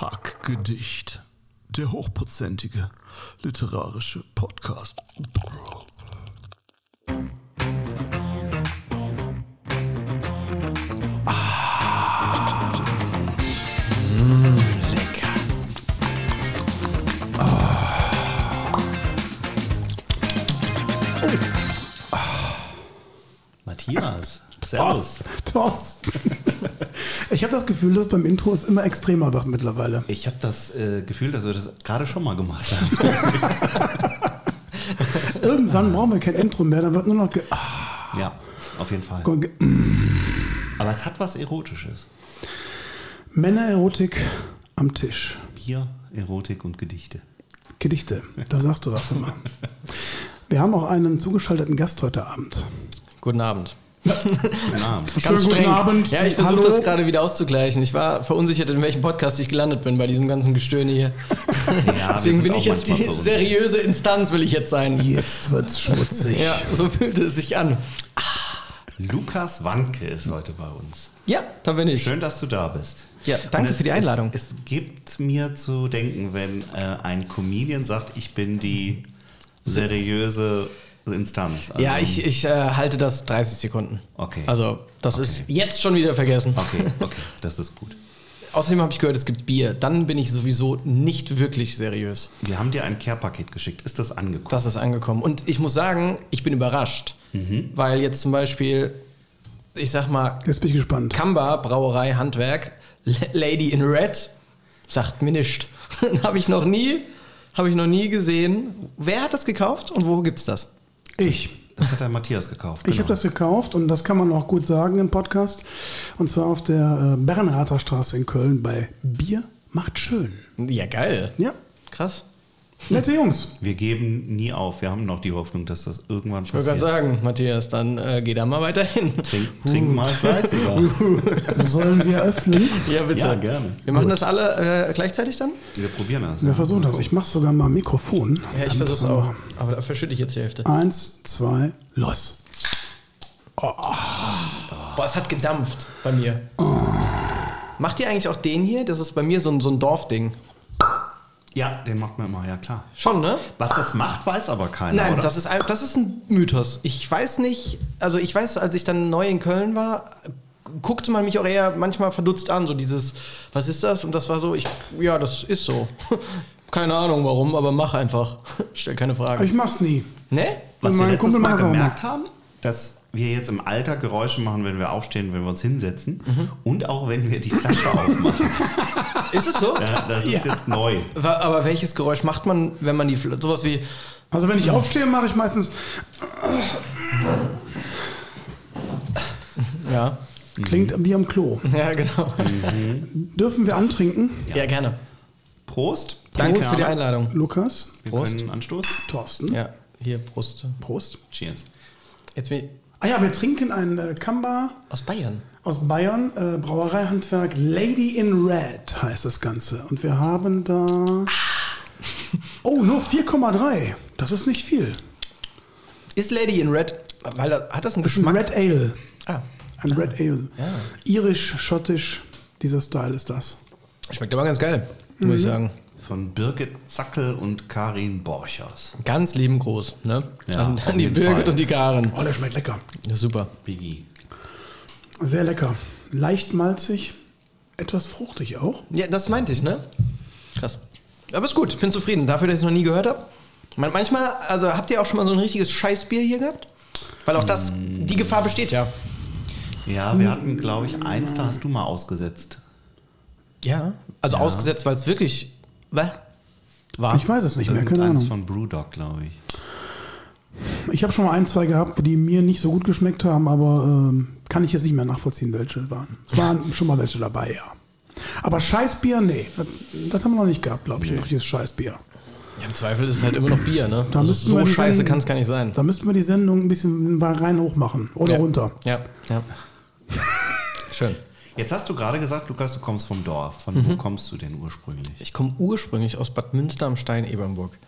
Hackgedicht. Der hochprozentige literarische Podcast. Lecker. Matthias, servus. Thorsten. Ich habe das Gefühl, dass beim Intro es immer extremer wird mittlerweile. Ich habe das äh, Gefühl, dass wir das gerade schon mal gemacht haben. Irgendwann brauchen wir kein Intro mehr, dann wird nur noch. Ge ah, ja, auf jeden Fall. Aber es hat was Erotisches. Männererotik am Tisch. Bier, Erotik und Gedichte. Gedichte, da sagst du was immer. Wir haben auch einen zugeschalteten Gast heute Abend. Guten Abend. Guten Abend. Schönen guten streng. Abend. Ja, ich versuche das gerade wieder auszugleichen. Ich war verunsichert, in welchem Podcast ich gelandet bin bei diesem ganzen Gestöhne hier. Ja, Deswegen bin ich jetzt die seriöse Instanz, will ich jetzt sein. Jetzt wird's schmutzig. Ja, so fühlte es sich an. Lukas Wanke ist heute bei uns. Ja, da bin ich. Schön, dass du da bist. Ja, danke es- für die Einladung. Es, es gibt mir zu denken, wenn äh, ein Comedian sagt, ich bin die seriöse Instanz. Also- Ja, ich, ich äh, halte das 30 Sekunden. Okay. Also, das Okay. ist jetzt schon wieder vergessen. Okay, okay, das ist gut. Außerdem habe ich gehört, es gibt Bier. Dann bin ich sowieso nicht wirklich seriös. Wir haben dir ein Care-Paket geschickt. Ist das angekommen? Das ist angekommen. Und ich muss sagen, ich bin überrascht. Weil jetzt zum Beispiel, ich sag mal, Jetzt bin ich gespannt. Kamba Brauerei Handwerk Lady in Red sagt mir nichts. habe ich noch nie, habe ich noch nie gesehen. Wer hat das gekauft und wo gibt's das? Ich. Das hat der Matthias gekauft. Ich genau. habe das gekauft und das kann man auch gut sagen im Podcast. Und zwar auf der äh, Bernrather Straße in Köln bei Bier macht schön. Ja geil. Ja, Krass. Nette Jungs. Wir geben nie auf. Wir haben noch die Hoffnung, dass das irgendwann Ich wollte gerade passiert. sagen, Matthias, dann äh, geh da mal weiter hin. Trink, trink mal fleißiger. Sollen wir öffnen? Ja, bitte. Ja, gerne. Wir machen das alle äh, gleichzeitig dann? Wir probieren das. Wir ja. versuchen das. Ich mache sogar mal Mikrofon. Ja, ich versuch's auch. Aber da verschütte ich jetzt die Hälfte. Eins, zwei, los. Boah, es hat gedampft bei mir. Macht ihr eigentlich auch den hier? Das ist bei mir so ein, so ein Dorfding. Ja, den macht man immer, ja klar. Schon, ne? Was das macht, weiß aber keiner, Nein, oder? das ist, ein- das ist ein Mythos. Ich weiß nicht, also ich weiß, als ich dann neu in Köln war, guckte man mich auch eher manchmal verdutzt an, so dieses, was ist das? Und das war so, ich, ja, das ist so. Keine Ahnung warum, aber mach einfach. Stell keine Frage. Ich mach's nie. Ne? Was wir letztes Kumpel Mal gemerkt haben, dass wir jetzt im Alter Geräusche machen, wenn wir aufstehen, wenn wir uns hinsetzen und auch wenn wir die Flasche aufmachen. Ist es so? Ja, das ist Ja. jetzt neu. Aber welches Geräusch macht man, wenn man die, Fl- sowas wie, Also wenn ich aufstehe, mache ich meistens, ja, klingt wie am Klo. ja, genau. Dürfen wir antrinken? Ja, gerne. Prost. Danke Prost. für die Einladung. Lukas, Wir Prost. anstoßen. Thorsten, Ja, hier, Brust. Prost. Cheers. Jetzt bin ich Ah ja, wir trinken ein äh, Kamba aus Bayern. aus Bayern, äh, Brauereihandwerk Lady in Red heißt das Ganze. Und wir haben da... Oh, nur 4,3. Das ist nicht viel. Ist Lady in Red, weil hat das einen Das ist ein Geschmack? Red Ale. Ah, Ein Red Ale. Irisch, schottisch, dieser Style ist das. schmeckt aber ganz geil, muss ich sagen. Von Birgit Zackel und Karin Borchers. Ganz lieben Groß, ne? Ja, Dann, auf dann die Birgit Fall. und die Karen. Oh, der schmeckt lecker. Ja, super. Biggie. Sehr lecker. Leicht malzig, etwas fruchtig auch. Ja, das meinte ich, ne? Krass. Aber ist gut, ich bin zufrieden. Dafür, dass ich es noch nie gehört habe. Man- Manchmal, also habt ihr auch schon mal so ein richtiges Scheißbier hier gehabt? Weil auch das, die Gefahr besteht ja. Ja, wir hatten, glaube ich, eins, da hast du mal ausgesetzt. Ja. Also ausgesetzt, weil es wirklich. Was? War. Ich weiß es nicht mehr, keine Ahnung. von Brewdog, glaube ich. Ich habe schon mal ein, zwei gehabt, die mir nicht so gut geschmeckt haben, aber ähm, kann ich jetzt nicht mehr nachvollziehen, welche waren. Es waren schon mal welche dabei, ja. Aber Scheißbier, nee. Das, das haben wir noch nicht gehabt, glaube ich, noch dieses Scheißbier. Ja, im Zweifel ist es halt immer noch Bier, ne? Da Also so scheiße kann es gar nicht sein. Da müssten wir die Sendung ein bisschen rein hoch machen oder ja. runter. Ja, ja. Schön. Jetzt hast du gerade gesagt, Lukas, du kommst vom Dorf. Von wo kommst du denn ursprünglich? Ich komme ursprünglich aus Bad Münster am Stein-Ebernburg.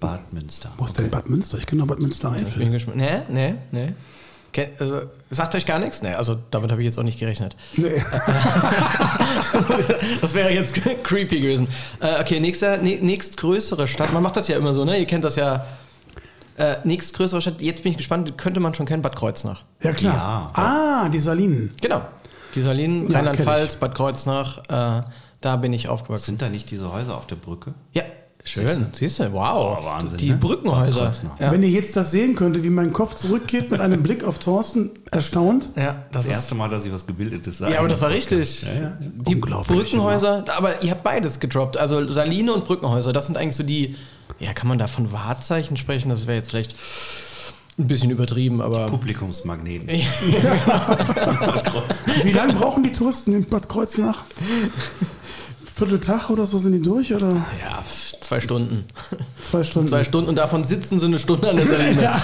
Bad Münster. Wo ist denn Bad Münster? Ich kenne noch Bad Münster Eifel. ich gespannt. Nee, nee, nee. Also, sagt euch gar nichts? Nee, also damit habe ich jetzt auch nicht gerechnet. Nee. Das wäre jetzt creepy gewesen. Äh, okay, nächster, nä- nächstgrößere Stadt. Man macht das ja immer so, ne? Ihr kennt das ja. Äh, nächstgrößere Stadt, jetzt bin ich gespannt, könnte man schon kennen, Bad Kreuznach. Ja, klar. Ja. Ah, die Salinen. Genau. Die Salinen, Ja, Rheinland-Pfalz, Bad Kreuznach, äh, da bin ich aufgewachsen. Sind da nicht diese Häuser auf der Brücke? Ja, schön. Siehst du, wow. Oh, Wahnsinn, die ne? Brückenhäuser. Ja. Wenn ihr jetzt das sehen könntet, wie mein Kopf zurückgeht mit einem Blick auf Thorsten, erstaunt. ja, das Das erste Mal, dass ich was Gebildetes sage. Ja, aber das war richtig. Die Unglaublich, Brückenhäuser, aber ihr habt beides gedroppt. Also Saline und Brückenhäuser, das sind eigentlich so die, ja, kann man da von Wahrzeichen sprechen? Das wäre jetzt vielleicht ein bisschen übertrieben, aber. Publikumsmagneten. Wie lange brauchen die Touristen in Bad Kreuznach? Vierteltag oder so sind die durch oder Ja, zwei Stunden. zwei Stunden? Zwei Stunden und davon sitzen sie eine Stunde an der Saline.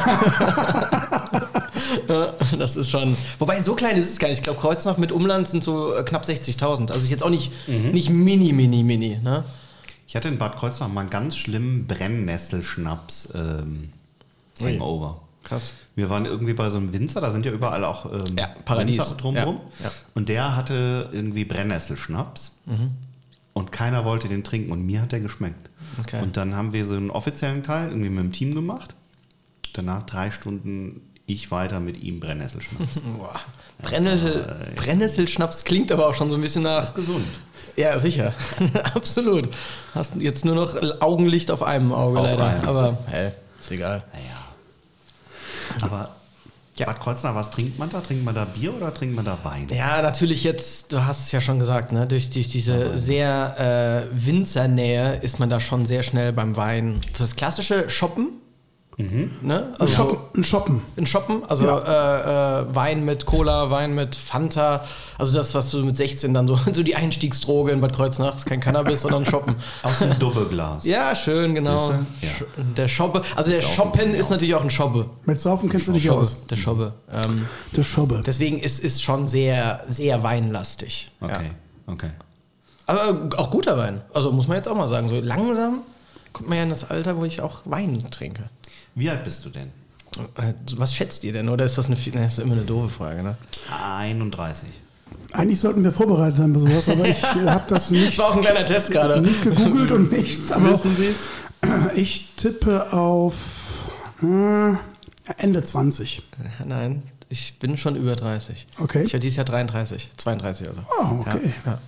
Ja, das ist schon. Wobei, so klein ist es gar nicht. Ich glaube, Kreuznach mit Umland sind so äh, knapp 60.000. Also ist jetzt auch nicht, nicht mini, mini, mini. Ne? Ich hatte in Bad Kreuznach mal einen ganz schlimmen Brennnesselschnaps ähm. Hangover. Krass. Wir waren irgendwie bei so einem Winzer, da sind ja überall auch ähm, Ja, Paradies. Winzer drumherum. Ja, ja. Und der hatte irgendwie Brennnesselschnaps. Mhm. Und keiner wollte den trinken und mir hat der geschmeckt. Okay. Und dann haben wir so einen offiziellen Teil irgendwie mit dem Team gemacht. Danach drei Stunden ich weiter mit ihm Brennnesselschnaps. Brennnessel, Brennnesselschnaps klingt aber auch schon so ein bisschen nach. gesund. Ja, sicher. Absolut. Hast jetzt nur noch Augenlicht auf einem Auge Auf leider. einem. Aber hey, ist egal. Naja. Aber Ja. Bad Kreuznach, was trinkt man da? Trinkt man da Bier oder trinkt man da Wein? Ja, natürlich jetzt, du hast es ja schon gesagt, ne? durch, durch diese sehr äh, Winzernähe ist man da schon sehr schnell beim Wein. Das klassische Shoppen. Ne? Also so Shoppen, ein Shoppen. in Shoppen, also äh, äh, Wein mit Cola, Wein mit Fanta, also das, was du mit 16 dann so, so die Einstiegsdroge in Bad Kreuznach, ist kein Cannabis, sondern Shoppen. Aus dem Doppelglas. Ja, schön, genau. Ja. Der Shoppe, also der Shoppen ist natürlich auch ein Schobbe. Mit Saufen kennst du dich Schobbe, aus. Der Schobbe. Ähm, Der Schobbe. deswegen ist es schon sehr, sehr weinlastig. Okay, Ja. okay. Aber auch guter Wein. Also muss man jetzt auch mal sagen, so langsam kommt man ja in das Alter, wo ich auch Wein trinke. Wie alt bist du denn? Äh, Was schätzt ihr denn? Oder ist das eine, das ist immer eine doofe Frage, ne? 31. Eigentlich sollten wir vorbereitet sein bei sowas, aber ich äh, habe das nicht, Das war auch ein kleiner Test gerade. nicht gegoogelt und nichts. Aber Wissen Sie es? ich tippe auf äh, Ende 20. Nein, ich bin schon über 30. Okay. Ich werde dieses Jahr 33, 32 also. Oh, okay. Ja, ja.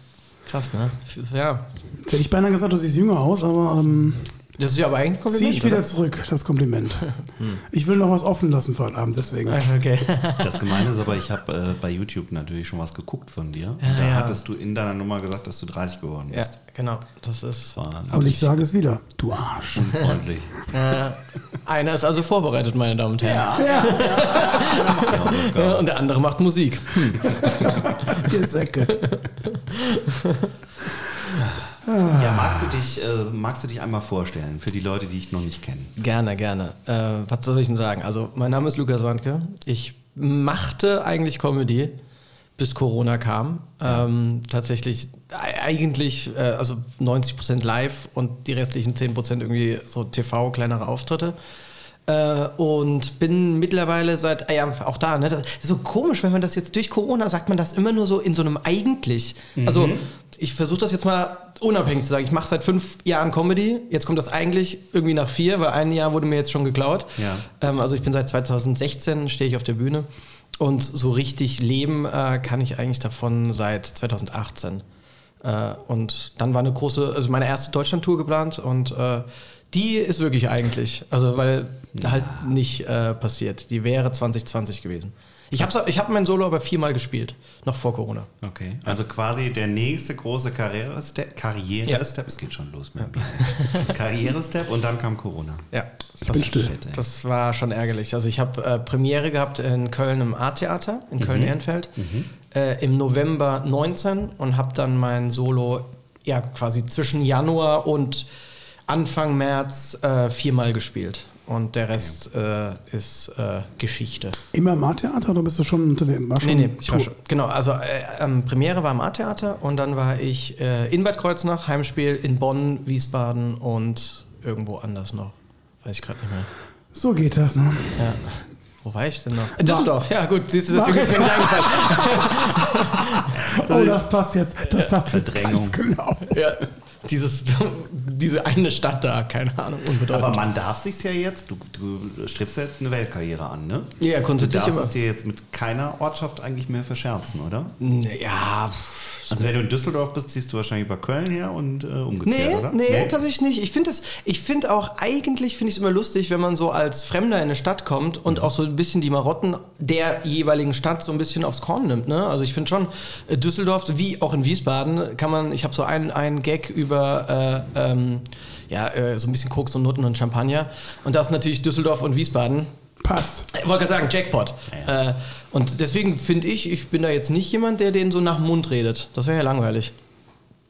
Krass, ne? Ja. Hätte ich beinahe gesagt, du siehst jünger aus, aber ähm, Das ist ja aber eigentlich ein ziehe Kompliment. ich wieder oder? zurück, das Kompliment. Ich will noch was offen lassen für heute Abend, deswegen. Also, okay. Das Gemeine ist aber, ich habe äh, bei YouTube natürlich schon was geguckt von dir. Ja, und da ja. hattest du in deiner Nummer gesagt, dass du 30 geworden ja, bist. genau. Das ist. War Und ich sage es wieder, du Arsch. unfreundlich. Äh, einer ist also vorbereitet, meine Damen und Herren. Ja. Ja, und der andere macht Musik. Ihr Säcke. Ja, magst du dich, äh, magst du dich einmal vorstellen für die Leute, die ich noch nicht kenne? Gerne, gerne. Äh, was soll ich denn sagen? Also, mein Name ist Lukas Wandke. Ich machte eigentlich Comedy, bis Corona kam. Ähm, tatsächlich eigentlich äh, also 90% live und die restlichen 10% irgendwie so TV, kleinere Auftritte. Äh, und bin mittlerweile seit, ah ja, auch da, ne, so komisch, wenn man das jetzt durch Corona sagt, man das immer nur so in so einem eigentlich. Also, ich versuche das jetzt mal unabhängig zu sagen. Ich mache seit fünf Jahren Comedy. Jetzt kommt das eigentlich irgendwie nach vier, weil ein Jahr wurde mir jetzt schon geklaut. Ja. Ähm, also ich bin seit 2016, stehe ich auf der Bühne. Und so richtig leben äh, kann ich eigentlich davon seit 2018. Äh, und dann war eine große, also meine erste Deutschland-Tour geplant und äh, die ist wirklich eigentlich, also weil halt nicht äh, passiert. Die wäre 2020 gewesen. Ich habe ich hab mein Solo aber viermal gespielt, noch vor Corona. Okay. Also quasi der nächste große Karriere-Step, Karriere-Step, es geht schon los mit dem Bier. Karriere-Step und dann kam Corona. Ja, bin still. Shit. Das war schon ärgerlich. Also ich habe äh, Premiere gehabt in Köln im A-Theater, in Köln-Ehrenfeld, äh, im November 19 und habe dann mein Solo ja quasi zwischen Januar und Anfang März äh, viermal gespielt. Und der Rest äh, ist äh, Geschichte. Immer im A-Theater oder bist du schon unter dem? War Nee, schon nee, ich war schon. Genau, also äh, ähm, Premiere war im A-Theater und dann war ich äh, in Bad Kreuznach, Heimspiel in Bonn, Wiesbaden und irgendwo anders noch. Weiß ich gerade nicht mehr. So geht das, ne? Ja. Wo war ich denn noch? In Düsseldorf, ja gut, siehst du, deswegen War- ist mir nicht eingefallen. Oh, das passt jetzt. Das passt jetzt Verdrängung. ganz genau. Ja, dieses, diese eine Stadt da, keine Ahnung, unbedeutend. Aber man darf sich ja jetzt, du, du strebst ja jetzt eine Weltkarriere an, ne? Ja, Du grundsätzlich darfst immer. es dir jetzt mit keiner Ortschaft eigentlich mehr verscherzen, oder? ja, Also wenn du in Düsseldorf bist, ziehst du wahrscheinlich über Köln her und äh, umgekehrt, Nee, oder? nee, tatsächlich nicht. Ich finde das, ich finde auch, eigentlich finde ich es immer lustig, wenn man so als Fremder in eine Stadt kommt und auch so ein bisschen die Marotten der jeweiligen Stadt so ein bisschen aufs Korn nimmt. Ne? Also ich finde schon, äh, Düsseldorf, wie auch in Wiesbaden, kann man, ich habe so einen, einen Gag über äh, ähm, ja, äh, so ein bisschen Koks und Nutten und Champagner. Und das ist natürlich Düsseldorf und Wiesbaden. Passt. Ich wollte gerade sagen, Jackpot. Äh, und deswegen finde ich, ich bin da jetzt nicht jemand, der den so nach dem Mund redet. Das wäre ja langweilig.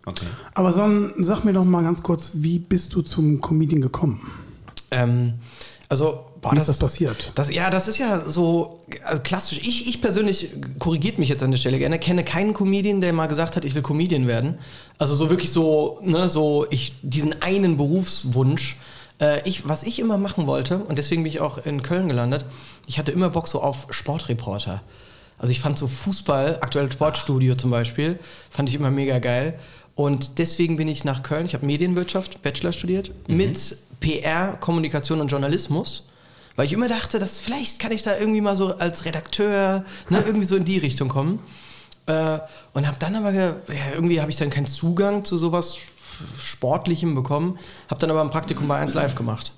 Okay. Aber Son, sag mir doch mal ganz kurz, wie bist du zum Comedian gekommen? Ähm, also, boah, Wie ist das passiert? Das, ja, das ist ja so also klassisch. Ich, ich persönlich, korrigiert mich jetzt an der Stelle gerne, kenne keinen Comedian, der mal gesagt hat, ich will Comedian werden. Also so wirklich so, ne, so ich, diesen einen Berufswunsch. Äh, ich, was ich immer machen wollte, und deswegen bin ich auch in Köln gelandet, ich hatte immer Bock so auf Sportreporter. Also ich fand so Fußball, aktuelles Sportstudio zum Beispiel, fand ich immer mega geil. Und deswegen bin ich nach Köln, ich habe Medienwirtschaft, Bachelor studiert, mit PR, Kommunikation und Journalismus. Weil ich immer dachte, dass vielleicht kann ich da irgendwie mal so als Redakteur ne, irgendwie so in die Richtung kommen. Äh, und habe dann aber, ja, irgendwie habe ich dann keinen Zugang zu sowas Sportlichem bekommen. Habe dann aber ein Praktikum bei 1 Live gemacht.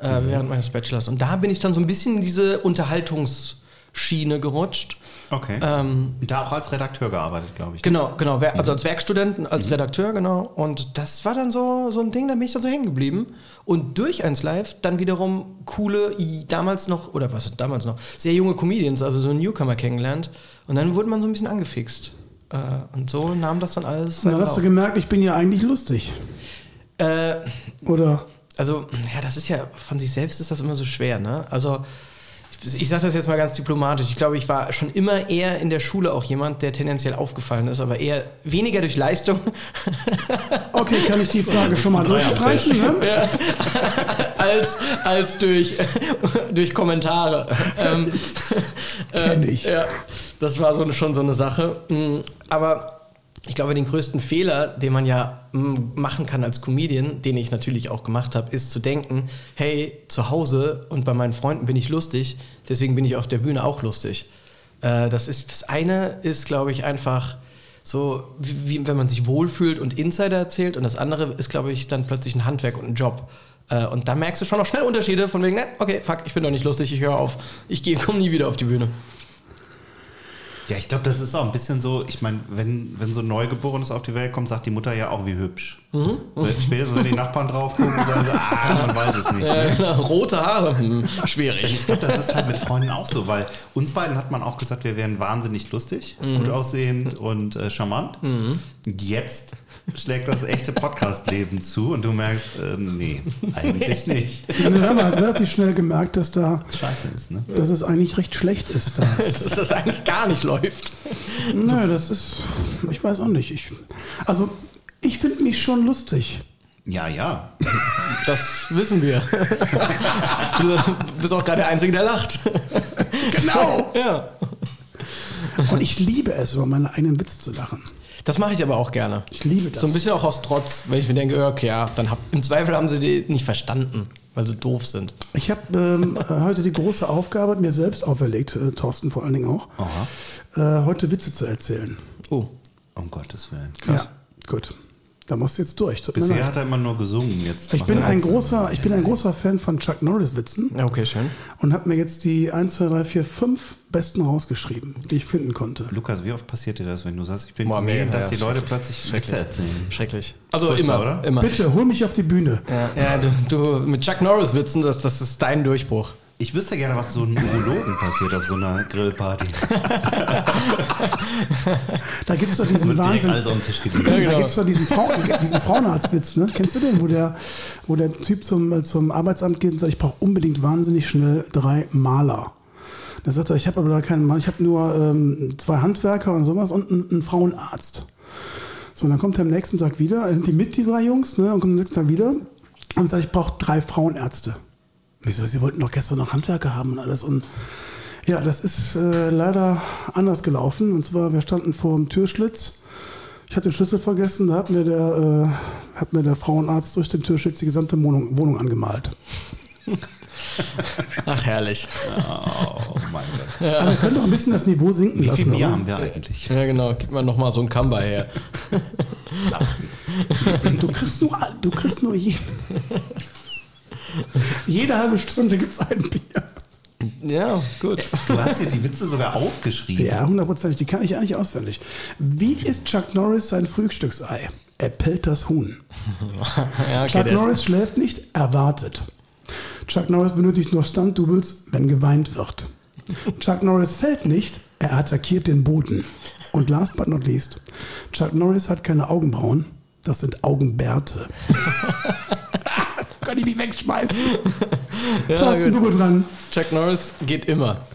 Äh, während meines Bachelors. Und da bin ich dann so ein bisschen in diese Unterhaltungsschiene gerutscht. Okay. Ähm, da auch als Redakteur gearbeitet, glaube ich. Genau, genau. Also als Werkstudent, als Redakteur, genau. Und das war dann so, so ein Ding, da bin ich dann so hängen geblieben. Und durch eins Live dann wiederum coole, damals noch, oder was damals noch, sehr junge Comedians, also so Newcomer kennengelernt. Und dann wurde man so ein bisschen angefixt. Äh, Und so nahm das dann alles. Dann hast du gemerkt, ich bin ja eigentlich lustig. Äh, Oder? also, ja, das ist ja, von sich selbst ist das immer so schwer, ne? Also, ich, sage das jetzt mal ganz diplomatisch. Ich glaube, ich war schon immer eher in der Schule auch jemand, der tendenziell aufgefallen ist, aber eher weniger durch Leistung Okay, kann ich die Frage schon mal durchstreichen? Ne? als, als durch, durch Kommentare. Ähm, Kenn ich. Ja, das war so, schon so eine Sache. Mm, Aber ich glaube, den größten Fehler, den man ja mm, machen kann als Comedian, den ich natürlich auch gemacht habe, ist zu denken, hey, zu Hause und bei meinen Freunden bin ich lustig, deswegen bin ich auf der Bühne auch lustig. Äh, Das ist das eine ist, glaube ich, einfach so, wie, wie wenn man sich wohlfühlt und Insider erzählt und das andere ist, glaube ich, dann plötzlich ein Handwerk und ein Job. Äh, Und da merkst du schon noch schnell Unterschiede von wegen, ne, okay, fuck, ich bin doch nicht lustig, ich höre auf, ich komme nie wieder auf die Bühne. Ja, ich glaube, das ist auch ein bisschen so, ich meine, wenn, wenn so ein Neugeborenes auf die Welt kommt, sagt die Mutter ja auch, wie hübsch. Mhm. Spätestens, wenn die Nachbarn drauf gucken, sagen sie, ah, man weiß es nicht. Ja, Ne? genau. Rote Haare, hm, schwierig. Ich glaube, das ist halt mit Freunden auch so, weil uns beiden hat man auch gesagt, wir wären wahnsinnig lustig, Mhm. gut aussehend und äh, charmant. Jetzt schlägt das echte Podcast-Leben zu und du merkst, äh, nee, eigentlich nicht. Ne, hör mal, also hat sich schnell gemerkt, dass da, Scheiße ist, ne? dass es eigentlich recht schlecht ist. Da. Dass das eigentlich gar nicht läuft. Nö, das ist, ich weiß auch nicht. Ich, also, ich finde mich schon lustig. Ja, ja. Das wissen wir. Du bist auch gerade der Einzige, der lacht. Genau. Ja. Und ich liebe es, über meine eigenen Witze zu lachen. Das mache ich aber auch gerne. Ich liebe das. So ein bisschen auch aus Trotz, weil ich mir denke, okay, ja, dann hab, im Zweifel haben sie die nicht verstanden, weil sie doof sind. Ich habe ähm, äh, heute die große Aufgabe mir selbst auferlegt, äh, Thorsten vor allen Dingen auch, äh, heute Witze zu erzählen. Oh. Um Gottes Willen. Ja, gut. Da musst du jetzt durch. Tut Bisher hat er immer nur gesungen. Jetzt Ich bin ein großer, ich bin ein großer Fan von Chuck Norris Witzen Ja, okay, schön. und habe mir jetzt die 1, 2, 3, 4, 5 besten rausgeschrieben, die ich finden konnte. Lukas, wie oft passiert dir das, wenn du sagst, ich bin Boah, Comedian, dass ja, die Leute plötzlich Schrecklich. Witze erzählen? Schrecklich. Also immer, oder? immer. Bitte, hol mich auf die Bühne. Ja, ja du, du mit Chuck Norris Witzen, das, das ist dein Durchbruch. Ich wüsste gerne, was so einem Urologen passiert auf so einer Grillparty. Da gibt es doch diesen Wahnsinn. den Tisch gelegt. Da genau. gibt es doch diesen, Frau, diesen Frauenarztwitz, ne? Kennst du den, wo der, wo der Typ zum, äh, zum Arbeitsamt geht und sagt, ich brauche unbedingt wahnsinnig schnell drei Maler. Da sagt er, ich habe aber da keinen Maler, ich habe nur ähm, zwei Handwerker und sowas und einen, einen Frauenarzt. So, und dann kommt er am nächsten Tag wieder, er nimmt die mit, die drei Jungs, ne, und kommt am nächsten Tag wieder und sagt, ich brauche drei Frauenärzte. Und ich so, sie wollten doch gestern noch Handwerker haben und alles. Und ja, das ist äh, leider anders gelaufen. Und zwar, wir standen vor dem Türschlitz. Ich hatte den Schlüssel vergessen, da hat mir der, äh, hat mir der Frauenarzt durch den Türschlitz die gesamte Wohnung, Wohnung angemalt. Ach, herrlich. Oh mein Gott. Aber wir können doch ein bisschen das Niveau sinken Wie lassen. viel Bier haben wir eigentlich? Ja, genau. Gib mal nochmal so ein Kamba her. Du kriegst nur, du kriegst nur jeden. Jede halbe Stunde gibt es ein Bier. Ja, gut. Du hast dir die Witze sogar aufgeschrieben. Ja, hundertprozentig. Die kann ich eigentlich auswendig. Wie isst Chuck Norris sein Frühstücksei? Er pellt das Huhn. Ja, okay, Chuck der- Norris schläft nicht, er wartet. Chuck Norris benötigt nur Stunt-Doubles, wenn geweint wird. Chuck Norris fällt nicht, er attackiert den Boden. Und last but not least, Chuck Norris hat keine Augenbrauen, das sind Augenbärte. Kann ich mich wegschmeißen? Ja, Thorsten, gut. du bist dran. Chuck Norris geht immer.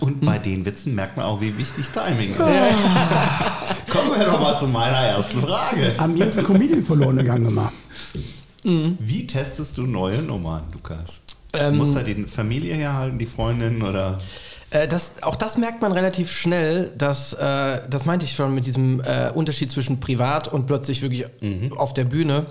Und bei den Witzen merkt man auch, wie wichtig Timing ist. Kommen wir doch mal zu meiner ersten Frage. Am mir ist ein Comedian verloren gegangen immer. Wie testest du neue Nummern, Lukas? Ähm, Muss da die Familie herhalten, die Freundin oder? Äh, das, auch das merkt man relativ schnell, dass, äh, das meinte ich schon mit diesem äh, Unterschied zwischen privat und plötzlich wirklich auf der Bühne.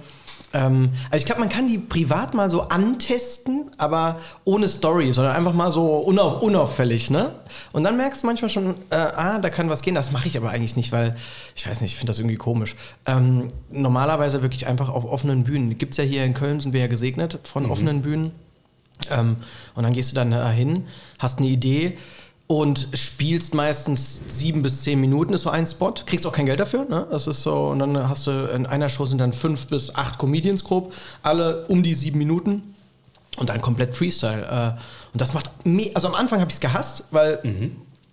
Ähm, also ich glaube, man kann die privat mal so antesten, aber ohne Story, sondern einfach mal so unauf, unauffällig, ne? Und dann merkst du manchmal schon, äh, ah, da kann was gehen. Das mache ich aber eigentlich nicht, weil ich weiß nicht, ich finde das irgendwie komisch. Ähm, normalerweise wirklich einfach auf offenen Bühnen. Gibt es ja hier in Köln, sind wir ja gesegnet von offenen Bühnen. Ähm, und dann gehst du dann dahin, hast eine Idee und spielst meistens sieben bis zehn Minuten, ist so ein Spot. Kriegst auch kein Geld dafür, ne? Das ist so, und dann hast du in einer Show sind dann fünf bis acht Comedians grob, alle um die sieben Minuten. Und dann komplett Freestyle. Äh, und das macht Also am Anfang habe ich es gehasst, weil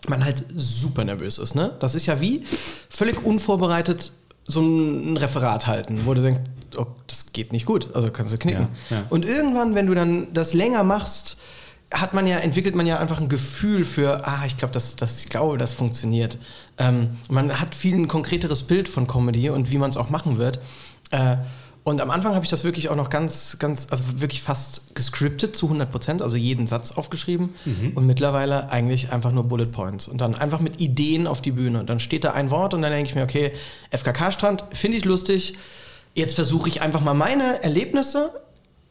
man halt super nervös ist. Ne? Das ist ja wie völlig unvorbereitet so ein Referat halten, wo du denkst, oh, das geht nicht gut, also kannst du knicken. Ja, ja. Und irgendwann, wenn du dann das länger machst, hat man ja, entwickelt man ja einfach ein Gefühl für, ah, ich glaube, das, das, ich glaube, das funktioniert. Ähm, man hat viel ein konkreteres Bild von Comedy und wie man es auch machen wird. Äh, und am Anfang habe ich das wirklich auch noch ganz, ganz, also wirklich fast gescriptet zu 100 Prozent, also jeden Satz aufgeschrieben. Und mittlerweile eigentlich einfach nur Bullet Points. Und dann einfach mit Ideen auf die Bühne. Und dann steht da ein Wort und dann denke ich mir, okay, FKK-Strand, finde ich lustig. Jetzt versuche ich einfach mal meine Erlebnisse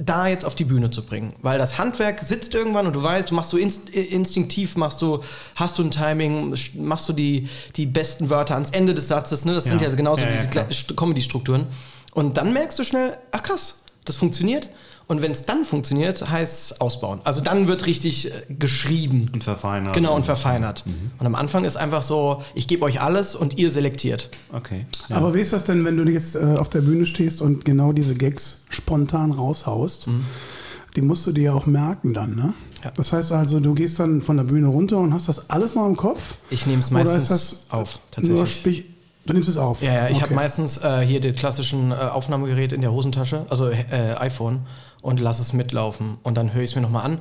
da jetzt auf die Bühne zu bringen. Weil das Handwerk sitzt irgendwann und du weißt, du machst so inst instinktiv, machst du, hast du ein Timing, machst du die, die besten Wörter ans Ende des Satzes. Ne? Das sind Ja. ja genauso Ja, ja, diese Comedy-Strukturen. Und dann merkst du schnell, ach krass, das funktioniert. Und wenn es dann funktioniert, heißt es ausbauen. Also dann wird richtig äh, geschrieben. Und verfeinert. Genau, und verfeinert. Mhm. Und am Anfang ist einfach so, ich gebe euch alles und ihr selektiert. Okay. Aber wie ist das denn, wenn du jetzt äh, auf der Bühne stehst und genau diese Gags spontan raushaust? Die musst du dir ja auch merken dann, ne? Ja. Das heißt also, du gehst dann von der Bühne runter und hast das alles mal im Kopf? Ich nehme es Oder meistens ist das auf, tatsächlich. Du nimmst es auf? Ja, ja, ich habe Okay. meistens äh, hier das klassischen äh, Aufnahmegerät in der Hosentasche, also äh, iPhone, und lasse es mitlaufen. Und dann höre ich es mir nochmal an.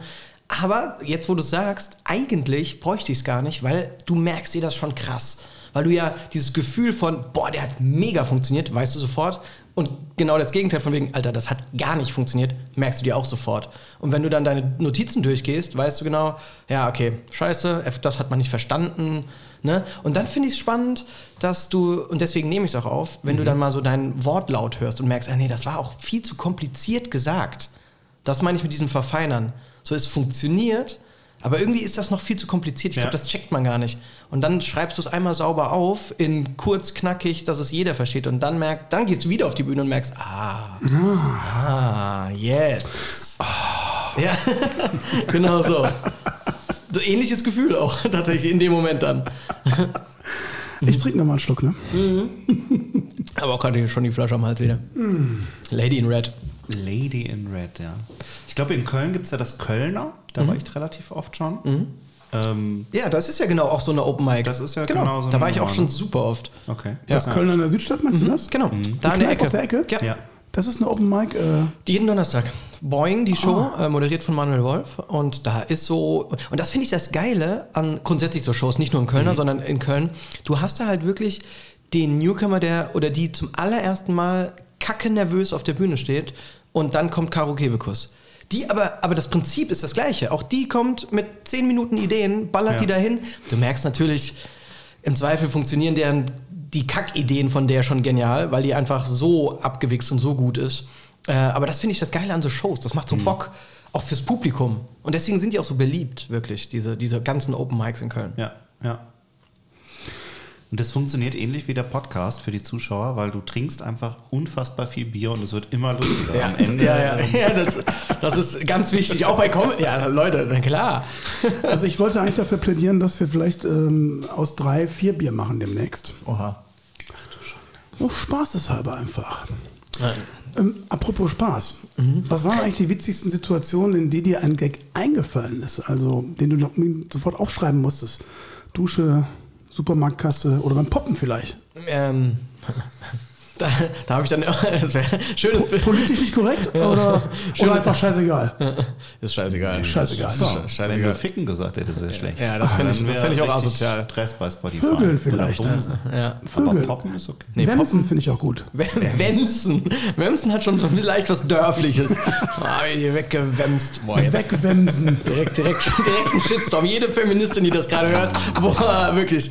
Aber jetzt, wo du sagst, eigentlich bräuchte ich es gar nicht, weil du merkst dir das schon krass. Weil du ja dieses Gefühl von, boah, der hat mega funktioniert, weißt du sofort. Und genau das Gegenteil von wegen, Alter, das hat gar nicht funktioniert, merkst du dir auch sofort. Und wenn du dann deine Notizen durchgehst, weißt du genau, ja, okay, scheiße, das hat man nicht verstanden. Ne? Und dann finde ich es spannend, dass du, und deswegen nehme ich es auch auf, wenn du dann mal so deinen Wortlaut hörst und merkst, ah nee, das war auch viel zu kompliziert gesagt. Das meine ich mit diesem Verfeinern. So, es funktioniert, aber irgendwie ist das noch viel zu kompliziert. Ich Ja. glaube, das checkt man gar nicht. Und dann schreibst du es einmal sauber auf, in kurz, knackig, dass es jeder versteht. Und dann merkt, dann gehst du wieder auf die Bühne und merkst, ah, ah, jetzt. Ja, genau so. so. Ähnliches Gefühl auch tatsächlich in dem Moment dann. Ich trinke nochmal einen Schluck, ne? Ah. Aber auch gerade schon die Flasche am Hals wieder. Lady in Red. Lady in Red, ja. Ich glaube, in Köln gibt es ja das Kölner. Da war ich relativ oft schon. Ähm, Ja, das ist ja genau auch so eine Open Mic. Das ist ja genau. genau so Da eine war ich auch schon super oft. okay. Ja. Das Köln an der Südstadt, meinst du das? Genau, da Die in der Ecke. auf der Ecke? Ja. Ja. Das ist eine Open Mic. Äh, Jeden Donnerstag. Boing, die Show, Ah. äh, moderiert von Manuel Wolf. Und da ist so, und das finde ich das Geile an grundsätzlich so Shows, nicht nur in Mhm. Kölner, sondern in Köln. Du hast da halt wirklich den Newcomer, der oder die zum allerersten Mal kacke nervös auf der Bühne steht und dann kommt Karo Kebekus. Die aber, aber das Prinzip ist das gleiche. Auch die kommt mit 10 Minuten Ideen, ballert Ja. die dahin. Du merkst natürlich, im Zweifel funktionieren deren die Kackideen von der schon genial, weil die einfach so abgewichst und so gut ist. Äh, aber das finde ich das Geile an so Shows. Das macht so Bock, auch fürs Publikum. Und deswegen sind die auch so beliebt, wirklich, diese, diese ganzen Open Mics in Köln. Ja, ja. Und das funktioniert ähnlich wie der Podcast für die Zuschauer, weil du trinkst einfach unfassbar viel Bier und es wird immer lustiger. Am Ende ja, ja, ähm, ja das, das ist ganz wichtig. Auch bei Comedy. Ja, Leute, na klar. Also ich wollte eigentlich dafür plädieren, dass wir vielleicht ähm, aus drei vier Bier machen demnächst. Oha. Oh, spaßeshalber einfach. Ähm, apropos Spaß. Was waren eigentlich die witzigsten Situationen, in denen dir ein Gag eingefallen ist? Also, den du noch sofort aufschreiben musstest? Dusche, Supermarktkasse oder beim Poppen vielleicht? Ähm, da da habe ich dann. Schönes Bild. Politisch nicht korrekt oder, oder einfach scheißegal? Ist scheißegal. Scheißegal. so, wenn scheißegal. du Ficken gesagt hättest, wäre schlecht. Ja, das fänd ich- das fänd ich auch asozial. Stress bei Spotify. Vögeln vielleicht. Ja. Aber Vögel. Poppen ist okay. Nee, Wemsen finde ich auch gut. Wemsen. Wemsen hat schon so leicht was Dörfliches. Ah, hier weggewemst. Boah, jetzt Wegwemsen. direkt, direkt, direkt ein Shitstorm. Jede Feministin, die das gerade hört. Boah, wirklich.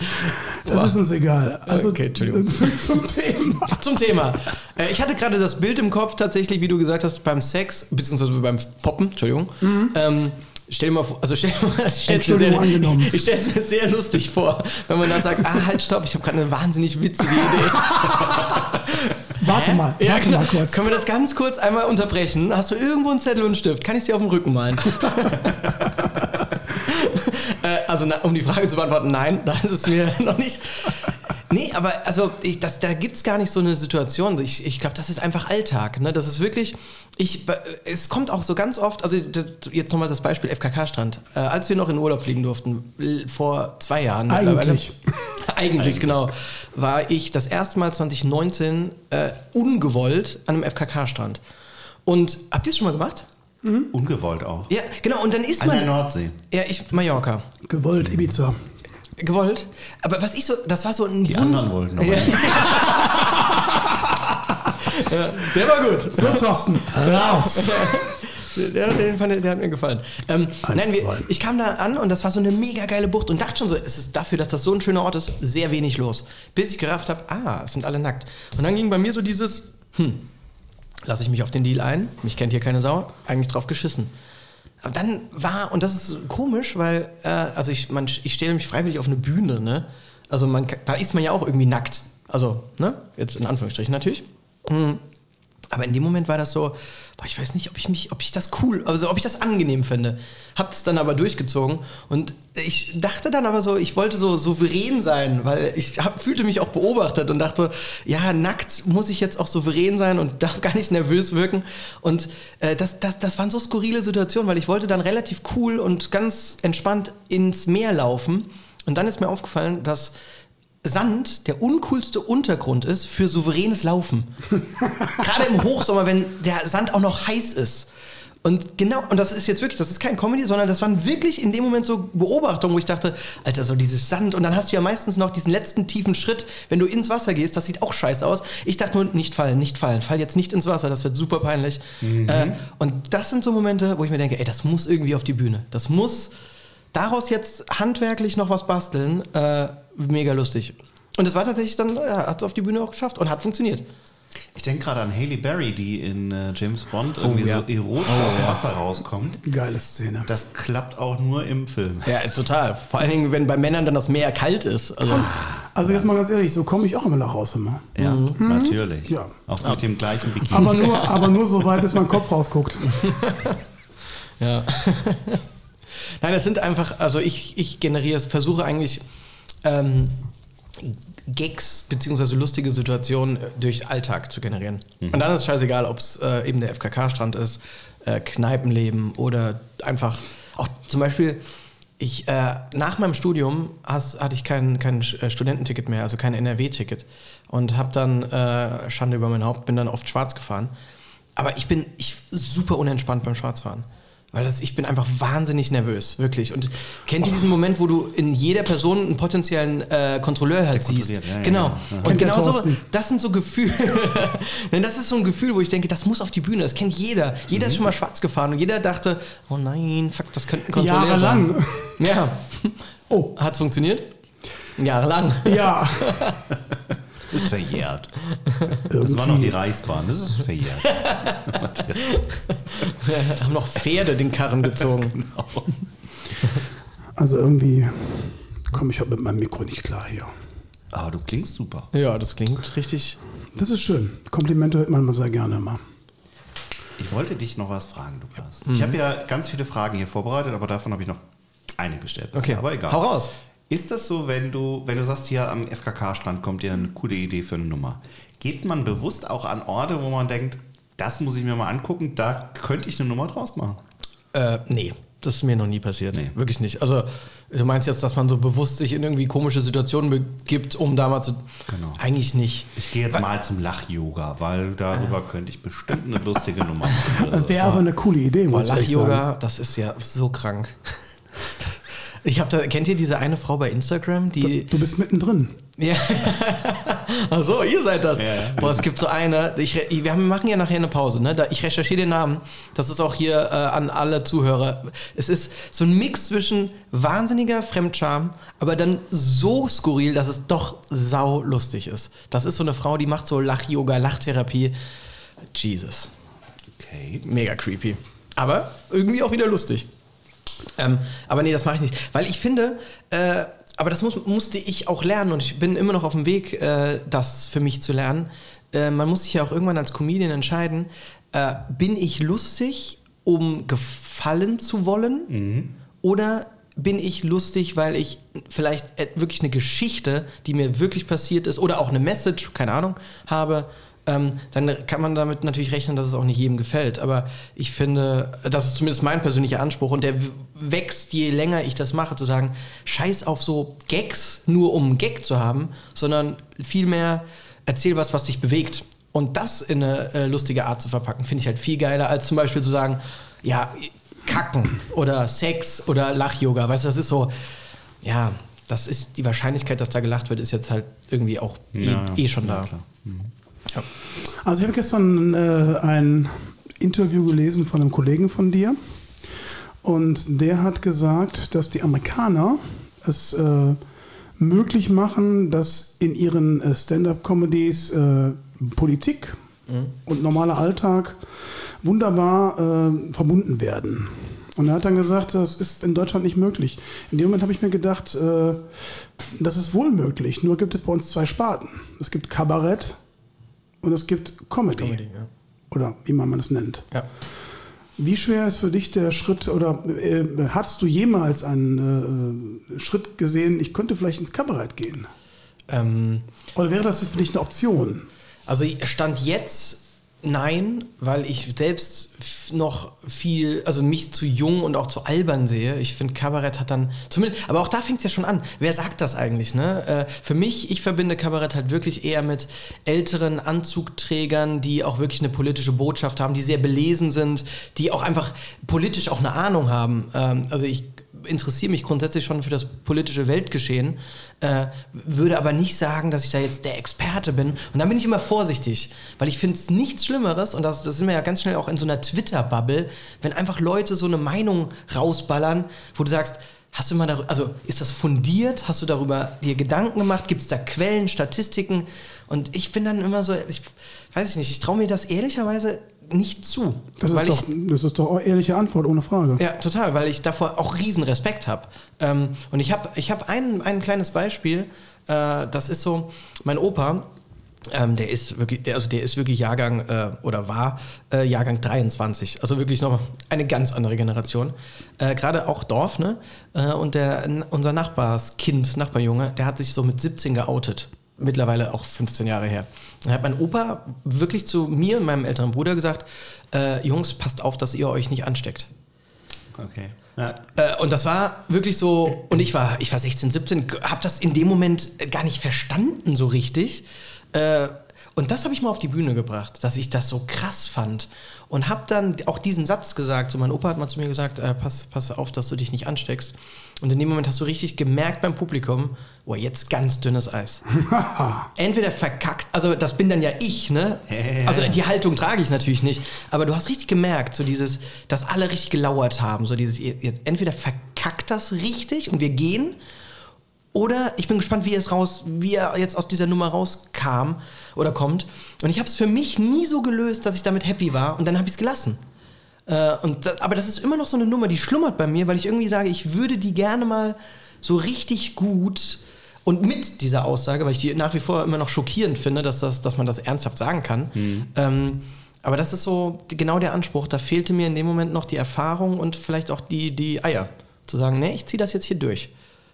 Das ist uns egal. Also Okay, Entschuldigung. zum Thema. Zum Thema. Äh, Ich hatte gerade das Bild im Kopf, tatsächlich, wie du gesagt hast, beim Sex, beziehungsweise beim Poppen, Entschuldigung. Ähm, stell dir mal vor, also stell dir mal, ich stell's mir Entschuldigung, sehr, angenommen. ich, ich stelle es mir sehr lustig vor, wenn man dann sagt, ah, halt, stopp, ich habe gerade eine wahnsinnig witzige Idee. Warte mal, Ja, warte genau. mal kurz. Können wir das ganz kurz einmal unterbrechen? Hast du irgendwo einen Zettel und einen Stift? Kann ich dir auf dem Rücken malen? Äh, also, um die Frage zu beantworten, nein, da ist es mir noch nicht. Nee, aber also ich, das, da gibt es gar nicht so eine Situation. Ich, ich glaube, das ist einfach Alltag. Ne? Das ist wirklich, ich, es kommt auch so ganz oft, also das, jetzt nochmal das Beispiel FKK-Strand. Äh, als wir noch in Urlaub fliegen durften, vor zwei Jahren mittlerweile. Eigentlich. Eigentlich, genau. War ich das erste Mal 2019 äh, ungewollt an einem FKK-Strand. Und habt ihr es schon mal gemacht? Ungewollt auch. Ja, genau. Und dann ist An der man. Nordsee. Ja, ich, Mallorca. Gewollt, Ibiza. Gewollt. Aber was ich so, das war so ein Die Wund- anderen wollten aber Ja. nicht. Der war gut. So, Thorsten, raus. Der, den fand, ich- der hat mir gefallen. Ähm, Eins, nein, wir, ich kam da an und das war so eine mega geile Bucht und dachte schon so, es ist dafür, dass das so ein schöner Ort ist, sehr wenig los. Bis ich gerafft habe, ah, es sind alle nackt. Und dann ging bei mir so dieses, hm, lasse ich mich auf den Deal ein, mich kennt hier keine Sau, eigentlich drauf geschissen. Aber dann war, und das ist komisch, weil, äh, also ich, man, ich stelle mich freiwillig auf eine Bühne, ne? Also man, da ist man ja auch irgendwie nackt. Also, ne? Jetzt in Anführungsstrichen natürlich. Hm. Aber in dem Moment war das so, boah, ich weiß nicht, ob ich mich, ob ich das cool, also ob ich das angenehm finde. Hab es dann aber durchgezogen und ich dachte dann aber so, ich wollte so souverän sein, weil ich hab, fühlte mich auch beobachtet und dachte, ja, nackt muss ich jetzt auch souverän sein und darf gar nicht nervös wirken. Und äh, das, das, das waren so skurrile Situationen, weil ich wollte dann relativ cool und ganz entspannt ins Meer laufen. Und dann ist mir aufgefallen, dass Sand der uncoolste Untergrund ist für souveränes Laufen. Gerade im Hochsommer, wenn der Sand auch noch heiß ist. Und genau, und das ist jetzt wirklich, das ist kein Comedy, sondern das waren wirklich in dem Moment so Beobachtungen, wo ich dachte, Alter, so dieses Sand. Und dann hast du ja meistens noch diesen letzten tiefen Schritt, wenn du ins Wasser gehst, das sieht auch scheiße aus. Ich dachte nur, nicht fallen, nicht fallen, fall jetzt nicht ins Wasser, das wird super peinlich. Äh, und das sind so Momente, wo ich mir denke, ey, das muss irgendwie auf die Bühne. Das muss daraus jetzt handwerklich noch was basteln. Äh, mega lustig. Und es war tatsächlich dann, ja, hat es auf die Bühne auch geschafft und hat funktioniert. Ich denke gerade an Haley Berry, die in äh, James Bond irgendwie ja. so erotisch aus dem Wasser rauskommt. Geile Szene. Das klappt auch nur im Film. Ja, ist total. Vor allen Dingen, wenn bei Männern dann das Meer kalt ist. Also, Also jetzt mal ganz ehrlich, so komme ich auch immer nach raus immer. Ja, natürlich. Ja. Auch mit dem gleichen Bikini. Aber nur, aber nur so weit, bis mein Kopf rausguckt. ja. Nein, das sind einfach, also ich, ich generiere, versuche eigentlich ähm, Gags beziehungsweise lustige Situationen äh, durch Alltag zu generieren. Und dann ist es scheißegal, ob es äh, eben der FKK-Strand ist, äh, Kneipenleben oder einfach auch zum Beispiel. Ich, äh, nach meinem Studium has, hatte ich kein, kein äh, Studententicket mehr, also kein NRW-Ticket. Und habe dann, äh, Schande über mein Haupt, bin dann oft schwarz gefahren. Aber ich bin ich, super unentspannt beim Schwarzfahren. Weil das, ich bin einfach wahnsinnig nervös, wirklich. Und kennt ihr diesen Moment, wo du in jeder Person einen potenziellen äh, Kontrolleur halt siehst? ja, ja, genau. ja. Und Kennt der genau so, das sind so Gefühle. Denn das ist so ein Gefühl, wo ich denke, das muss auf die Bühne. Das kennt jeder. Jeder Mhm. ist schon mal schwarz gefahren und jeder dachte, oh nein, fuck, das könnte ein Kontrolleur Jahrelang. sein. Ja. Oh, Hat's funktioniert? Jahrelang. ja. Ist verjährt. Das war noch die Reichsbahn, das ist verjährt. Haben noch Pferde den Karren gezogen. Also irgendwie komme ich heute mit meinem Mikro nicht klar hier. Aber du klingst super. Ja, das klingt richtig. Das ist schön. Komplimente hört man sehr gerne mal. Ich wollte dich noch was fragen, Lukas. Mhm. Ich habe ja ganz viele Fragen hier vorbereitet, aber davon habe ich noch eine gestellt. Okay, aber egal. hau raus. Ist das so, wenn du, wenn du sagst, hier am FKK-Strand kommt dir eine coole Idee für eine Nummer? Geht man bewusst auch an Orte, wo man denkt, das muss ich mir mal angucken, da könnte ich eine Nummer draus machen? Äh, nee, das ist mir noch nie passiert. Nee. Wirklich nicht. Also, du meinst jetzt, dass man so bewusst sich in irgendwie komische Situationen begibt, um da mal zu. Genau. Eigentlich nicht. Ich gehe jetzt mal zum Lach-Yoga, weil darüber könnte ich bestimmt eine lustige Nummer machen. Das wäre aber eine coole Idee, muss ich ehrlich sagen. Lach-Yoga, das ist ja so krank. Ich habe da, kennt ihr diese eine Frau bei Instagram, die. Du bist mittendrin. Ja. Ach so, ihr seid das. Ja, ja. Boah, es gibt so eine. Ich, wir haben- machen ja nachher eine Pause. Ne? Da, ich recherchiere den Namen. Das ist auch hier äh, an alle Zuhörer. Es ist so ein Mix zwischen wahnsinniger Fremdscham, aber dann so skurril, dass es doch sau lustig ist. Das ist so eine Frau, die macht so Lach-Yoga, Lachtherapie. Jesus. Okay. Mega creepy. Aber irgendwie auch wieder lustig. Ähm, aber nee, das mache ich nicht. Weil ich finde, äh, aber das muss, musste ich auch lernen und ich bin immer noch auf dem Weg, äh, das für mich zu lernen. Äh, man muss sich ja auch irgendwann als Comedian entscheiden, äh, bin ich lustig, um gefallen zu wollen? Oder bin ich lustig, weil ich vielleicht wirklich eine Geschichte, die mir wirklich passiert ist, oder auch eine Message, keine Ahnung, habe, ähm, dann kann man damit natürlich rechnen, dass es auch nicht jedem gefällt. Aber ich finde, das ist zumindest mein persönlicher Anspruch und der wächst, je länger ich das mache, zu sagen, scheiß auf so Gags, nur um einen Gag zu haben, sondern vielmehr erzähl was, was dich bewegt. Und das in eine äh, lustige Art zu verpacken, finde ich halt viel geiler, als zum Beispiel zu sagen, ja, Kacken oder Sex oder Lach-Yoga. Weißt du, das ist so, ja, das ist die Wahrscheinlichkeit, dass da gelacht wird, ist jetzt halt irgendwie auch eh, Ja, ja. eh schon da. Ja, klar. Ja. Also ich habe gestern äh, ein Interview gelesen von einem Kollegen von dir und der hat gesagt, dass die Amerikaner es äh, möglich machen, dass in ihren äh, Stand-up-Comedies äh, Politik und normaler Alltag wunderbar äh, verbunden werden. Und er hat dann gesagt, das ist in Deutschland nicht möglich. In dem Moment habe ich mir gedacht, äh, das ist wohl möglich. Nur gibt es bei uns zwei Sparten. Es gibt Kabarett und es gibt Comedy. Comedy, ja. Oder wie man es nennt. Ja. Wie schwer ist für dich der Schritt oder äh, hast du jemals einen äh, Schritt gesehen, ich könnte vielleicht ins Kabarett gehen? Ähm, Oder wäre das für dich eine Option? also Stand jetzt nein, weil ich selbst noch viel, also mich zu jung und auch zu albern sehe. Ich finde, Kabarett hat dann, zumindest, aber auch da fängt es ja schon an. Wer sagt das eigentlich? Ne? Äh, für mich, ich verbinde Kabarett halt wirklich eher mit älteren Anzugträgern, die auch wirklich eine politische Botschaft haben, die sehr belesen sind, die auch einfach politisch auch eine Ahnung haben. Ähm, also ich interessiere mich grundsätzlich schon für das politische Weltgeschehen, äh, würde aber nicht sagen, dass ich da jetzt der Experte bin. Und dann bin ich immer vorsichtig, weil ich finde es nichts Schlimmeres, und das, das sind wir ja ganz schnell auch in so einer Twitter-Bubble, wenn einfach Leute so eine Meinung rausballern, wo du sagst, hast du mal darüber, also ist das fundiert? Hast du darüber dir Gedanken gemacht? Gibt es da Quellen, Statistiken? Und ich bin dann immer so, ich weiß ich nicht, ich traue mir das ehrlicherweise nicht zu. Das weil ist, ich, doch, das ist doch auch ehrliche Antwort, ohne Frage. ja, total, weil ich davor auch riesen Respekt habe. Ähm, und ich habe ich hab ein, ein kleines Beispiel, äh, das ist so, mein Opa, ähm, der ist wirklich, der, also der ist wirklich Jahrgang äh, oder war äh, Jahrgang 23, also wirklich noch eine ganz andere Generation. Äh, Gerade auch Dorf, ne? Äh, und der, unser Nachbarskind, Nachbarjunge, der hat sich so mit 17 geoutet. Mittlerweile auch 15 Jahre her. Da hat mein Opa wirklich zu mir und meinem älteren Bruder gesagt: äh, Jungs, passt auf, dass ihr euch nicht ansteckt. Okay. Ja. Äh, und das war wirklich so, und ich war, ich war 16, 17, habe das in dem Moment gar nicht verstanden so richtig. Äh, Und das habe ich mal auf die Bühne gebracht, dass ich das so krass fand. Und habe dann auch diesen Satz gesagt. So, mein Opa hat mal zu mir gesagt, äh, pass, pass auf, dass du dich nicht ansteckst. Und in dem Moment hast du richtig gemerkt beim Publikum, boah, jetzt ganz dünnes Eis. Entweder verkackt, also das bin dann ja ich, ne? Also die Haltung trage ich natürlich nicht. Aber du hast richtig gemerkt, so dieses, dass alle richtig gelauert haben. So dieses, entweder verkackt das richtig und wir gehen. Oder ich bin gespannt, wie er es raus, wie er jetzt aus dieser Nummer rauskam oder kommt. Und ich habe es für mich nie so gelöst, dass ich damit happy war. Und dann habe ich es gelassen. Äh, und das, aber das ist immer noch so eine Nummer, die schlummert bei mir, weil ich irgendwie sage, ich würde die gerne mal so richtig gut und mit dieser Aussage, weil ich die nach wie vor immer noch schockierend finde, dass, das, dass man das ernsthaft sagen kann. Ähm, aber das ist so genau der Anspruch. Da fehlte mir in dem Moment noch die Erfahrung und vielleicht auch die, die Eier. Zu sagen, nee, ich ziehe das jetzt hier durch.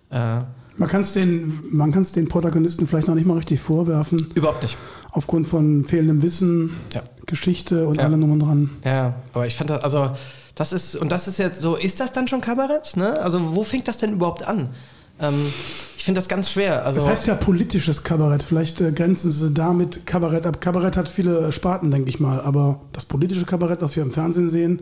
Äh, Man kann es den, man den Protagonisten vielleicht noch nicht mal richtig vorwerfen, überhaupt nicht. aufgrund von fehlendem Wissen, Ja. Geschichte und Ja. allem drum und dran. Ja, aber ich fand das, also, das ist, und das ist jetzt so, ist das dann schon Kabarett? Ne? Also, wo fängt das denn überhaupt an? Ähm, ich finde das ganz schwer. Also, Das heißt ja politisches Kabarett. Vielleicht äh, grenzen sie damit Kabarett ab. Kabarett hat viele Sparten, denke ich mal. Aber das politische Kabarett, das wir im Fernsehen sehen,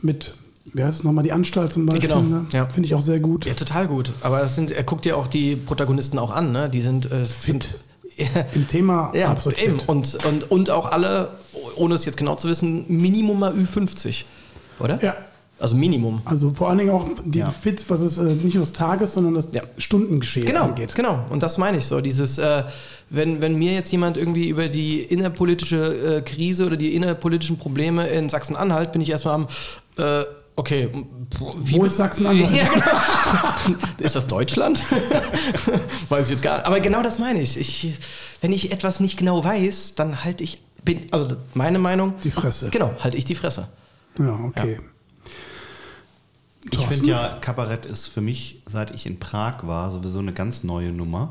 mit, wie heißt es nochmal, die Anstalt zum Beispiel, Genau, ne? ja. finde ich auch sehr gut. ja, total gut. Aber es sind, er guckt ja auch die Protagonisten auch an, ne? Die sind, äh, sind Im Thema ja, absolut eben. fit. Und, und, und auch alle, ohne es jetzt genau zu wissen, Minimum mal Ü50. Oder? Ja. Also Minimum. Also vor allen Dingen auch die Ja. Fit, was es äh, nicht nur das Tages, sondern das Ja. Stundengeschehen Genau, angeht. genau. Und das meine ich so. Dieses, äh, wenn, wenn mir jetzt jemand irgendwie über die innerpolitische äh, Krise oder die innerpolitischen Probleme in Sachsen-Anhalt, bin ich erstmal am, äh, okay, wie Wo ist Sachsen-Anhalt? Ja, genau. ist das Deutschland? weiß ich jetzt gar nicht. Aber genau das meine ich. ich. Wenn ich etwas nicht genau weiß, dann halte ich, bin, also meine Meinung. Die Fresse. Genau, halte ich die Fresse. Ja, okay. Ich Thorsten? finde ja, Kabarett ist für mich, seit ich in Prag war, sowieso eine ganz neue Nummer.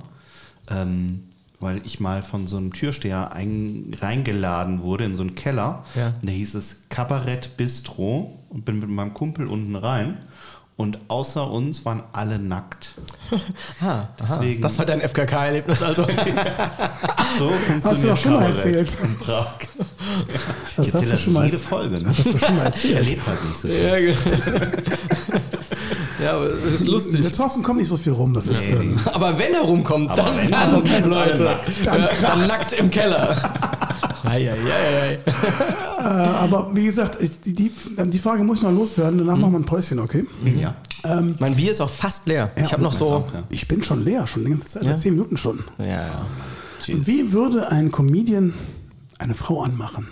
Ähm, weil ich mal von so einem Türsteher ein, reingeladen wurde in so einen Keller. Ja. Und da hieß es Kabarett Bistro und bin mit meinem Kumpel unten rein. Und außer uns waren alle nackt. Ah, Deswegen- Das war dein FKK-Erlebnis, also. So funktioniert du doch schon mal erzählt. in Prag. Das Ich hast du schon mal jede. Folge. Ne? Das hast du schon mal Ich erzählt. erlebe halt nicht so viel. ja, genau. ja, aber es ist Der lustig. Thorsten kommt nicht so viel rum. Das ist, ähm, Aber wenn er rumkommt, Aber dann, wenn er dann, rumkommt, alle Leute. nackt. Dann, ja, dann nackt im Keller. Ei, ei, ei, ei. äh, aber wie gesagt, die, die, die Frage muss ich noch loswerden. Danach machen wir ein Päuschen, okay? Ja. Mein Bier ist auch fast leer. Ja, ich habe noch so. auch, ja. Ich bin schon leer, schon die ganze Zeit, Ja? seit zehn Minuten schon. Ja, ja. Wie würde ein Comedian eine Frau anmachen?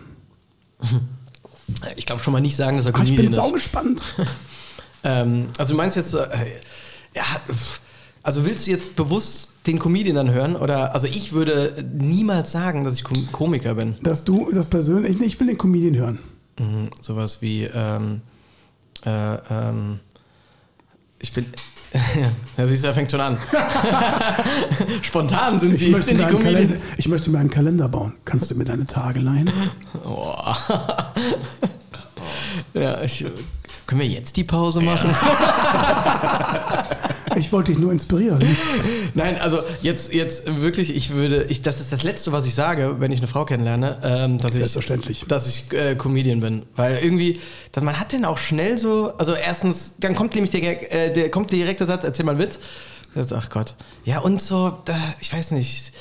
Ich glaube schon mal nicht sagen, dass er Ah, ich bin Comedian ist. saugespannt. Ähm, also du meinst jetzt, äh, ja, also willst du jetzt bewusst den Comedian dann hören? Oder, also ich würde niemals sagen, dass ich Kom Komiker bin. Dass du das persönlich, ich will den Comedian hören. Mhm, sowas wie, ähm, äh, ähm, ich bin, ja, siehst du, er fängt schon an. Spontan sind Ich sie, möchte, sind mir die. Kalender, ich möchte mir einen Kalender bauen. Kannst du mir deine Tage leihen? Ja, ich, können wir jetzt die Pause machen? Ich wollte dich nur inspirieren. Nein, also jetzt, jetzt wirklich, ich würde, ich, das ist das Letzte, was ich sage, wenn ich eine Frau kennenlerne, ähm, dass, ich, Selbstverständlich. dass ich äh, Comedian bin. Weil irgendwie, dann, man hat dann auch schnell so, also erstens, dann kommt nämlich der, äh, der kommt direkt der Satz, erzähl mal einen Witz. Das- Ach Gott. Ja, und so, da, ich weiß nicht.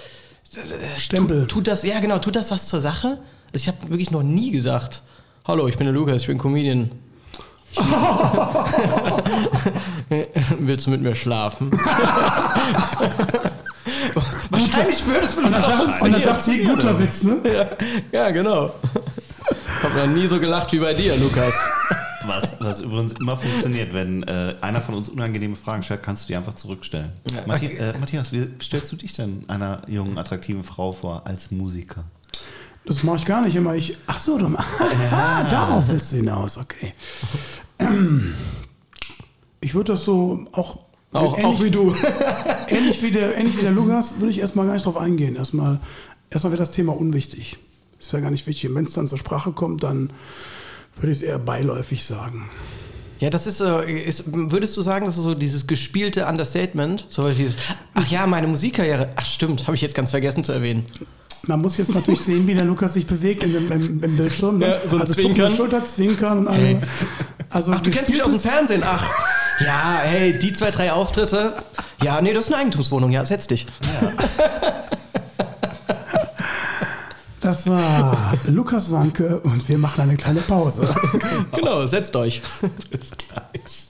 Stempel. Tut, tut das, ja genau, tut das was zur Sache? Also ich habe wirklich noch nie gesagt, hallo, ich bin der Lukas, ich bin Comedian. Willst du mit mir schlafen? Wahrscheinlich würdest du dann sagt, und dann sagt sie, guter Witz, ne? ja, ja, genau. Hab noch nie so gelacht wie bei dir, Lukas. Was, was übrigens immer funktioniert, wenn äh, einer von uns unangenehme Fragen stellt, kannst du die einfach zurückstellen. Ja, okay. äh, Matthias, wie stellst du dich denn einer jungen, attraktiven Frau vor als Musiker? Das mache ich gar nicht immer. Ich, ach so, du, ah, darauf willst du hinaus, okay. Ich würde das so auch, Auch, ähnlich, auch wie du. ähnlich, wie der, ähnlich wie der Lukas, würde ich erstmal gar nicht drauf eingehen. Erstmal, erstmal wäre das Thema unwichtig. Das wäre gar nicht wichtig. Und wenn es dann zur Sprache kommt, dann würde ich es eher beiläufig sagen. Ja, das ist so, ist, würdest du sagen, das ist so dieses gespielte Understatement? So dieses, ach ja, meine Musikkarriere. Ach stimmt, habe ich jetzt ganz vergessen zu erwähnen. Man muss jetzt natürlich sehen, wie der Lukas sich bewegt in dem, im, im Bildschirm. Ne? Ja, so ein also Zwinkern. Schulter, Zwinkern und alle. Also Ach, du kennst mich aus dem Fernsehen. Ach. Ja, hey, die zwei, drei Auftritte. Ja, nee, das ist eine Eigentumswohnung. Ja, setz dich. Das war Lukas Wanke und wir machen eine kleine Pause. Genau, setzt euch. Bis gleich.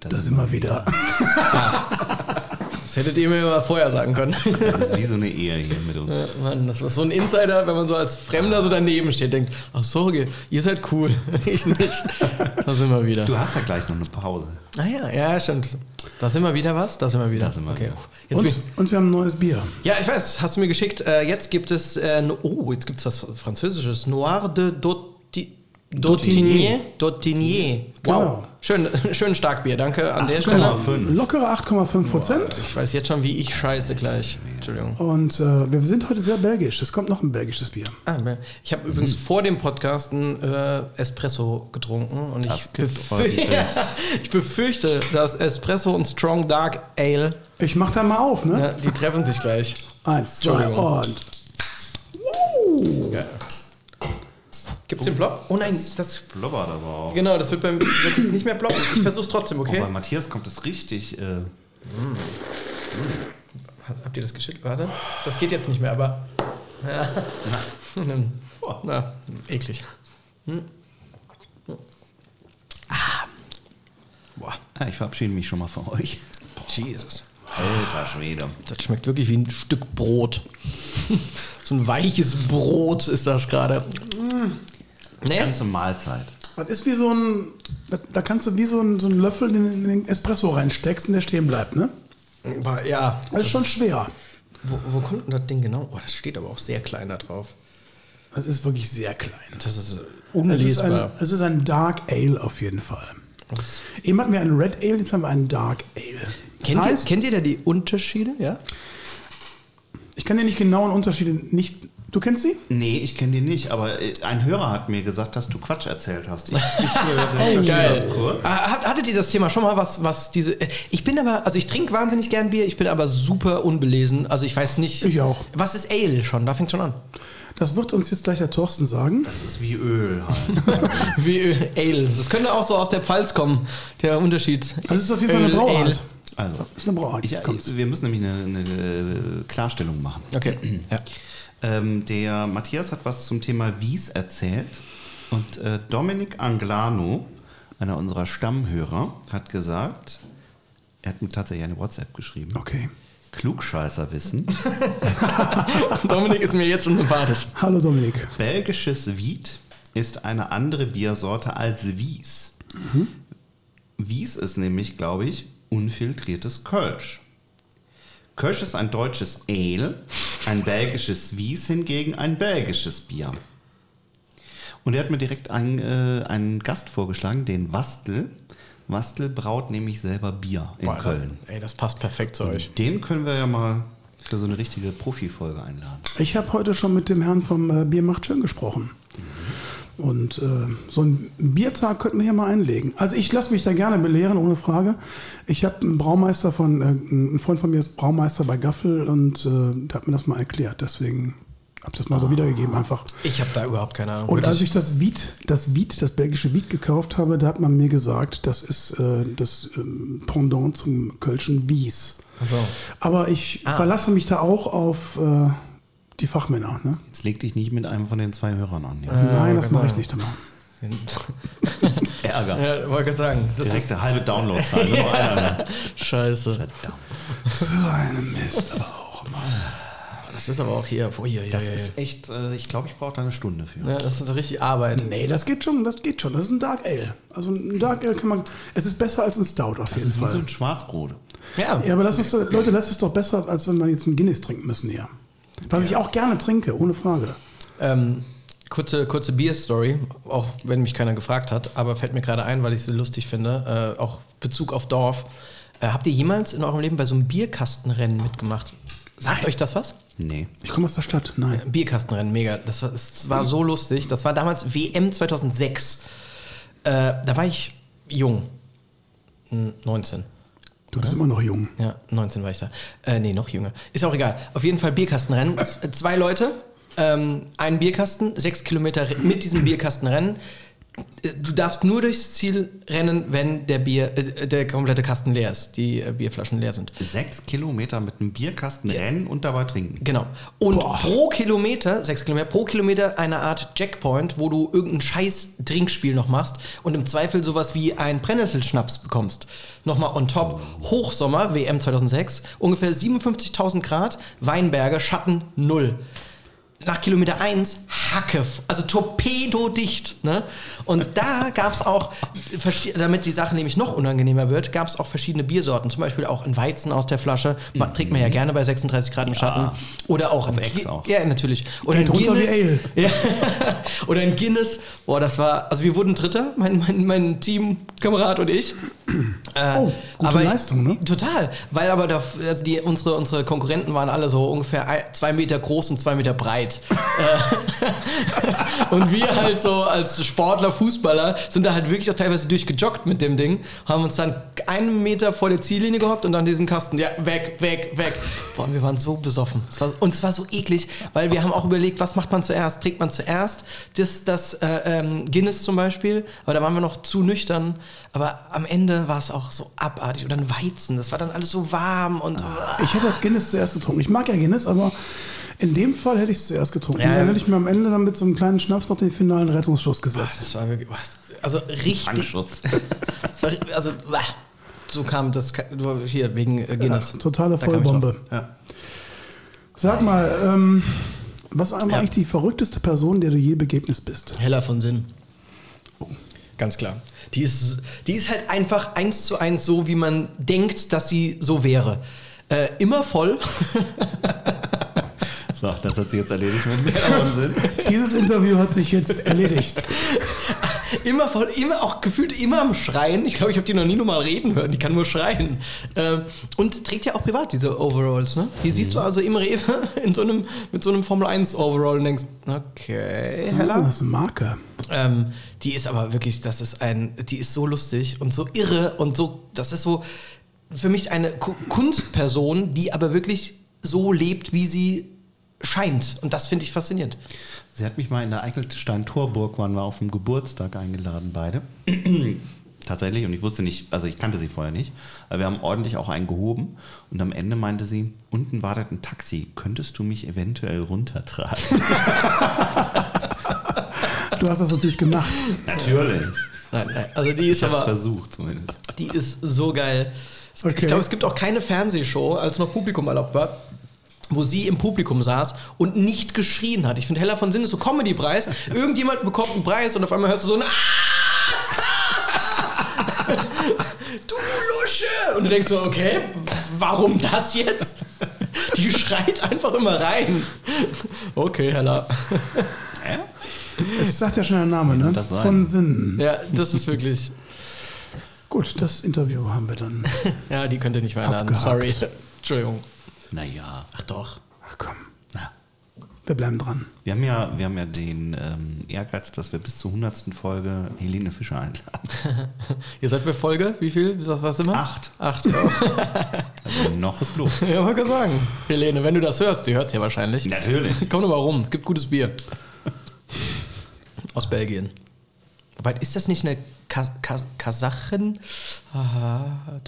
Da sind wir wieder. Das hättet ihr mir mal vorher sagen können. Das ist wie so eine Ehe hier mit uns. Ja, Mann, das war so ein Insider, wenn man so als Fremder so daneben steht, denkt, ach Sorge, ihr seid cool, ich nicht. Da sind wir wieder. Du hast ja gleich noch eine Pause. Ah ja, ja, stimmt. Da sind wir wieder was? Da sind wir wieder. Da sind wir okay. wieder. Jetzt Und, und wir haben ein neues Bier. ja, ich weiß, hast du mir geschickt. Äh, jetzt gibt es, äh, oh, jetzt gibt es was Französisches. Noir de Dautinier. Dautinier. Wow. Genau. Schön, schön stark Bier, danke an der Stelle. 8,5. Lockere 8,5 Prozent. Ich weiß jetzt schon, wie ich scheiße gleich. Entschuldigung. Und äh, wir sind heute sehr belgisch. Es kommt noch ein belgisches Bier. Ah, ich habe übrigens vor dem Podcast einen äh, Espresso getrunken und ich, befür ordentlich. ich befürchte, dass Espresso und Strong Dark Ale, Ich mach da mal auf, ne? ja, die treffen sich gleich. Eins, zwei und. Ja. Gibt's den Block? Oh nein, das Blubbert aber auch. genau, das wird, beim, wird jetzt nicht mehr blocken. Ich versuch's trotzdem, Oh, okay? bei Matthias kommt es richtig. Äh, Habt ihr das geschüttelt? Warte. Das geht jetzt nicht mehr, aber. Ja. Na, eklig. Hm. Ah. Boah, ja, ich verabschiede mich schon mal von euch. Jesus. Alter Schwede. Das schmeckt wirklich wie ein Stück Brot. so ein weiches Brot ist das gerade. Nee. Ganze Mahlzeit. Das ist wie so ein. Da, da kannst du wie so ein, so einen Löffel in, in den Espresso reinsteckst und der stehen bleibt, ne? Aber ja. Das ist schon schwer. Wo, wo kommt denn das Ding genau? Oh, das steht aber auch sehr klein da drauf. Das ist wirklich sehr klein. Das ist Es ist, ein, unlesbar. es ist ein Dark Ale auf jeden Fall. Eben hatten wir einen Red Ale, jetzt haben wir einen Dark Ale. Das Kennt, heißt, ihr, kennt ihr da die Unterschiede? Ja? ich kann dir nicht genauen Unterschiede nicht. Du kennst sie? Nee, ich kenne die nicht, aber äh, ein Hörer hat mir gesagt, dass du Quatsch erzählt hast. Ich, ich äh, recherchiere das kurz. Ah, Hattet ihr das Thema schon mal, was, was diese. äh, Ich bin aber, also ich trinke wahnsinnig gern Bier, ich bin aber super unbelesen. Also ich weiß nicht. Ich auch. Was ist Ale schon? Da fängt schon an. Das wird uns jetzt gleich der Thorsten sagen. Das ist wie Öl halt. Wie äh, Ale. Das könnte auch so aus der Pfalz kommen, der Unterschied. Das ist auf jeden Fall eine Öl, Brauart. Ale. Also, Das ist eine Brauart. ich, wir müssen nämlich eine, eine Klarstellung machen. Okay. Ja. Ähm, der Matthias hat was zum Thema Wies erzählt und äh, Dominik Anglano, einer unserer Stammhörer, hat gesagt, er hat mir tatsächlich eine WhatsApp geschrieben. Okay. Klugscheißerwissen. Dominik ist mir jetzt schon sympathisch. Hallo Dominik. Belgisches Wied ist eine andere Biersorte als Wies. Wies ist nämlich, glaube ich, unfiltriertes Kölsch. Kölsch ist ein deutsches Ale, ein belgisches Wies hingegen ein belgisches Bier. Und er hat mir direkt einen, äh, einen Gast vorgeschlagen, den Wastel. Wastel braut nämlich selber Bier in Boah, Köln. Ey, das passt perfekt zu euch. Den können wir ja mal für so eine richtige Profi-Folge einladen. Ich habe heute schon mit dem Herrn vom äh, Bier macht schön gesprochen. Und äh, so einen Biertag könnten wir hier mal einlegen. Also ich lasse mich da gerne belehren, ohne Frage. Ich habe einen Braumeister von, äh, ein Freund von mir ist Braumeister bei Gaffel und äh, der hat mir das mal erklärt. Deswegen habe ich das mal so wiedergegeben einfach. Ich habe da überhaupt keine Ahnung. Und als ich das Wied, das Wied, das belgische Wied gekauft habe, da hat man mir gesagt, das ist äh, das ähm, Pendant zum Kölschen Wies. Ach so. Aber ich Ah. verlasse mich da auch auf äh, die Fachmänner. Ne? Jetzt leg dich nicht mit einem von den zwei Hörern an. Ja. Nein, das genau. mache ich nicht immer. Ärger. Ja, wollte gerade sagen. Das ist Direkte halbe Downloadzahl. einer mehr. scheiße. Verdammt. So eine Mist, aber auch immer. Das ist aber auch hier. Ui, ui, Das ui. ist echt, äh, ich glaube, ich brauche da eine Stunde für. Ja, das ist richtig Arbeit. Nee, das geht schon, das geht schon. Das ist ein Dark Ale. Also ein Dark Ale kann man. Es ist besser als ein Stout auf Das jeden ist wie so Fall. ein Schwarzbrot. Ja. Ja, aber das ist, Leute, das ist doch besser, als wenn man jetzt einen Guinness trinken müssen hier. Was ich auch gerne trinke, ohne Frage. Ähm, kurze kurze Bier-Story, auch wenn mich keiner gefragt hat, aber fällt mir gerade ein, weil ich sie lustig finde, äh, auch Bezug auf Dorf. Äh, habt ihr jemals in eurem Leben bei so einem Bierkastenrennen mitgemacht? Sagt Nein. euch das was? Nee. Ich komme aus der Stadt. Nein. Bierkastenrennen, mega. Das war, es war so lustig. Das war damals WM 2006. Äh, da war ich jung. Hm, 19. Du bist immer noch jung. Ja, 19 war ich da. Äh, nee, noch jünger. Ist auch egal. Auf jeden Fall Bierkastenrennen. Zwei Leute, ähm, einen Bierkasten, sechs Kilometer mit diesem Bierkastenrennen. Du darfst nur durchs Ziel rennen, wenn der Bier, äh, der komplette Kasten leer ist, die äh, Bierflaschen leer sind. Sechs Kilometer mit einem Bierkasten rennen und dabei trinken. Genau. Und pro Kilometer, sechs Kilometer, pro Kilometer eine Art Checkpoint, wo du irgendein scheiß Trinkspiel noch machst und im Zweifel sowas wie ein Brennnesselschnaps bekommst. Nochmal on top. Hochsommer, WM 2006, ungefähr 57.000 Grad, Weinberge, Schatten null. Nach Kilometer 1 Hacke, also torpedodicht. Ne? Und da gab es auch, damit die Sache nämlich noch unangenehmer wird, gab es auch verschiedene Biersorten. Zum Beispiel auch ein Weizen aus der Flasche. Man, Trinkt man ja gerne bei 36 Grad im Schatten. Oder auch Auf ein Ex auch. Ja, natürlich. Oder Geht ein Guinness. Ja. Oder ein Guinness. Boah, das war, also wir wurden Dritter, mein, mein, mein Teamkamerad und ich. Äh, Oh, gute aber ich- Leistung, ne? Total, weil aber da, also die, unsere, unsere Konkurrenten waren alle so ungefähr ein, zwei Meter groß und zwei Meter breit. Äh, und wir halt so als Sportler, Fußballer sind da halt wirklich auch teilweise durchgejoggt mit dem Ding, haben uns dann einen Meter vor der Ziellinie gehockt und dann diesen Kasten, ja, weg, weg, weg. Boah, wir waren so besoffen. Es war, und es war so eklig, weil wir haben auch überlegt, was macht man zuerst? Trinkt man zuerst das, das äh, ähm, Guinness zum Beispiel, aber da waren wir noch zu nüchtern. Aber am Ende war es auch so abartig. Oder ein Weizen, das war dann alles so warm und. Ich hätte das Guinness zuerst getrunken. Ich mag ja Guinness, aber in dem Fall hätte ich es zuerst getrunken. Ja, Und ja. dann hätte ich mir am Ende dann mit so einem kleinen Schnaps noch den finalen Rettungsschuss gesetzt. Das war wirklich. Also richtig. Anschutz. also, so kam das hier wegen äh, Guinness. Totale kam ich Vollbombe. Ja. Sag mal, ähm, was war Ja. eigentlich die verrückteste Person, der du je begegnet bist? Heller von Sinn. Ganz klar. Die ist, die ist halt einfach eins zu eins so, wie man denkt, dass sie so wäre. Äh, immer voll. So, das hat sich jetzt erledigt mit mir. Wahnsinn. Dieses Interview hat sich jetzt erledigt. immer voll, immer auch gefühlt immer am Schreien. Ich glaube, ich habe die noch nie normal reden hören. Die kann nur schreien. Ähm, und trägt ja auch privat diese Overalls. Ne? Hier siehst du also im Rewe in so einem, mit so einem Formel 1 Overall und denkst, okay, Ah, Hella. das ist eine Marke. Ähm, die ist aber wirklich, das ist ein, die ist so lustig und so irre und so, das ist so für mich eine Ku- Kunstperson, die aber wirklich so lebt, wie sie scheint. Und das finde ich faszinierend. Sie hat mich mal in der Eichelstein-Torburg, waren wir auf dem Geburtstag eingeladen, beide. Tatsächlich, und ich wusste nicht, also ich kannte sie vorher nicht, aber wir haben ordentlich auch einen gehoben. Und am Ende meinte sie, unten wartet ein Taxi, könntest du mich eventuell runtertragen? Du hast das natürlich gemacht. Natürlich. Nein, nein, also die ist Ich habe es aber, versucht zumindest. die ist so geil. Okay. Ich glaube, es gibt auch keine Fernsehshow, als noch Publikum erlaubt war, wo sie im Publikum saß und nicht geschrien hat. Ich finde, Hella von Sinn ist so Comedy-Preis. Irgendjemand bekommt einen Preis und auf einmal hörst du so ein Ah! Du Lusche! Und du denkst so, okay, warum das jetzt? Die schreit einfach immer rein. Okay, Hella. Es sagt ja schon der Name, ne? Von Sinn. Ja, das ist wirklich. Gut, das Interview haben wir dann. Ja, die könnt ihr nicht mehr einladen. Sorry. Entschuldigung. Naja. Ach doch. Ach komm, Na. wir bleiben dran. Wir haben ja, wir haben ja den ähm, Ehrgeiz, dass wir bis zur 100. Folge Helene Fischer einladen. Ihr seid bei Folge? Wie viel? Was, was immer? Acht. Acht, ja. Also noch ist Luft. ja, wollte sagen. Helene, wenn du das hörst, die hört ja wahrscheinlich. Natürlich. Komm doch mal rum, gibt gutes Bier. Aus Belgien. Wobei, ist das nicht eine Kas Kas Kasachin? Aha,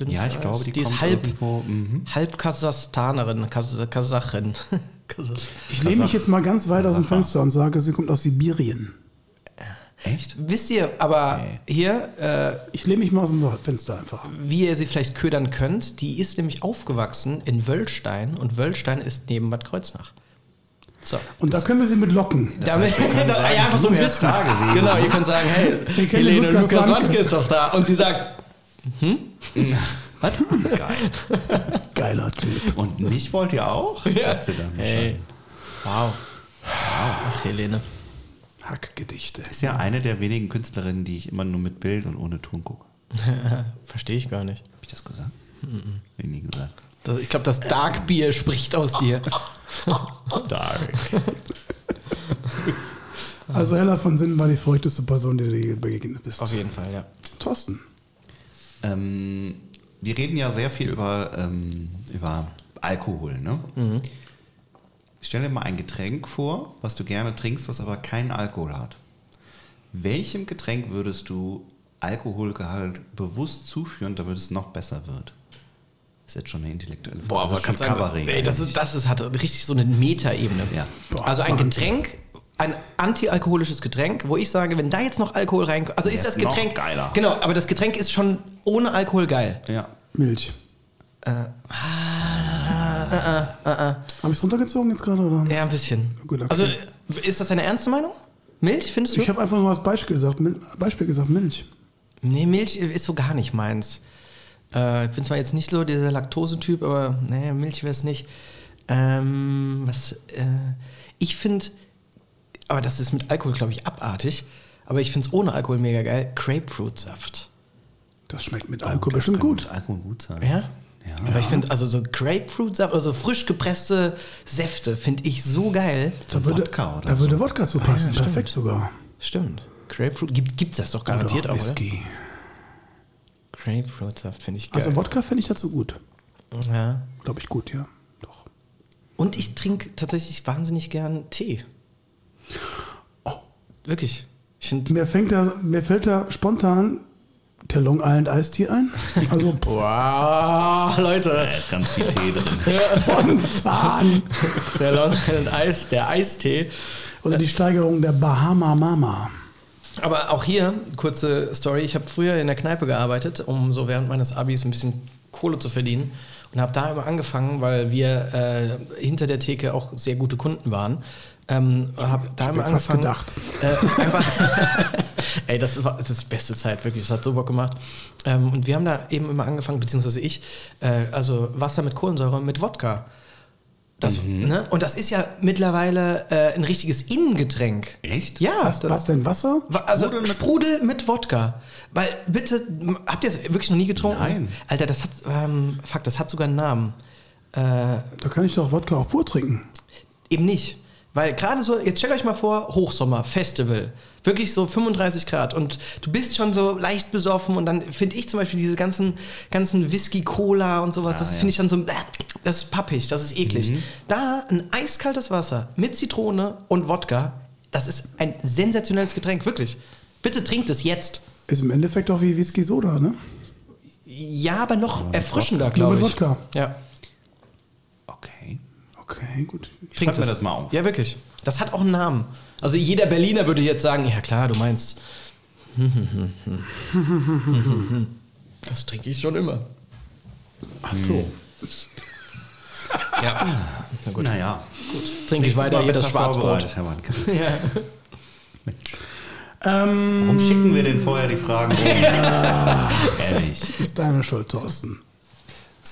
Ja, ich glaube, die, die ist kommt halb, irgendwo. Mhm. halb Kasachstanerin. Kas Kasachin. Kasach- Ich lehne mich jetzt mal ganz weit aus dem. Fenster und sage, sie kommt aus Sibirien. Echt? Wisst ihr aber Nee. hier, äh, Ich lehne mich mal aus dem Fenster einfach. wie ihr sie vielleicht ködern könnt, die ist nämlich aufgewachsen in Wöllstein und Wöllstein ist neben Bad Kreuznach. So. Und da können wir sie mit locken. Damit, kann da, sagen, ja, einfach so ein Wissen. Genau, ihr könnt sagen, hey, Helene Lukas Lukas, Wandke. Ist doch da. Und sie sagt, hm? Was? Geil. Geiler Typ. Und mich wollt ihr auch? Sagt sie dann Hey. wahrscheinlich. Wow. Ach, Helene. Hackgedichte. Ist ja eine der wenigen Künstlerinnen, die ich immer nur mit Bild und ohne Ton gucke. Verstehe ich gar nicht. Habe ich das gesagt? Hab ich nie gesagt. Das, ich glaube, das Dark Bier spricht aus dir. Dark. Also Hella von Sinn war die verrückteste Person, der du je begegnet bist. Auf jeden Fall, ja. Thorsten. ähm, wir reden ja sehr viel über, ähm, über Alkohol, ne? Stell dir mal ein Getränk vor, was du gerne trinkst, was aber keinen Alkohol hat. Welchem Getränk würdest du Alkoholgehalt bewusst zuführen, damit es noch besser wird? Ist jetzt schon eine intellektuelle Frage. Boah, Das aber ist kannst Kabarett ey, das, ist, das ist, hat richtig so eine Metaebene. Ja. Boah, also ein Wahnsinn. Getränk, ein antialkoholisches Getränk, wo ich sage, wenn da jetzt noch Alkohol reinkommt, also ist ist das noch Getränk geiler. Genau, aber das Getränk ist schon ohne Alkohol geil. ja. Milch. Habe ich es runtergezogen jetzt gerade? Oder? Ja, ein bisschen. Gut, okay. Also ist das deine ernste Meinung? Milch, findest du? Ich habe einfach nur als Beispiel gesagt, Beispiel gesagt Milch. nee, Milch ist so gar nicht meins. Äh, ich bin zwar jetzt nicht so dieser Laktosetyp, aber nee, Milch wäre es nicht. Ähm, was, äh, ich finde, aber das ist mit Alkohol, glaube ich, abartig. Aber ich finde es ohne Alkohol mega geil. Grapefruitsaft. Das schmeckt mit Oh, Alkohol das bestimmt gut. mit Alkohol gut sein. Ja? Ja. Aber ich finde, also so Grapefruitsaft, also frisch gepresste Säfte, finde ich so geil. Da würde, Wodka oder da würde so. Wodka zu passen. ja, Perfekt sogar. Stimmt. Grapefruit, gibt es das doch garantiert Oder auch, oder? Grapefruitsaft finde ich geil. Also Wodka finde ich dazu gut. ja. Glaube ich gut, ja. Doch. Und ich trinke tatsächlich wahnsinnig gern Tee. Oh. Wirklich. Ich. Mir, fängt da, mir fällt da spontan der Long Island Eistee ein. Also Wow, Leute. Da ist ganz viel Tee drin. spontan. Der Long Island Eis, der Eistee. Oder die Steigerung der Bahama Mama. Aber auch hier, kurze Story. Ich habe früher in der Kneipe gearbeitet, um so während meines Abis ein bisschen Kohle zu verdienen. Und habe da immer angefangen, weil wir äh, hinter der Theke auch sehr gute Kunden waren. Ähm, habe da immer angefangen. gedacht. Äh, einfach, ey, das war das ist die beste Zeit, wirklich. Das hat so Bock gemacht. Ähm, und wir haben da eben immer angefangen, beziehungsweise ich, äh, also Wasser mit Kohlensäure mit Wodka. Das, Mhm. ne? Und das ist ja mittlerweile äh, ein richtiges Innengetränk. Echt? Ja, Was, das, was denn Wasser? Wa- Also Sprudel mit, Wodka. Weil bitte, habt ihr es wirklich noch nie getrunken? Nein. Alter, das hat, ähm, fuck, das hat sogar einen Namen. Äh, Da kann ich doch Wodka auch pur trinken. eben nicht. Weil gerade so, jetzt stellt euch mal vor, Hochsommer, Festival. Wirklich so 35 Grad und du bist schon so leicht besoffen und dann finde ich zum Beispiel diese ganzen, ganzen Whisky, Cola und sowas, das ja. finde ich dann so, das ist pappig, das ist eklig. Da ein eiskaltes Wasser mit Zitrone und Wodka, das ist ein sensationelles Getränk, wirklich. Bitte trinkt es jetzt. Ist im Endeffekt auch wie Whisky Soda, ne? Ja, aber noch erfrischender, Nur glaube mit ich. Wodka. Ja, Okay. Okay, gut. Ich schreib mir das mal auf. Ja, wirklich. Das hat auch einen Namen. Also jeder Berliner würde jetzt sagen, ja klar, du meinst. Das trinke ich schon immer. Ach so. Ja. Na gut. Naja, Trinke ich weiter jedes Schwarzbrot. vorbereitet, Herr Wandke. Ja. Ähm, Warum schicken wir denn vorher die Fragen um? Ehrlich. ist deine Schuld, Thorsten.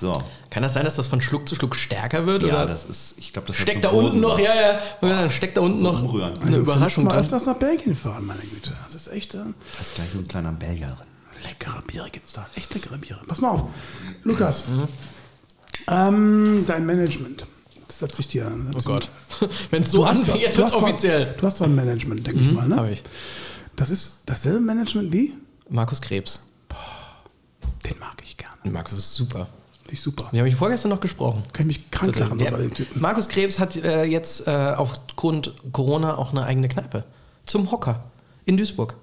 So. Kann das sein, dass das von Schluck zu Schluck stärker wird? Ja, oder das ist, ich glaube, das steckt so da unten noch, ja, Bodensatz. ja. ja. Steckt da unten noch umrühren. eine Überraschung mal drin. öfters nach Belgien fahren, meine Güte. Das ist echt äh, Da ist gleich so ein kleiner Belgier drin. leckere Biere gibt's da. Echt leckere Biere. Pass mal auf. Lukas. Ähm, dein Management. Das setze ich dir an. Oh Gott. Wenn es so anfängt, jetzt wird offiziell. Mhm, Du hast doch ein Management, denke ich mal, ne? Habe ich. Das ist dasselbe Management wie? Markus Krebs. Den mag ich gerne. Markus ist super. Finde ich super. Wir haben ich vorgestern noch gesprochen. Kann ich mich krank lachen über den Typen. Markus Krebs hat äh, jetzt äh, aufgrund Corona auch eine eigene Kneipe. Zum Hocker in Duisburg.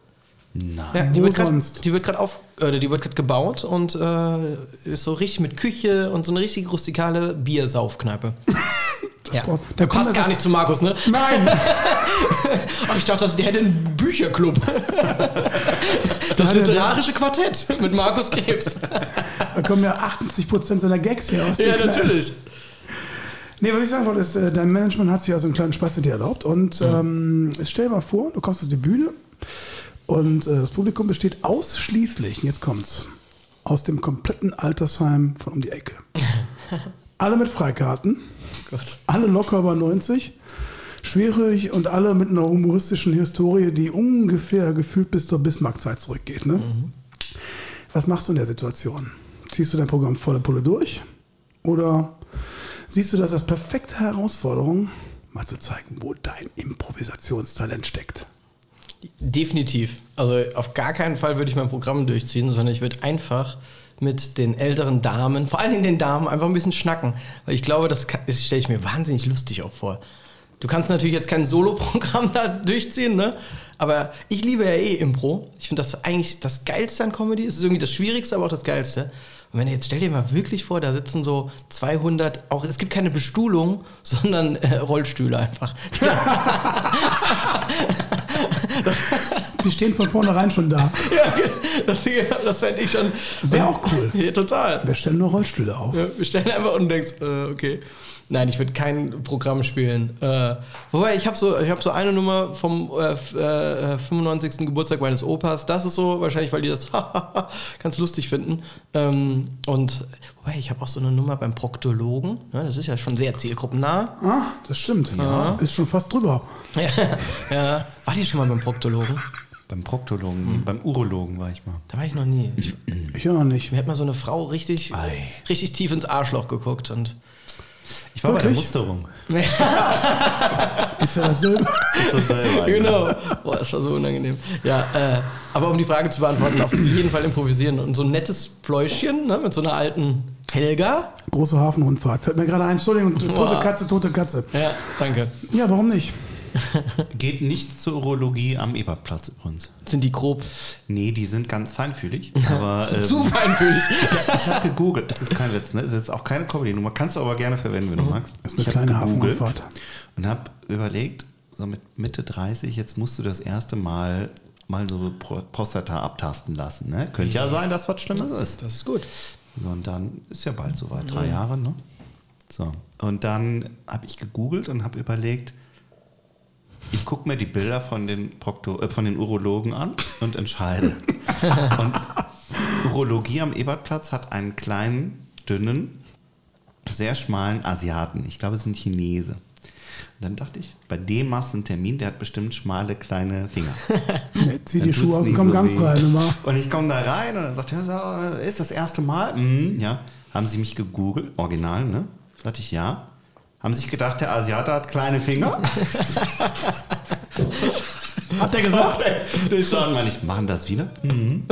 Nein. Ja, die Wo wird grad- sonst? Die wird gerade auf, äh, die wird gerade gebaut und äh, ist so richtig mit Küche und so eine richtig rustikale Biersaufkneipe. ja. Der da passt gar nicht zu Markus, ne? Nein! Ach, ich dachte, der hätte einen Bücherclub. Das er- literarische Quartett mit Markus Krebs. da kommen ja 80% seiner Gags hier aus. ja, natürlich. Nee, was ich sagen wollte, ist, äh, dein Management hat sich also einen kleinen Spaß mit dir erlaubt. Und ähm, jetzt stell dir mal vor, du kommst auf die Bühne und äh, das Publikum besteht ausschließlich, jetzt kommt's, aus dem kompletten Altersheim von um die Ecke. Alle mit Freikarten, Gott. alle locker über 90, schwierig und alle mit einer humoristischen Historie, die ungefähr gefühlt bis zur Bismarck-Zeit zurückgeht. Ne? Was machst du in der Situation? Ziehst du dein Programm volle Pulle durch? Oder siehst du das als perfekte Herausforderung, mal zu zeigen, wo dein Improvisationstalent steckt? Definitiv. Also auf gar keinen Fall würde ich mein Programm durchziehen, sondern ich würde einfach mit den älteren Damen, vor allen Dingen den Damen, einfach ein bisschen schnacken. Weil ich glaube, das, das stelle ich mir wahnsinnig lustig auch vor. Du kannst natürlich jetzt kein Soloprogramm da durchziehen, ne? Aber ich liebe ja eh Impro. Ich finde das eigentlich das Geilste an Comedy. Es ist irgendwie das Schwierigste, aber auch das Geilste. Und wenn du jetzt stell dir mal wirklich vor, da sitzen so 200, auch es gibt keine Bestuhlung, sondern äh, Rollstühle einfach. Die stehen von vornherein schon da. ja, das, das fände ich schon. Wäre auch cool. Ja, total. Wir stellen nur Rollstühle auf. Ja, wir stellen einfach und denkst, äh, okay. Nein, ich würde kein Programm spielen. Äh, wobei, ich habe so, ich hab so eine Nummer vom äh, äh, 95. Geburtstag meines Opas. Das ist so, wahrscheinlich, weil die das ganz lustig finden. Ähm, und wobei, ich habe auch so eine Nummer beim Proktologen. Ja, das ist ja schon sehr zielgruppennah. Ah, das stimmt. Ist schon fast drüber. ja, ja. War die schon mal beim Proktologen? Beim Proktologen, beim Urologen war ich mal. Da war ich noch nie. Ich, Ich auch noch nicht. mir hat mal so eine Frau richtig, Ei. richtig tief ins Arschloch geguckt und Ich war bei der Wirklich? Musterung. Ist ja dasselbe. Ist das selber Genau. Boah, das war so unangenehm. Ja, äh, aber um die Frage zu beantworten, auf jeden Fall improvisieren. Und so ein nettes Pläuschchen ne, mit so einer alten Helga. Große Hafenrundfahrt. Fällt mir gerade ein. Entschuldigung, tote Boah. Katze, tote Katze. Ja, danke. Ja, warum nicht? Geht nicht zur Urologie am Ebertplatz übrigens. Sind die grob Nee, die sind ganz feinfühlig. Aber ähm, zu feinfühlig? ich habe gegoogelt. Es ist kein Witz, ne? Es ist jetzt auch keine Comedy-Nummer. Kannst du aber gerne verwenden, wenn du magst. Mhm. Ist eine ich kleine gegoogelt Hafenrundfahrt. Und habe überlegt, so mit Mitte 30, jetzt musst du das erste Mal mal so Pro- Prostata abtasten lassen. Ne? Könnte ja sein, dass was Schlimmes ist. Das ist gut. So, und dann ist ja bald soweit, drei Jahre, ne? So. Und dann habe ich gegoogelt und habe überlegt, ich gucke mir die Bilder von den, Prokto äh, von den Urologen an und entscheide. und Urologie am Ebertplatz hat einen kleinen, dünnen, sehr schmalen Asiaten. Ich glaube, es ist ein Chinese. Und dann dachte ich, bei dem machst du einen Termin, der hat bestimmt schmale kleine Finger. Zieh die Schuhe aus und komm so ganz weh. rein. Immer. Und ich komme da rein und dann sagt er, so, ist das erste Mal? Mhm, ja. Haben Sie mich gegoogelt? Original, ne? Sagte ich, ja. Haben sich gedacht, der Asiate hat kleine Finger? Hat der gesagt? Die schauen mal nicht, machen das wieder?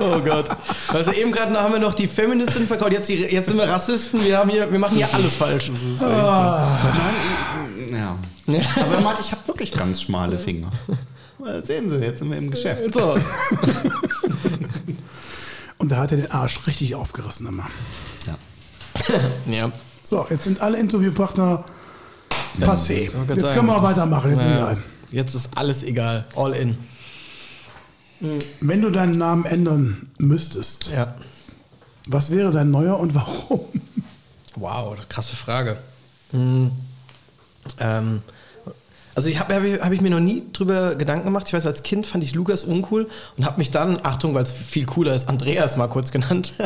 Oh Gott. Also eben gerade noch haben wir noch die Feministin verkauft, jetzt, die, jetzt sind wir Rassisten, wir, haben hier, wir machen hier alles falsch. Nein, ja. Aber er meinte, ich habe wirklich ganz schmale Finger. Sehen Sie, jetzt sind wir im Geschäft. So. Und da hat er den Arsch richtig aufgerissen immer. Ja. Ja. So, jetzt sind alle Interviewpartner passé. Jetzt sagen, können wir auch weitermachen. Jetzt, Ja, egal. jetzt ist alles egal. All in. Wenn du deinen Namen ändern müsstest, Ja. was wäre dein neuer und warum? Wow, krasse Frage. Hm. Ähm, also ich habe hab ich, hab ich mir noch nie drüber Gedanken gemacht. Ich weiß, als Kind fand ich Lukas uncool und habe mich dann, Achtung, weil es viel cooler ist, Andreas mal kurz genannt.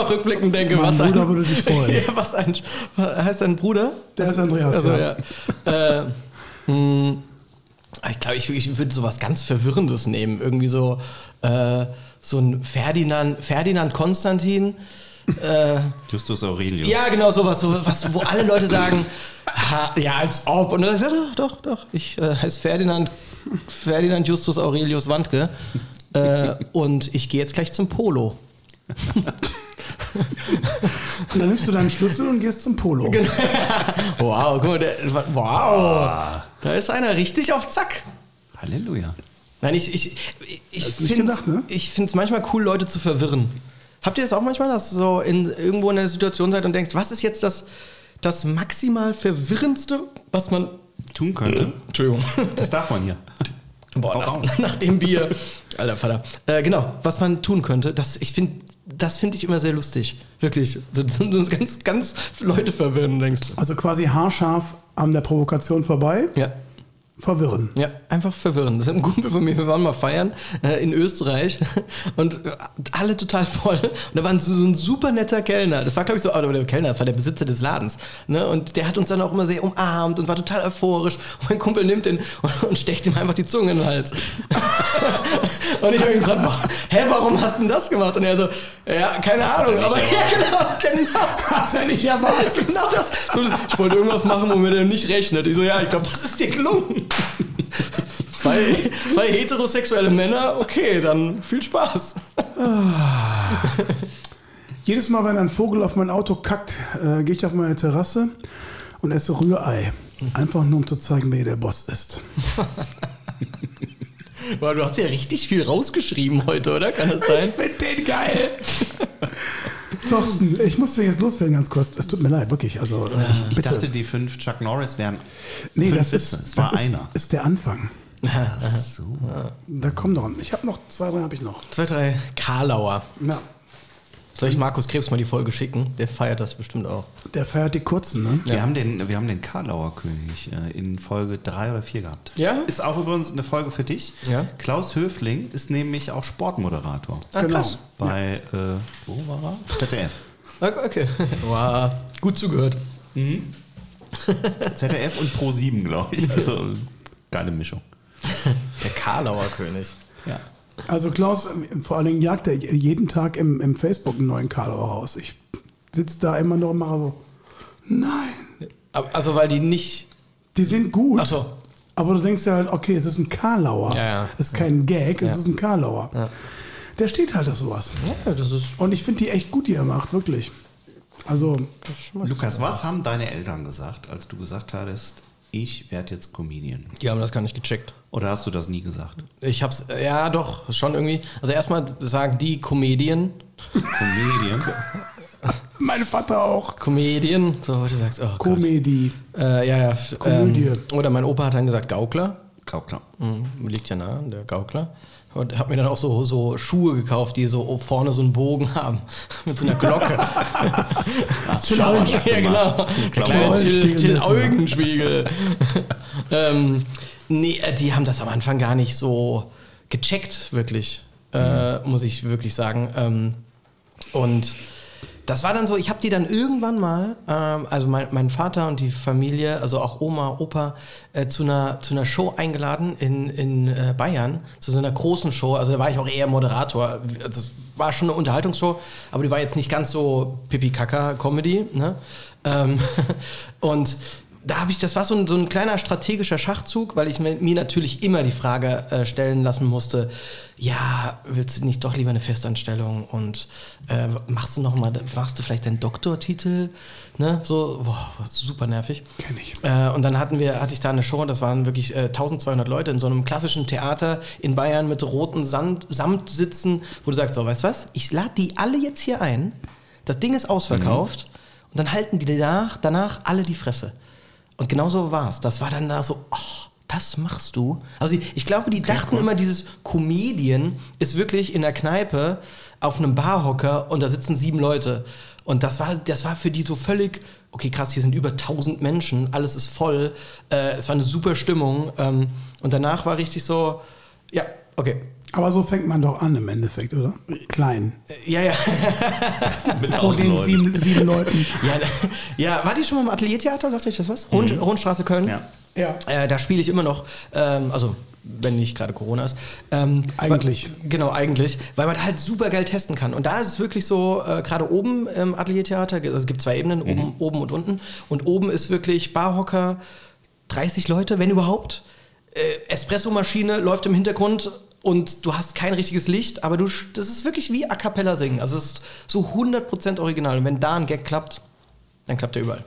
Auch rückblickend denke, Mein was Bruder ein, würde sich freuen. ja, was ein, heißt dein Bruder? Der ist Andreas, Also, ja. ja. Äh, hm, ich glaube, ich, ich würde sowas ganz Verwirrendes nehmen. Irgendwie so, äh, so ein Ferdinand, Ferdinand Konstantin. Äh, Justus Aurelius. ja, genau, sowas, so, was, wo alle Leute sagen, ha, ja, als ob. Und dann, ja, doch, doch, doch. Ich äh, heiße Ferdinand, Ferdinand Justus Aurelius Wandke. Äh, und ich gehe jetzt gleich zum Polo. Und dann nimmst du deinen Schlüssel und gehst zum Polo. Genau. Wow, guck mal, der, wow. Da ist einer richtig auf Zack. Halleluja. Nein, ich, ich, ich finde gedacht, ne? es manchmal cool, Leute zu verwirren. Habt ihr das auch manchmal, dass ihr so in, irgendwo in einer Situation seid und denkst, was ist jetzt das, das maximal verwirrendste, was man. Tun könnte. Entschuldigung. Das darf man hier. Boah, nach, nach dem Bier. Alter Vater. Äh, genau, was man tun könnte, das, ich finde, das finde ich immer sehr lustig. Wirklich. So, so, so ganz, ganz Leute verwirren, denkst du. Also quasi haarscharf an der Provokation vorbei, Ja. Verwirren. Ja, einfach verwirren. Das ist ein Kumpel von mir, wir waren mal feiern äh, in Österreich und äh, alle total voll. Und da war so, so ein super netter Kellner. Das war, glaube ich, so, aber der Kellner, das war der Besitzer des Ladens. Ne? Und der hat uns dann auch immer sehr umarmt und war total euphorisch. Und mein Kumpel nimmt den und, und steckt ihm einfach die Zunge in den Hals. und ich habe ihn gefragt, hä, warum hast du denn das gemacht? Und er so, ja, keine er Ahnung. Aber ja, genau, genau. Du ja nicht erwartet. Genau das. So, ich wollte irgendwas machen, womit er nicht rechnet. Ich so, ja, ich glaube, das ist dir gelungen. Zwei, zwei heterosexuelle Männer, okay, dann viel Spaß. Jedes Mal, wenn ein Vogel auf mein Auto kackt, äh, gehe ich auf meine Terrasse und esse Rührei. Einfach nur, um zu zeigen, wer der Boss ist. Boah, du hast ja richtig viel rausgeschrieben heute, oder? Kann das sein? Ich finde den geil. Thorsten, ich musste jetzt loswerden ganz kurz. Es tut mir leid, wirklich. Also, äh, Ich bitte. dachte, die fünf Chuck Norris wären. nee, fünf das ist. Es war das ist, einer. ist der Anfang. So. Da kommt noch. Ich habe noch zwei, drei habe ich noch. Zwei, drei Karlauer. Ja, Soll ich Markus Krebs mal die Folge schicken? Der feiert das bestimmt auch. der feiert die kurzen, ne? Wir, haben den, wir haben den Karlauer König äh, in Folge 3 oder 4 gehabt. Ja? Ist auch übrigens eine Folge für dich. Ja. Klaus Höfling ist nämlich auch Sportmoderator. Ah, Genau. krass. Bei, äh, wo war er? ZDF. Okay. Wow, gut zugehört. ZDF und Pro7, glaube ich. Also, geile Mischung. Der Karlauer König. Ja. Also Klaus, vor allen Dingen jagt er jeden Tag im, im Facebook einen neuen Karlauer raus. Ich sitze da immer noch und mache so, nein, Also, weil die nicht. die sind gut. Ach so. Aber du denkst ja halt, okay, es ist ein Karlauer. Ja, ja. Es ist kein Gag, es Ja. ist ein Karlauer. Ja. Der steht halt auf sowas. Ja, das ist. Und ich finde die echt gut, die er macht, wirklich. Also, Lukas, was haben deine Eltern gesagt, als du gesagt hattest, ich werde jetzt Comedian? Die haben das gar nicht gecheckt. Oder hast du das nie gesagt? Ich hab's, ja doch, schon irgendwie. Also erstmal sagen die Comedian, Comedian? mein Vater auch. Comedian, so du sagst, oh Gott. Comedy. Äh, ja, ja. Komödie. Ähm, oder mein Opa hat dann gesagt Gaukler. Gaukler. Mhm, liegt ja nah, der Gaukler. Und hab mir dann auch so, so Schuhe gekauft, die so vorne so einen Bogen haben. Mit so einer Glocke. Till Eulenspiegel. ja, genau. Der kleine Till. Eugenspiegel. ähm, nee, äh, die haben das am Anfang gar nicht so gecheckt, wirklich. Äh, muss ich wirklich sagen. Ähm, und das war dann so, ich habe die dann irgendwann mal, ähm, also mein, mein Vater und die Familie, also auch Oma, Opa, äh, zu, einer, zu einer Show eingeladen in, in äh, Bayern, zu so einer großen Show. Also da war ich auch eher Moderator. Also es war schon eine Unterhaltungsshow, aber die war jetzt nicht ganz so Pipi-Kaka-Comedy. Ne? Ähm, und da habe ich, das war so ein, so ein kleiner strategischer Schachzug, weil ich mir, natürlich immer die Frage äh, stellen lassen musste, ja, willst du nicht doch lieber eine Festanstellung und äh, machst du noch mal, machst du vielleicht deinen Doktortitel, ne, so, boah, super nervig. Kenn ich. Äh, und dann hatten wir, hatte ich da eine Show, das waren wirklich äh, 1200 Leute in so einem klassischen Theater in Bayern mit roten Sand, Samtsitzen, wo du sagst, so, weißt du was, ich lade die alle jetzt hier ein, das Ding ist ausverkauft und dann halten die danach, danach alle die Fresse. Und genau so war es. Das war dann da so, oh, das machst du. Also ich, ich glaube, die dachten immer, dieses Comedian ist wirklich in der Kneipe auf einem Barhocker und da sitzen sieben Leute. Und das war, das war für die so völlig, okay, krass, hier sind über 1000 Menschen, alles ist voll, äh, es war eine super Stimmung. Ähm, und danach war richtig so, ja, okay. Aber so fängt man doch an im Endeffekt, oder? Klein. Äh, Ja, ja. Mit Vor den Leuten. sieben, sieben Leuten. ja, ja, war die schon mal im Ateliertheater, sagt euch das was? Rund, Rundstraße Köln? Ja. Ja. Äh, da spiele ich immer noch, ähm, also wenn nicht gerade Corona ist. Ähm, Eigentlich. Weil, genau, eigentlich, weil man halt super geil testen kann. Und da ist es wirklich so, äh, gerade oben im Ateliertheater, also es gibt zwei Ebenen, oben, oben und unten. Und oben ist wirklich Barhocker, 30 Leute, wenn überhaupt. Äh, Espressomaschine läuft im Hintergrund und du hast kein richtiges Licht, aber du, das ist wirklich wie A Cappella singen. Also es ist so 100% original. Und wenn da ein Gag klappt, dann klappt er überall.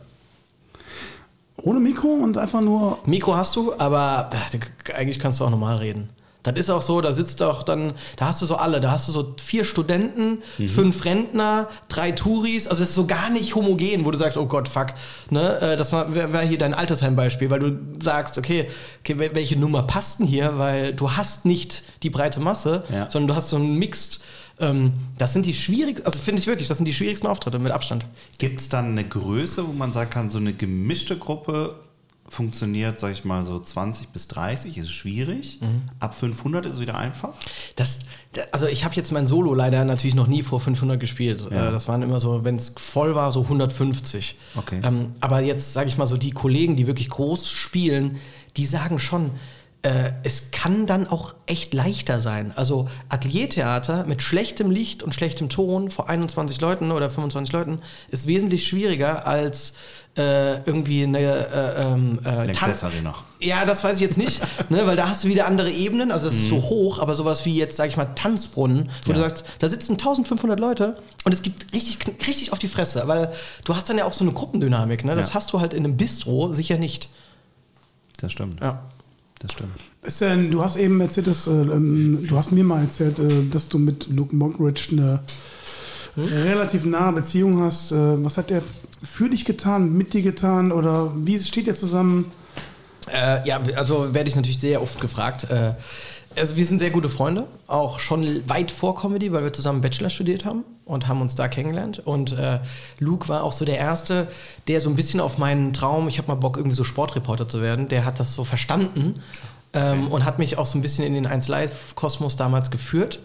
Ohne Mikro und einfach nur. Mikro hast du, aber äh, eigentlich kannst du auch normal reden. Das ist auch so, da sitzt auch dann, da hast du so alle, da hast du so vier Studenten, fünf Rentner, drei Touris, also es ist so gar nicht homogen, wo du sagst, oh Gott, fuck, ne, äh, das war, wäre wär hier dein Altersheim-Beispiel, weil du sagst, okay, okay, wel- welche Nummer passt denn hier, weil du hast nicht die breite Masse, Ja. sondern du hast so einen Mixed, ähm, das sind die schwierigsten, also finde ich wirklich, das sind die schwierigsten Auftritte mit Abstand. Gibt es dann eine Größe, wo man sagen kann, so eine gemischte Gruppe funktioniert, sag ich mal, so 20 bis 30, ist schwierig. Ab 500 ist wieder einfach. Das, da- also ich habe jetzt mein Solo leider natürlich noch nie vor 500 gespielt. Ja. Äh, Das waren immer so, wenn es voll war, so 150. Okay. Ähm, aber jetzt sage ich mal so, die Kollegen, die wirklich groß spielen, die sagen schon, äh, es kann dann auch echt leichter sein. Also Ateliertheater mit schlechtem Licht und schlechtem Ton vor 21 Leuten oder 25 Leuten ist wesentlich schwieriger als äh, irgendwie eine äh, ähm, äh, Tan- Arena. ja, das weiß ich jetzt nicht, ne, weil da hast du wieder andere Ebenen. Also es ist so hoch, aber sowas wie jetzt, sag ich mal, Tanzbrunnen, wo du sagst, da sitzen 1500 Leute und es gibt richtig, richtig auf die Fresse, weil du hast dann ja auch so eine Gruppendynamik. Ne? Das Ja. hast du halt in einem Bistro sicher nicht. Das stimmt. Ja. Das stimmt. Ist denn, du hast eben erzählt, dass, äh, ähm, du hast mir mal erzählt, äh, dass du mit Luke Mockridge eine relativ nahe Beziehung hast. Äh, was hat er für dich getan, mit dir getan oder wie steht ihr zusammen? Äh, ja, also werde ich natürlich sehr oft gefragt. Äh, also wir sind sehr gute Freunde, auch schon weit vor Comedy, weil wir zusammen Bachelor studiert haben und haben uns da kennengelernt. Und äh, Luke war auch so der Erste, der so ein bisschen auf meinen Traum, ich habe mal Bock, irgendwie so Sportreporter zu werden, der hat das so verstanden ähm, und hat mich auch so ein bisschen in den 1 Live-Kosmos damals geführt.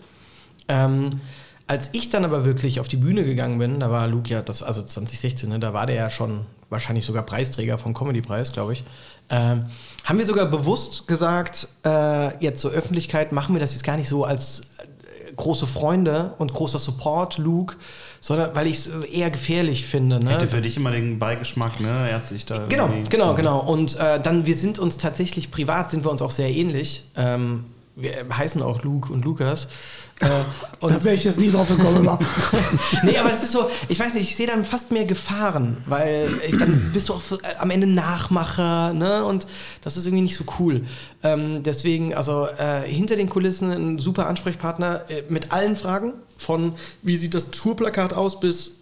Ähm, als ich dann aber wirklich auf die Bühne gegangen bin, da war Luke ja, das, also 2016, ne, da war der ja schon wahrscheinlich sogar Preisträger vom Comedy-Preis, glaube ich. Ähm, haben wir sogar bewusst gesagt, äh, jetzt zur Öffentlichkeit machen wir das jetzt gar nicht so als äh, große Freunde und großer Support, Luke, sondern weil ich es eher gefährlich finde. Ne? Hätte für dich immer den Beigeschmack, ne? Er hat sich da. Genau, genau, genau. Und äh, dann, wir sind uns tatsächlich privat, sind wir uns auch sehr ähnlich. Ähm, wir heißen auch Luke und Lukas. Äh, Da wäre ich jetzt nie drauf gekommen. nee, aber das ist so, ich weiß nicht, ich sehe dann fast mehr Gefahren, weil ich, dann bist du auch für, äh, am Ende Nachmacher, ne? Und das ist irgendwie nicht so cool. Ähm, deswegen, also äh, hinter den Kulissen ein super Ansprechpartner äh, mit allen Fragen, von wie sieht das Tourplakat aus bis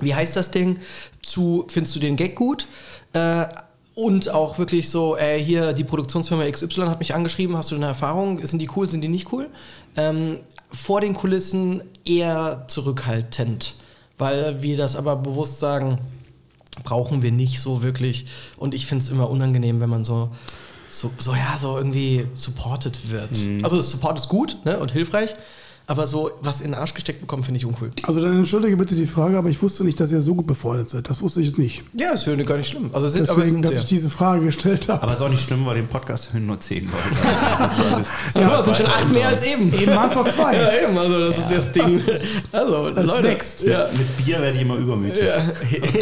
wie heißt das Ding, zu findest du den Gag gut? Äh, und auch wirklich so, äh, hier die Produktionsfirma XY hat mich angeschrieben, hast du eine Erfahrung? Sind die cool, sind die nicht cool? Ähm, vor den Kulissen eher zurückhaltend, weil wir das aber bewusst sagen, brauchen wir nicht so wirklich. Und ich finde es immer unangenehm, wenn man so, so, so, ja, so irgendwie supported wird. Also Support ist gut ne, und hilfreich, aber so was in den Arsch gesteckt bekommen, finde ich uncool. Also dann entschuldige bitte die Frage, aber ich wusste nicht, dass ihr so gut befreundet seid. Das wusste ich jetzt nicht. Ja, ist ja gar nicht schlimm. Also sind, aber Deswegen, sind dass ja. ich diese Frage gestellt habe. Aber ist auch nicht schlimm, weil den Podcast hören nur 10 Leute. Ja, sind schon acht mehr als eben. Eben waren es noch zwei. Ja, eben, also das ist das Ding. Also, Es Leute. wächst. Ja. Mit Bier werde ich immer übermütig.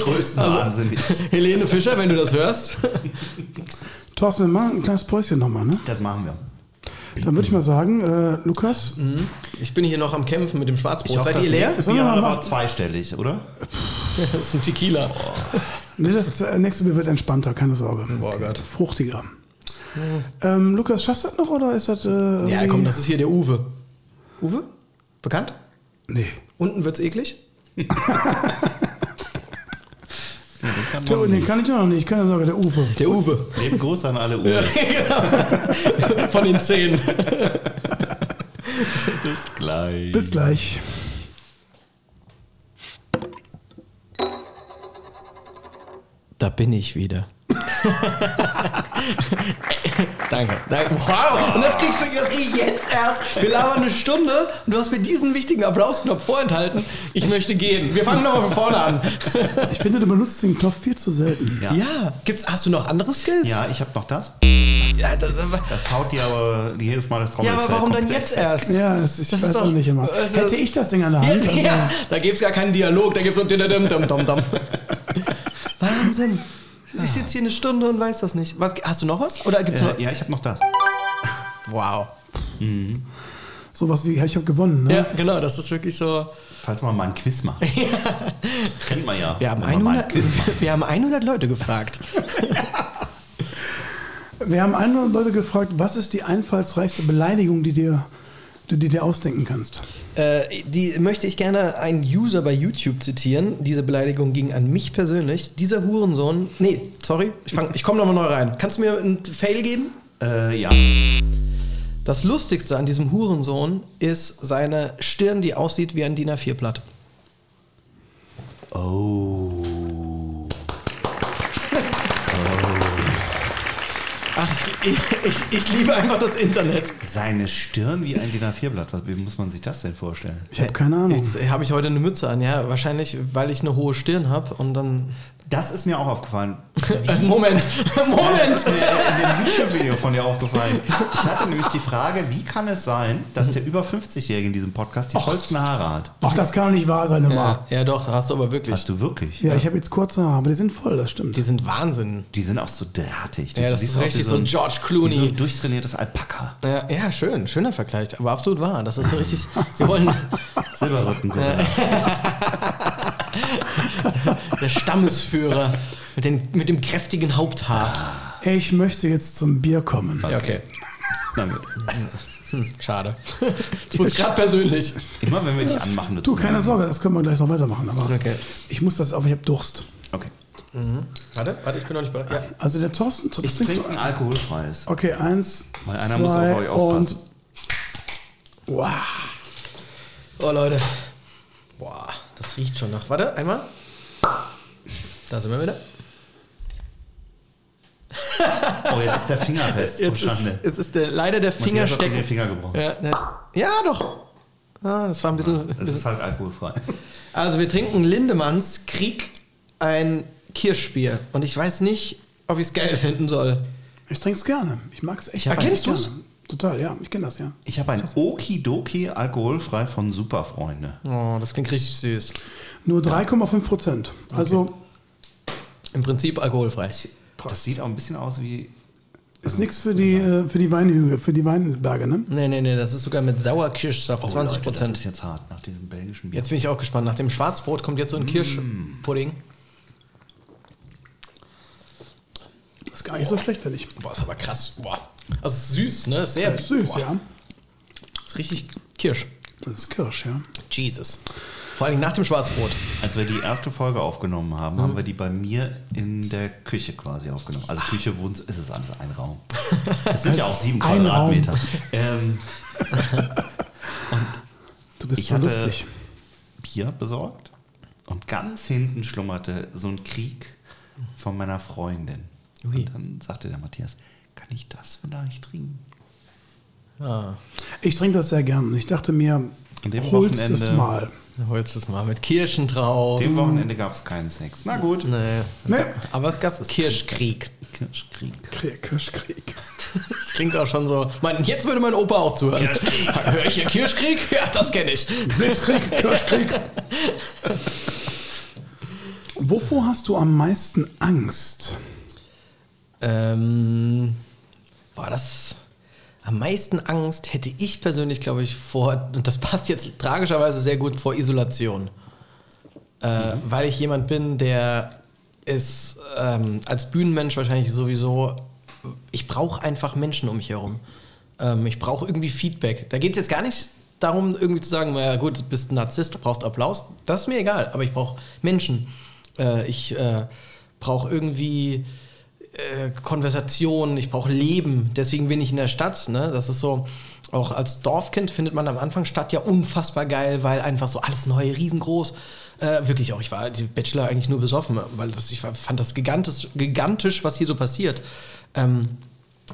Größten Also- wahnsinnig. Helene Fischer, wenn du das hörst. Thorsten, wir machen ein kleines Päuschen nochmal, ne? Das machen wir. Dann würde ich mal sagen, äh, Lukas, Ich bin hier noch am Kämpfen mit dem Schwarzbrot. Seid das ihr leer? wir Bier hat aber zweistellig, oder? Das ist ein Tequila. ne, das äh, nächste Bier wird entspannter, keine Sorge. Boah Gott. Fruchtiger. Ähm, Lukas, schaffst du das noch oder ist das. Äh, Ja, komm, das ist hier der Uwe. Uwe? Bekannt? Nee. Unten wird's eklig. Ja, den kann Der, man den nicht. kann ich noch nicht, keine Sorge, der Uwe. Der Uwe. Leben Gruß an alle Uwe. Von den zehn. Bis gleich. Bis gleich. Da bin ich wieder. Danke. Danke. Wow. Und das kriegst du, das krieg ich jetzt erst. Wir labern eine Stunde und du hast mir diesen wichtigen Applausknopf vorenthalten. Ich möchte gehen. Wir fangen nochmal von vorne an. Ich finde, du benutzt den Knopf viel zu selten. Ja. Ja. Gibt's, hast du noch andere Skills? Ja, ich habe noch das. Ja, das, Das haut dir aber jedes Mal das ja Trommelfell aber warum dann jetzt erst? Ja, es, ich Das weiß ist auch doch- nicht immer. also- Hätte ich das Ding an der Hand. Ja, ja, da gibt's gar keinen Dialog, da gibt's so dum dum dum dum. Wahnsinn. Ich sitze hier eine Stunde und weiß das nicht. Was, hast du noch was? Oder gibt's noch? Äh, ja, ich habe noch das. Wow. Sowas wie, ja, ich habe gewonnen. Ne? Ja, genau, das ist wirklich so. Falls man mal ein Quiz macht. Kennt man ja. Wir haben, Wenn man mal 100, ein Quiz macht. wir haben 100 Leute gefragt. Wir haben 100 Leute gefragt, was ist die einfallsreichste Beleidigung, die dir, die du dir ausdenken kannst? Äh, die möchte ich gerne einen User bei YouTube zitieren. Diese Beleidigung ging an mich persönlich. Dieser Hurensohn. Nee, sorry, ich, fang- ich komme nochmal neu rein. Kannst du mir einen Fail geben? Äh, ja. Das Lustigste an diesem Hurensohn ist seine Stirn, die aussieht wie ein DIN A4-Blatt. Oh. Ach, ich, ich, ich liebe einfach das Internet. Seine Stirn wie ein DIN A4-Blatt. Was- Wie muss man sich das denn vorstellen? Ich habe keine Ahnung. Jetzt habe ich heute eine Mütze an, ja. Wahrscheinlich, weil ich eine hohe Stirn habe und dann. Das ist mir auch aufgefallen. Moment, Das Moment. ist mir in dem YouTube-Video von dir aufgefallen. Ich hatte nämlich die Frage, wie kann es sein, dass der über 50-Jährige in diesem Podcast die vollsten Haare hat? Ach, das kann doch nicht wahr sein, immer. Ja, ja, doch, hast du aber wirklich. Hast du wirklich? Ja, ich habe jetzt kurze Haare, aber die sind voll, das stimmt. Die sind Wahnsinn. Die sind auch so drahtig. Ja, das ist richtig wie so ein- George Wie so Clooney. ein durchtrainiertes Alpaka. Ja, ja, schön, schöner Vergleich, aber absolut wahr. Das ist so richtig. Sie wollen Silberrücken. der Stammesführer mit, den, mit dem kräftigen Haupthaar. Ich möchte jetzt zum Bier kommen. Ja, okay. Na gut. Schade. Jetzt wurde gerade persönlich. Immer wenn wir dich anmachen. Du, keine Sorge, das können wir gleich noch weitermachen. Aber Okay. ich muss das, aber ich habe Durst. Okay. Warte, warte, ich bin noch nicht bereit. Ja. Also der Thorsten, Ich trinke ein alkoholfreies. Okay, eins, Weil einer zwei muss auf euch aufpassen. und wow. Oh, Leute. Boah, das riecht schon nach. Warte, einmal. Da sind wir wieder. Oh, jetzt ist der Finger fest. Jetzt oh, ist, Schande. jetzt ist der, leider der Finger stecken. den Finger gebrochen. Ja, das, ja, doch. Ah, das war ein bisschen. Es ist halt alkoholfrei. Also, wir trinken Lindemanns Krieg ein Kirschbier. Und ich weiß nicht, ob ich es geil finden soll. Ich trinke es gerne. Ich mag es echt. hab echt Kennst du's? gerne. Total, ja. Ich kenne das, ja. Ich habe ein Okidoki alkoholfrei von Superfreunde. Oh, das klingt richtig süß. Nur 3,5 Prozent. Also Im Prinzip alkoholfrei. Das sieht auch ein bisschen aus wie. ist nichts für die, äh, für die Weinhügel, für die Weinberge, ne? Nee, nee, nee, das ist sogar mit Sauerkirschsaft, Oh, 20 Leute, das Prozent. ist jetzt hart nach diesem belgischen Bier. Jetzt bin ich auch gespannt. Nach dem Schwarzbrot kommt jetzt so ein Kirschpudding. Ist gar nicht so schlecht, finde ich. Boah, ist aber krass. Boah. Also ist süß, ne? Ist Sehr Ist süß, boah. ja. Ist richtig Kirsch. Das ist Kirsch, ja. Jesus. Vor allem nach dem Schwarzbrot. Als wir die erste Folge aufgenommen haben, haben wir die bei mir in der Küche quasi aufgenommen. Also Küche, Wohns, ist es alles ein Raum. Es sind ja auch sieben Quadratmeter. Ähm, Du bist Ich so hatte- lustig. Bier besorgt und ganz hinten schlummerte so ein Krieg von meiner Freundin. Ui. Und dann sagte der Matthias, kann ich das vielleicht trinken? Ah. Ich trinke das sehr gern. Ich dachte mir, An dem holst es Wochenende- mal. Holst es mal mit Kirschen drauf. Dem Wochenende gab es keinen Sex. Na gut. Nee. Ne? Aber es gab Kirschkrieg. Kirschkrieg. Krieg, Kirschkrieg. Das klingt auch schon so. Mein, jetzt würde mein Opa auch zuhören. Kirschkrieg. Hör ich hier Kirschkrieg? Ja, das kenne ich. Blitzkrieg, Kirschkrieg. Wovor hast du am meisten Angst? Ähm, boah, das. Am meisten Angst hätte ich persönlich, glaube ich, vor, und das passt jetzt tragischerweise sehr gut, vor Isolation. Äh, Weil ich jemand bin, der ist ähm, als Bühnenmensch wahrscheinlich sowieso, ich brauche einfach Menschen um mich herum. Ähm, ich brauche irgendwie Feedback. Da geht es jetzt gar nicht darum, irgendwie zu sagen, ja gut, du bist ein Narzisst, du brauchst Applaus. Das ist mir egal, aber ich brauche Menschen. Äh, ich äh, brauche irgendwie äh, Konversation, ich brauche Leben. Deswegen bin ich in der Stadt. Ne? Das ist so, auch als Dorfkind findet man am Anfang Stadt ja unfassbar geil, weil einfach so alles neu, riesengroß. Äh, wirklich auch, ich war die Bachelor eigentlich nur besoffen, weil das, ich fand das gigantisch, gigantisch was hier so passiert. Ähm,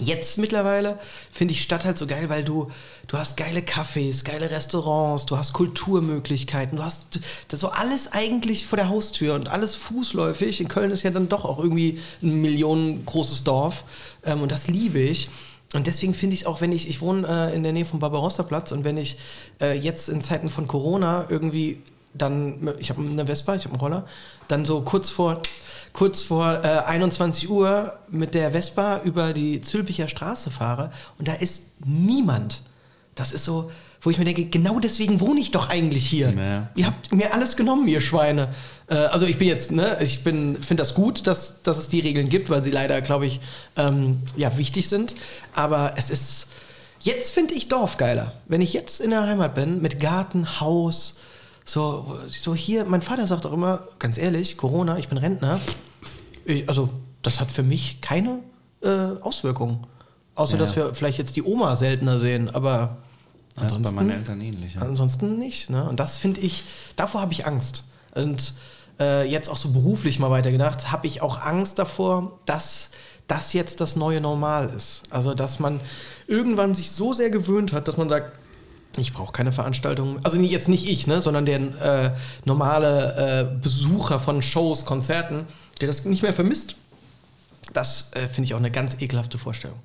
Jetzt mittlerweile finde ich Stadt halt so geil, weil du, du hast geile Cafés, geile Restaurants, du hast Kulturmöglichkeiten, du hast so alles eigentlich vor der Haustür und alles fußläufig. In Köln ist ja dann doch auch irgendwie ein millionengroßes Dorf ähm, und das liebe ich. Und deswegen finde ich auch, wenn ich, ich wohne äh, in der Nähe vom Barbarossa-Platz und wenn ich äh, jetzt in Zeiten von Corona irgendwie dann, ich habe eine Vespa, ich habe einen Roller, dann so kurz vor, kurz vor äh, 21 Uhr mit der Vespa über die Zülpicher Straße fahre und da ist niemand. Das ist so, wo ich mir denke, genau deswegen wohne ich doch eigentlich hier. Ja. Ihr habt mir alles genommen, ihr Schweine. Äh, also ich bin jetzt, ne, ich bin, finde das gut, dass, dass es die Regeln gibt, weil sie leider, glaube ich, ähm, ja, wichtig sind. Aber es ist, jetzt finde ich Dorf geiler. Wenn ich jetzt in der Heimat bin, mit Garten, Haus, so, so hier, mein Vater sagt auch immer, ganz ehrlich, Corona, ich bin Rentner. Ich, also, das hat für mich keine äh, Auswirkungen. Außer, Ja. dass wir vielleicht jetzt die Oma seltener sehen, aber Das ist bei ansonsten, meinen Eltern ähnlich. Ja. ansonsten nicht. Ne? Und das finde ich, davor habe ich Angst. Und äh, jetzt auch so beruflich mal weitergedacht, habe ich auch Angst davor, dass das jetzt das neue Normal ist. Also, dass man irgendwann sich so sehr gewöhnt hat, dass man sagt, ich brauche keine Veranstaltung. Also jetzt nicht ich, ne, sondern der äh, normale äh, Besucher von Shows, Konzerten, der das nicht mehr vermisst. Das äh, finde ich auch eine ganz ekelhafte Vorstellung.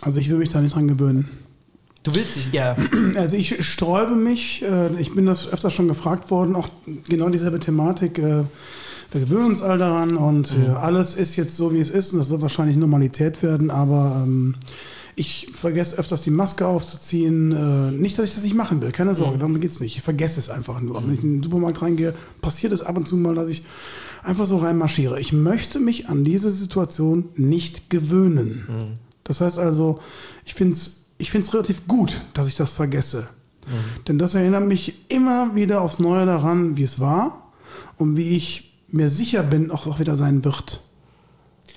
Also ich will mich da nicht dran gewöhnen. Du willst dich, ja. Also ich sträube mich, äh, ich bin das öfter schon gefragt worden, auch genau dieselbe Thematik. äh, Wir gewöhnen uns all daran und äh, alles ist jetzt so, wie es ist und das wird wahrscheinlich Normalität werden, aber ähm, ich vergesse öfters die Maske aufzuziehen. Äh, Nicht, dass ich das nicht machen will, keine Sorge, darum geht's nicht. Ich vergesse es einfach nur. Wenn ich in den Supermarkt reingehe, passiert es ab und zu mal, dass ich einfach so reinmarschiere. Ich möchte mich an diese Situation nicht gewöhnen. Das heißt also, ich finde es ich find's relativ gut, dass ich das vergesse. Denn das erinnert mich immer wieder aufs Neue daran, wie es war und wie ich mir sicher bin, auch, auch wieder sein wird.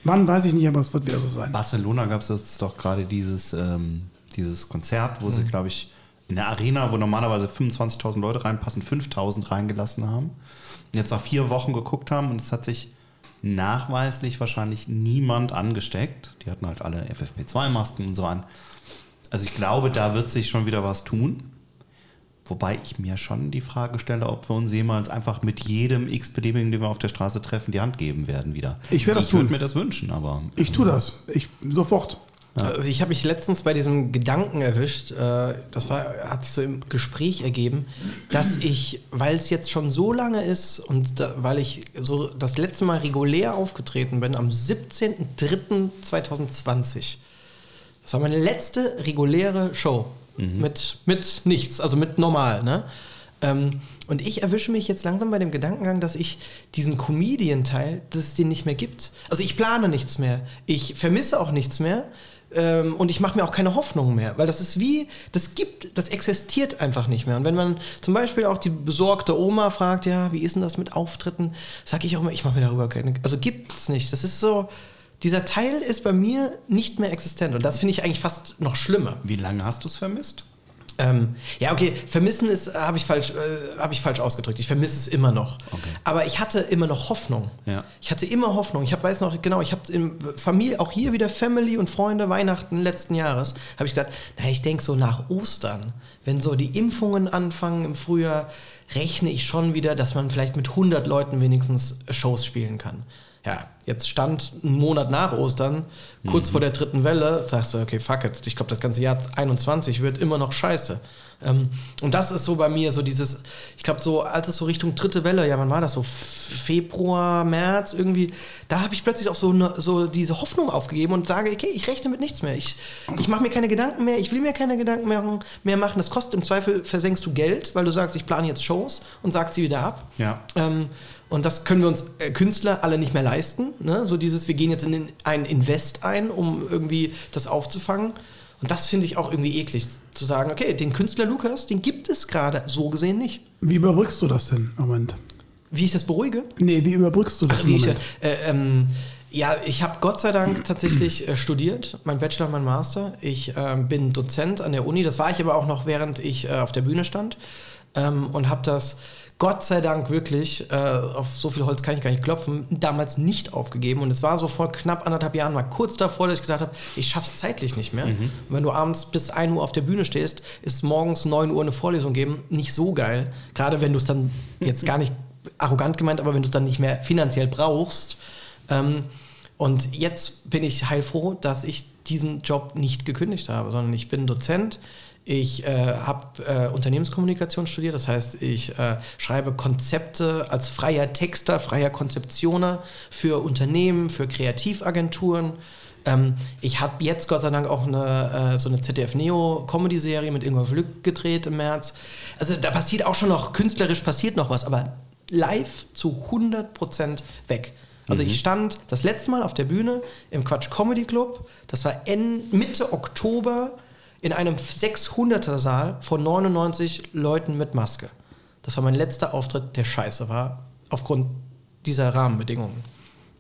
Wann weiß ich nicht, aber es wird wieder so sein. Barcelona gab es jetzt doch gerade dieses, ähm, dieses Konzert, wo sie, glaube ich, in der Arena, wo normalerweise 25.000 Leute reinpassen, 5.000 reingelassen haben. Jetzt nach vier Wochen geguckt haben und es hat sich nachweislich wahrscheinlich niemand angesteckt. Die hatten halt alle FFP2-Masken und so an. Also ich glaube, da wird sich schon wieder was tun. Wobei ich mir schon die Frage stelle, ob wir uns jemals einfach mit jedem x-beliebigen, den wir auf der Straße treffen, die Hand geben werden wieder. Ich werde das Ich würde tun. mir das wünschen, aber Ich tue das. Ich sofort. Also ich habe mich letztens bei diesem Gedanken erwischt, äh, das war, hat sich so im Gespräch ergeben, dass ich, weil es jetzt schon so lange ist und da, weil ich so das letzte Mal regulär aufgetreten bin, am 17.03.2020. Das war meine letzte reguläre Show. Mit, mit nichts, also mit normal, ne? Ähm, und ich erwische mich jetzt langsam bei dem Gedankengang, dass ich diesen Comedian-Teil, dass es den nicht mehr gibt. Also ich plane nichts mehr. Ich vermisse auch nichts mehr. Ähm, und ich mache mir auch keine Hoffnung mehr. Weil das ist wie, das gibt, das existiert einfach nicht mehr. Und wenn man zum Beispiel auch die besorgte Oma fragt, ja, wie ist denn das mit Auftritten, sage ich auch immer, ich mache mir darüber keine. Also gibt es nicht. Das ist so, dieser Teil ist bei mir nicht mehr existent. Und das finde ich eigentlich fast noch schlimmer. wie lange hast du es vermisst? Ähm, ja, okay, vermissen ist, habe ich, falsch, äh, hab ich falsch ausgedrückt. Ich vermisse es immer noch. Okay. Aber ich hatte immer noch Hoffnung. Ja. Ich hatte immer Hoffnung. Ich hab, weiß noch, genau, ich habe Familie, auch hier wieder Family und Freunde, Weihnachten letzten Jahres, habe ich gedacht, na, ich denke so nach Ostern, wenn so die Impfungen anfangen im Frühjahr, rechne ich schon wieder, dass man vielleicht mit 100 Leuten wenigstens Shows spielen kann. Ja, jetzt stand ein Monat nach Ostern, kurz vor der dritten Welle, sagst du, okay, fuck it, ich glaube, das ganze Jahr 21 wird immer noch scheiße. Ähm, und das ist so bei mir so dieses, ich glaube, so als es so Richtung dritte Welle, ja, wann war das so? Februar, März irgendwie, da habe ich plötzlich auch so, ne, so diese Hoffnung aufgegeben und sage, okay, ich rechne mit nichts mehr. Ich, ich mache mir keine Gedanken mehr, ich will mir keine Gedanken mehr, mehr machen. Das kostet im Zweifel, versenkst du Geld, weil du sagst, ich plane jetzt Shows und sagst sie wieder ab. Ja. Ähm, und das können wir uns äh, Künstler alle nicht mehr leisten. Ne? So dieses, wir gehen jetzt in den, ein Invest ein, um irgendwie das aufzufangen. Und das finde ich auch irgendwie eklig, zu sagen, okay, den Künstler Lukas, den gibt es gerade so gesehen nicht. Wie überbrückst du das denn im Moment? Wie ich das beruhige? Nee, wie überbrückst du das Ach, im wie ich, Moment? äh, ähm, ja, ich habe Gott sei Dank tatsächlich äh, studiert, mein Bachelor, mein Master. Ich ähm, bin Dozent an der Uni. Das war ich aber auch noch, während ich äh, auf der Bühne stand. Ähm, und habe das Gott sei Dank wirklich, äh, auf so viel Holz kann ich gar nicht klopfen, damals nicht aufgegeben. Und es war so vor knapp anderthalb Jahren mal kurz davor, dass ich gesagt habe, ich schaff's zeitlich nicht mehr. Und wenn du abends bis 1 Uhr auf der Bühne stehst, ist morgens 9 Uhr eine Vorlesung geben nicht so geil. Gerade wenn du es dann jetzt gar nicht arrogant gemeint, aber wenn du es dann nicht mehr finanziell brauchst. Ähm, und jetzt bin ich heilfroh, dass ich diesen Job nicht gekündigt habe, sondern ich bin Dozent. Ich äh, habe äh, Unternehmenskommunikation studiert, das heißt, ich äh, schreibe Konzepte als freier Texter, freier Konzeptioner für Unternehmen, für Kreativagenturen. Ähm, ich habe jetzt Gott sei Dank auch eine, äh, so eine ZDF-Neo-Comedy-Serie mit Ingolf Lück gedreht im März. Also da passiert auch schon noch, künstlerisch passiert noch was, aber live zu 100% weg. Also ich stand das letzte Mal auf der Bühne im Quatsch Comedy Club. Das war Mitte Oktober in einem 600er Saal von 99 Leuten mit Maske. Das war mein letzter Auftritt, der scheiße war, aufgrund dieser Rahmenbedingungen.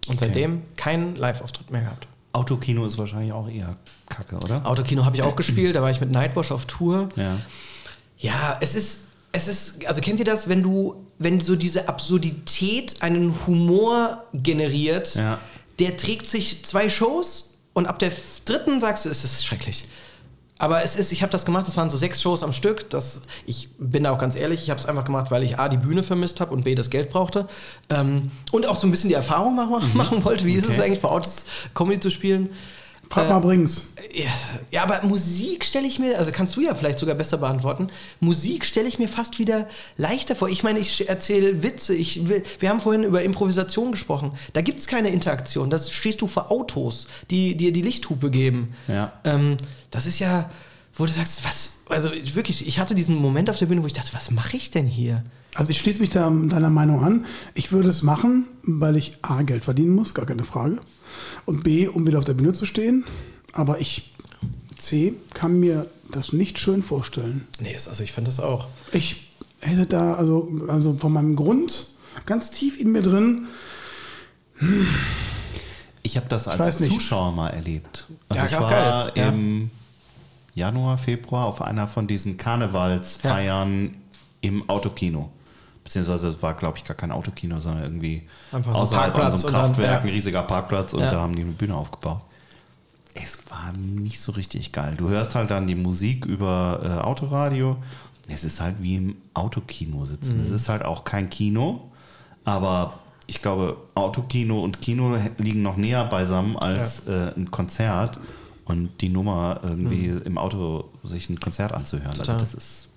Und seitdem keinen Live-Auftritt mehr gehabt. Autokino ist wahrscheinlich auch eher kacke, oder? Autokino habe ich auch gespielt, da war ich mit Nightwash auf Tour. Ja. Ja, es ist, es ist, also kennt ihr das, wenn du, wenn so diese Absurdität einen Humor generiert, Ja. der trägt sich zwei Shows und ab der dritten sagst du, es ist schrecklich. Aber es ist, ich habe das gemacht, das waren so sechs Shows am Stück. Das, ich bin da auch ganz ehrlich, ich habe es einfach gemacht, weil ich A, die Bühne vermisst habe und B, das Geld brauchte. Ähm, und auch so ein bisschen die Erfahrung machen, machen wollte. Wie ist es Okay. eigentlich, vor Autos Comedy zu spielen? Frag Äh, mal Brings. Ja, ja, aber Musik stelle ich mir, also kannst du ja vielleicht sogar besser beantworten. Musik stelle ich mir fast wieder leichter vor. Ich meine, ich erzähle Witze. Ich, will- wir haben vorhin über Improvisation gesprochen. Da gibt es keine Interaktion. Da stehst du vor Autos, die dir die Lichthupe geben. Ja. Ähm, das ist ja, wo du sagst, was, also ich- wirklich, ich hatte diesen Moment auf der Bühne, wo ich dachte, was mache ich denn hier? Also ich schließe mich da deiner Meinung an. Ich würde es machen, weil ich A, Geld verdienen muss, gar keine Frage. Und B, um wieder auf der Bühne zu stehen. Aber ich, C, kann mir das nicht schön vorstellen. Nee, also ich fand das auch. Ich hätte da, also, also von meinem Grund, ganz tief in mir drin, Ich habe das als nicht. Zuschauer mal erlebt. Also Ja, ich auch war geil, ja. im Januar, Februar auf einer von diesen Karnevalsfeiern im Autokino. Beziehungsweise es war, glaube ich, gar kein Autokino, sondern irgendwie Einfach außerhalb Parkplatz so einem Kraftwerk, ja. ein riesiger Parkplatz und Ja. da haben die eine Bühne aufgebaut. Es war nicht so richtig geil. Du hörst halt dann die Musik über äh, Autoradio. Es ist halt wie im Autokino sitzen. Mhm. Es ist halt auch kein Kino, aber ich glaube, Autokino und Kino liegen noch näher beisammen als äh, ein Konzert und die Nummer irgendwie im Auto sich ein Konzert anzuhören. Mhm. Total. Also das ist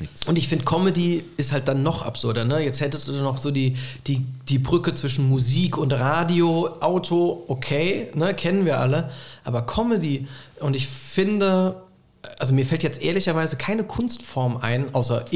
nichts. Und ich finde, Comedy ist halt dann noch absurder. Ne? Jetzt hättest du noch so die, die, die Brücke zwischen Musik und Radio, Auto, okay, ne? kennen wir alle. Aber Comedy, und ich finde, also mir fällt jetzt ehrlicherweise keine Kunstform ein, außer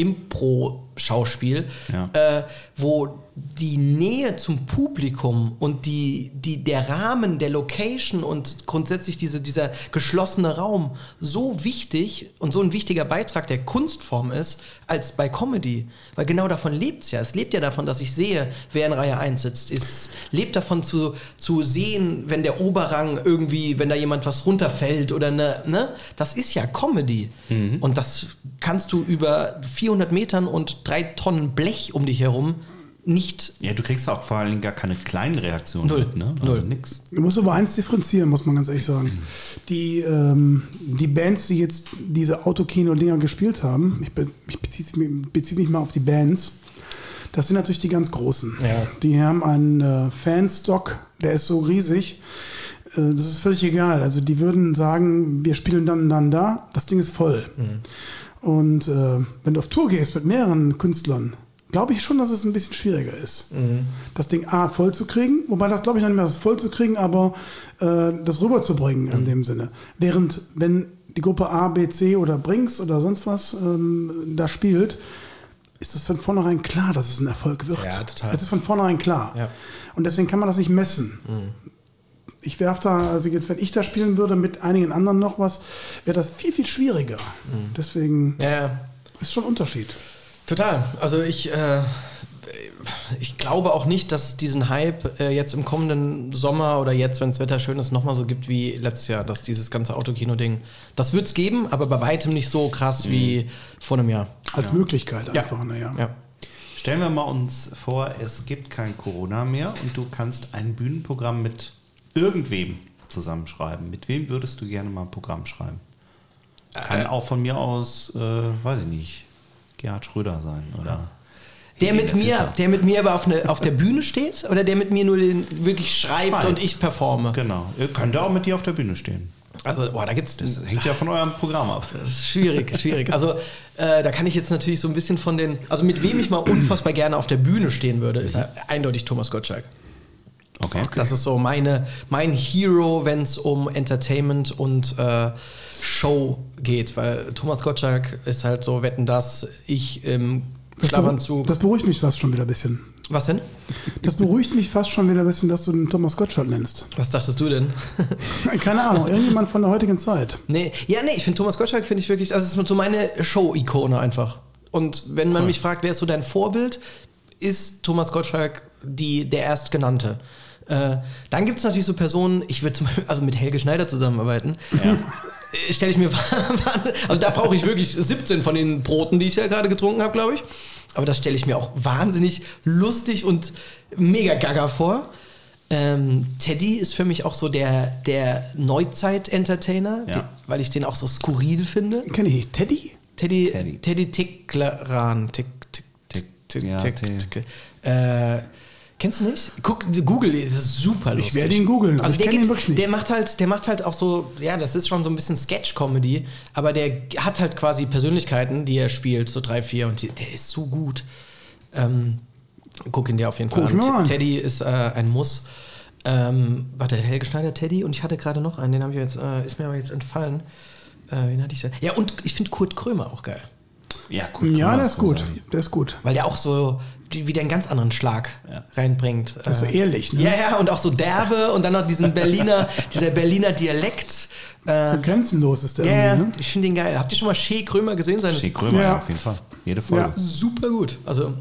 Impro-Schauspiel, Ja. äh, wo die Nähe zum Publikum und die, die, der Rahmen der Location und grundsätzlich diese, dieser geschlossene Raum so wichtig und so ein wichtiger Beitrag der Kunstform ist, als bei Comedy. Weil genau davon lebt es ja. Es lebt ja davon, dass ich sehe, wer in Reihe 1 sitzt. Es lebt davon zu, zu sehen, wenn der Oberrang irgendwie, wenn da jemand was runterfällt oder ne, ne? Das ist ja Comedy. Und das kannst du über 400 Metern und drei Tonnen Blech um dich herum nicht Ja, du kriegst auch vor allen Dingen gar keine kleinen Reaktionen Null. mit, ne? Also Null. nix. Du musst aber eins differenzieren, muss man ganz ehrlich sagen. Die, ähm, die Bands, die jetzt diese Autokino-Dinger gespielt haben, ich, be ich beziehe mich, beziehe mich mal auf die Bands, das sind natürlich die ganz Großen. Ja. Die haben einen äh, Fanstock, der ist so riesig, äh, das ist völlig egal. Also die würden sagen, wir spielen dann dann da, das Ding ist voll. Und äh, wenn du auf Tour gehst mit mehreren Künstlern, glaube ich schon, dass es ein bisschen schwieriger ist, das Ding A voll zu kriegen, wobei das glaube ich noch nicht mehr das voll zu kriegen, aber äh, das rüberzubringen in dem Sinne. Während wenn die Gruppe A, B, C oder Brinks oder sonst was ähm, da spielt, ist es von vornherein klar, dass es ein Erfolg wird. Ja, total. Es ist von vornherein klar. Ja. Und deswegen kann man das nicht messen. Ich werfe da, also jetzt, wenn ich da spielen würde mit einigen anderen noch was, wäre das viel, viel schwieriger. Deswegen Ja, ja. ist schon ein Unterschied. Total. Also ich, äh, ich glaube auch nicht, dass es diesen Hype äh, jetzt im kommenden Sommer oder jetzt, wenn das Wetter schön ist, nochmal so gibt wie letztes Jahr, dass dieses ganze Autokino-Ding. Das wird es geben, aber bei weitem nicht so krass wie vor einem Jahr. Als Möglichkeit Ja. einfach, naja. Ja. Stellen wir mal uns vor, es gibt kein Corona mehr und du kannst ein Bühnenprogramm mit irgendwem zusammenschreiben. Mit wem würdest du gerne mal ein Programm schreiben? Kann auch von mir aus, äh, weiß ich nicht, Gerhard Schröder sein oder. Der Helene mit mir, der mit mir aber auf, eine, auf der Bühne steht oder der mit mir nur den wirklich schreibt Schreibt. und ich performe? Genau. Ihr könnt auch mit dir auf der Bühne stehen. Also, boah, da gibt's Das hängt ja von eurem Programm ab. Das ist schwierig, schwierig. Also äh, da kann ich jetzt natürlich so ein bisschen von den, also mit wem ich mal unfassbar gerne auf der Bühne stehen würde, ist ja eindeutig Thomas Gottschalk. Okay. Das ist so meine, mein Hero, wenn es um Entertainment und äh, Show geht, weil Thomas Gottschalk ist halt so, wetten das, ich im Das, Schlafanzug. das beruhigt mich fast schon wieder ein bisschen. Was denn? Das beruhigt mich fast schon wieder ein bisschen, dass du den Thomas Gottschalk nennst. Was dachtest du denn? Keine Ahnung, irgendjemand von der heutigen Zeit. Nee, ja, nee, ich finde Thomas Gottschalk finde ich wirklich, also es ist so meine Show-Ikone einfach. Und wenn man mich fragt, wer ist so dein Vorbild, ist Thomas Gottschalk die, der Erstgenannte. Äh, dann gibt es natürlich so Personen, ich würde zum Beispiel also mit Helge Schneider zusammenarbeiten. Ja. Äh, Stelle ich mir also da brauche ich wirklich 17 von den Broten, die ich ja gerade getrunken habe, glaube ich. Aber das stelle ich mir auch wahnsinnig lustig und mega gaga vor. Ähm, Teddy ist für mich auch so der, der Neuzeit-Entertainer, Ja. weil ich den auch so skurril finde. Kenn ich. Teddy? Teddy, Teddy. Teddy Tickleran. Tick, tick, tick, tick, ja, tick, Teddy. tick. Äh, kennst du nicht? Guck, Google, das ist super lustig. werde ihn googeln, Also ich der, geht- wirklich nicht. der macht halt, der macht halt auch so, ja, das ist schon so ein bisschen Sketch-Comedy, aber der hat halt quasi Persönlichkeiten, die er spielt, so drei, vier, und die, der ist so gut. Ähm, guck ihn dir auf jeden Fall Guck ich an. Teddy ist äh, ein Muss. Ähm, warte, Helge Schneider, Teddy und ich hatte gerade noch einen, den habe ich jetzt, äh, ist mir aber jetzt entfallen. Äh, wen hatte ich da? Ja, und ich finde Kurt Krömer auch geil. Ja, gut. Ja, kann man der ist gut. Der ist gut. Weil der auch so wieder einen ganz anderen Schlag Ja. reinbringt. Der ist so Äh, ehrlich, ne? Ja, ja, und auch so derbe und dann noch diesen Berliner, dieser Berliner Dialekt. Äh, So grenzenlos ist der ja, ne? ich finde den geil. Habt ihr schon mal Shea Krömer gesehen? Seine Schick Krömer, Ja. auf jeden Fall. Jede Folge. Ja. super gut. Also,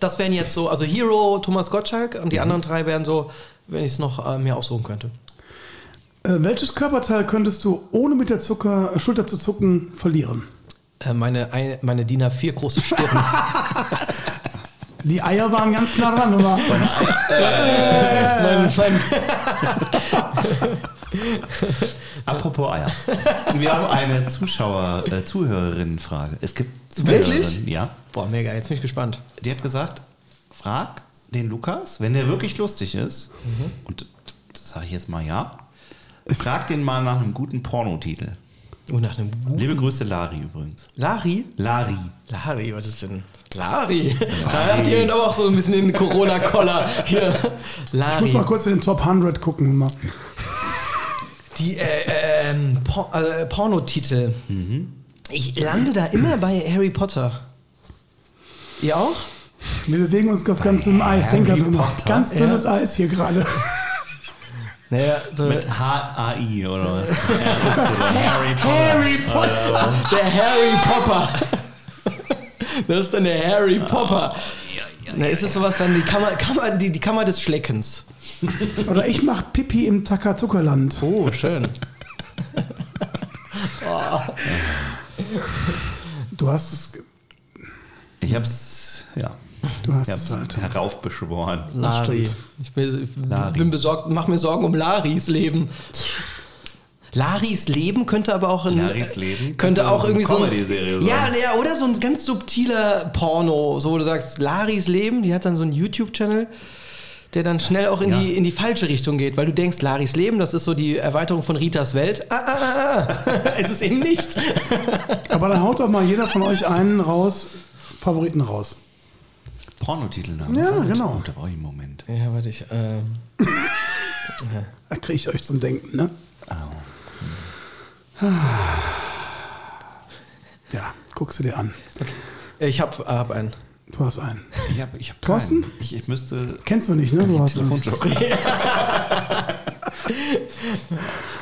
das wären jetzt so, also Hero, Thomas Gottschalk und die anderen drei wären so, wenn ich es noch äh, mir aussuchen könnte. Äh, welches Körperteil könntest du, ohne mit der Zucker, Schulter zu zucken, verlieren? Äh, meine, ein- meine DIN A4 große Stirn. Die Eier waren ganz klar dran, oder? mein, mein, Apropos Eier. Wir haben eine Zuschauer, äh, Zuhörerinnenfrage. Es gibt Wirklich? Zuhörerinnen, Ja. boah, mega, jetzt bin ich gespannt. Die hat gesagt, frag den Lukas, wenn der wirklich lustig ist, und das sage ich jetzt mal ja, frag den mal nach einem guten Pornotitel. Oh, nach einem guten Liebe Grüße, Lari übrigens. Lari? Lari. Lari, was ist denn? Lari. Da habt ihr aber auch so ein bisschen den Corona-Koller hier. Ich muss mal kurz in den Top 100 gucken. Mal. Die äh, ähm, Por äh, Pornotitel. Ich lande da immer bei Harry Potter. Ihr auch? Wir bewegen uns auf ganz dünnem Eis. Denk. Potter? Ganz dünnes Ja. Eis hier gerade. Naja, so Mit H-A-I oder was? Harry Potter. Harry Potter. der Harry Popper. Das ist dann der Harry Popper. Na, ist es sowas dann die Kammer, Kammer, die, die Kammer des Schleckens? Oder ich mach Pipi im Takatuka-Land. Oh, schön. Du hast es, Ich hab's, ja. du hast Ich es hab's halt. heraufbeschworen. Lari. Ich bin, ich Lari. bin besorgt, mach mir Sorgen um Laris Leben. Laris Leben könnte aber auch ein. Laris Leben könnte könnte auch eine irgendwie so ein. Comedy-Serie sein. Ja, ja, oder so ein ganz subtiler Porno, so wo du sagst, Laris Leben, die hat dann so einen YouTube-Channel, der dann schnell auch in, ja. die, in die falsche Richtung geht, weil du denkst, Laris Leben, das ist so die Erweiterung von Ritas Welt. Ah, ah, ah, ah. ist es eben nicht. Aber dann haut doch mal jeder von euch einen raus, Favoriten raus. Pornotitel haben. Ja, Gut. genau. Gut, da brauche ich einen Moment. Ja, warte ich. Ähm, Da kriege ich euch zum Denken, ne? Ja, guckst du dir an. ich hab, hab einen. Du hast einen. Ich habe ich hab Thorsten? Ich, ich müsste Kennst du nicht, ne? So hast du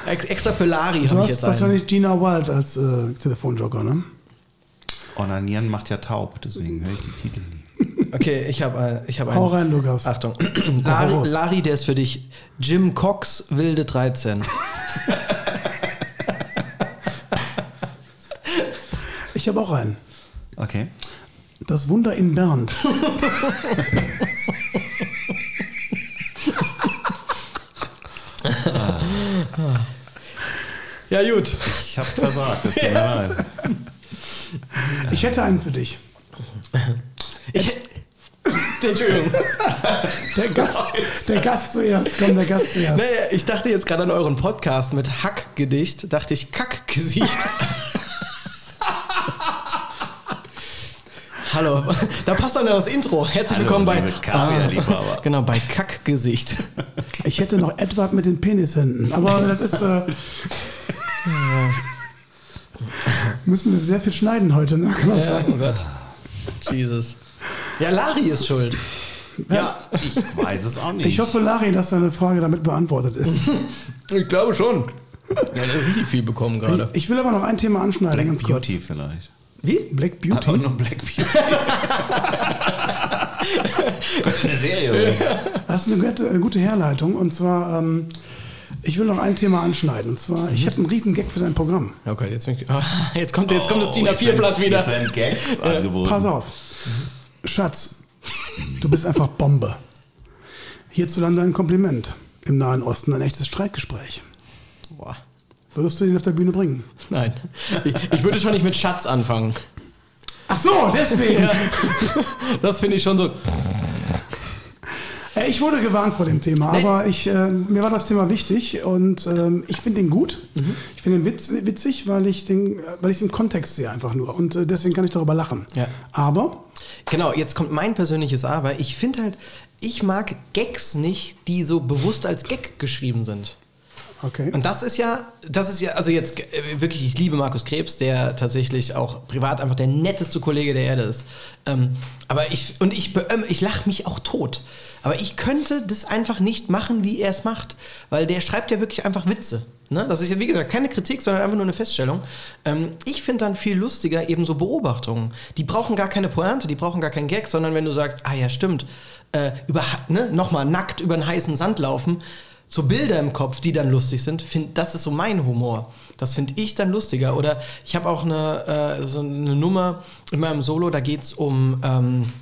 extra für Lari Du habe ich hast jetzt einen. wahrscheinlich Gina Wild als äh, Telefonjoker, ne? Onanieren macht ja taub, deswegen höre ich die Titel nie. Okay, ich habe ich hab einen. Hau rein, Lukas. Achtung. Lari, Lari, der ist für dich. Jim Cox, Wilde 13. Ich habe auch einen. Okay. Das Wunder in Bernd. Ja, gut. Ich habe versagt. Das leid. Ich hätte einen für dich. Ich, Entschuldigung. Der Gast, der Gast zuerst. Komm, der Gast zuerst. Naja, ich dachte jetzt gerade an euren Podcast mit Hackgedicht. Dachte ich Kackgesicht. Hallo, da passt dann das Intro. Herzlich Hallo, willkommen bei. liebe Kaviar-Liebhaber. genau, bei Kackgesicht. Ich hätte noch Edward mit den Penishänden. Aber das ist. Äh, müssen wir sehr viel schneiden heute, ne? Kann man Ja, sagen. oh Gott. Jesus. Ja, Lari ist schuld. Ja, ich weiß es auch nicht. Ich hoffe, Larry, dass deine Frage damit beantwortet ist. Ich glaube schon. Ja, richtig viel bekommen gerade. Ich will aber noch ein Thema anschneiden, Black ganz kurz. Beauty vielleicht. Wie? Black Aber Beauty. nur Black Beauty. Könnte eine Serie werden. Das ist eine gute, eine gute Herleitung. Und zwar, ähm, ich will noch ein Thema anschneiden. Und zwar, ich habe einen riesen Gag für dein Programm. Okay, jetzt, bin ich, ah, jetzt kommt, jetzt kommt das DIN jetzt A4-Blatt werden- wieder. Jetzt werden Gags angeboten. Pass auf. Schatz, du bist einfach Bombe. Hierzulande ein Kompliment. Im Nahen Osten ein echtes Streitgespräch. Boah. Würdest du den auf der Bühne bringen? Nein. Ich, ich würde schon nicht mit Schatz anfangen. Ach so, deswegen. Das finde ich schon so. Äh, Ich wurde gewarnt vor dem Thema, Nee. aber ich, äh, mir war das Thema wichtig und ähm, ich finde den gut. Mhm. Ich finde den witz, witzig, weil ich den, weil ich es im Kontext sehe einfach nur und äh, deswegen kann ich darüber lachen. Ja. Aber Genau, jetzt kommt mein persönliches Aber. Ich finde halt, ich mag Gags nicht, die so bewusst als Gag geschrieben sind. Okay. Und das ist ja, das ist ja, also jetzt äh, wirklich, ich liebe Markus Krebs, der tatsächlich auch privat einfach der netteste Kollege der Erde ist. Ähm, aber ich, und ich, beöm- ich lache mich auch tot. Aber ich könnte das einfach nicht machen, wie er es macht. Weil der schreibt ja wirklich einfach Witze. Ne? Das ist ja, wie gesagt, keine Kritik, sondern einfach nur eine Feststellung. Ähm, ich finde dann viel lustiger eben so Beobachtungen. Die brauchen gar keine Pointe, die brauchen gar keinen Gag, sondern wenn du sagst, ah ja, stimmt, äh, über, ne, nochmal nackt über einen heißen Sand laufen, so Bilder im Kopf, die dann lustig sind, find, das ist so mein Humor. Das finde ich dann lustiger. Oder ich habe auch eine, äh, so eine Nummer in meinem Solo, da geht es um, ähm,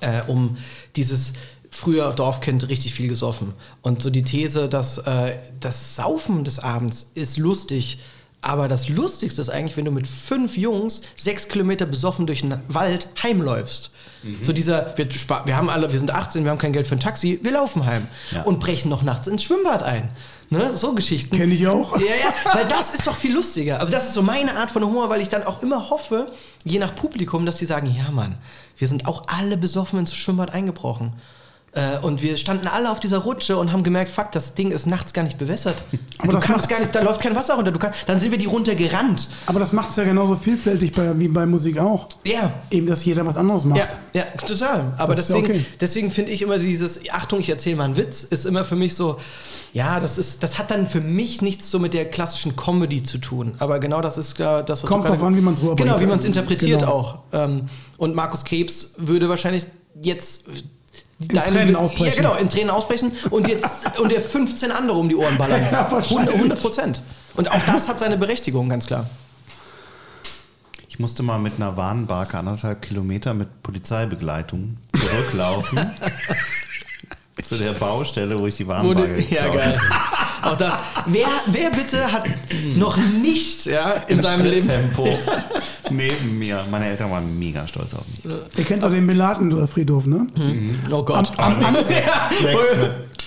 äh, um dieses früher Dorfkind richtig viel gesoffen. Und so die These, dass äh, das Saufen des Abends ist lustig, aber das Lustigste ist eigentlich, wenn du mit fünf Jungs sechs Kilometer besoffen durch den Wald heimläufst. So dieser, wir, wir haben alle, wir sind 18, wir haben kein Geld für ein Taxi, wir laufen heim Ja. und brechen noch nachts ins Schwimmbad ein. Ne? So Geschichten. Kenn ich auch. Ja, ja, weil das ist doch viel lustiger. Also das ist so meine Art von Humor, weil ich dann auch immer hoffe, je nach Publikum, dass die sagen, ja Mann, wir sind auch alle besoffen ins Schwimmbad eingebrochen. Äh, und wir standen alle auf dieser Rutsche und haben gemerkt, fuck, das Ding ist nachts gar nicht bewässert. Aber du kannst gar nicht, da läuft kein Wasser runter. Du kannst, dann sind wir die runtergerannt. Aber das macht es ja genauso vielfältig bei, wie bei Musik auch. Ja. Eben, dass jeder was anderes macht. Ja, ja, total. Aber Das deswegen, okay. deswegen finde ich immer dieses, Achtung, ich erzähle mal einen Witz, ist immer für mich so, ja, das ist, das hat dann für mich nichts so mit der klassischen Comedy zu tun. Aber genau das ist äh, das, was Kommt drauf an, wie man's rüberbringt. Genau, wie man es interpretiert Genau. auch. Ähm, und Markus Krebs würde wahrscheinlich jetzt in Tränen ausbrechen. Ja, genau, in Tränen ausbrechen und jetzt und der 15 andere um die Ohren ballern. Ja, wahrscheinlich. 100 Prozent. Und auch das hat seine Berechtigung, ganz klar. Ich musste mal mit einer Warnbarke anderthalb Kilometer mit Polizeibegleitung zurücklaufen. zu der Baustelle, wo ich die Warnbarke ja, geil. Auch das. Wer, wer bitte hat noch nicht ja, in Im seinem Leben. Tempo neben mir. Meine Eltern waren mega stolz auf mich. Ihr kennt doch den Melaten-Friedhof, ne? Oh Gott. Am, am, mit-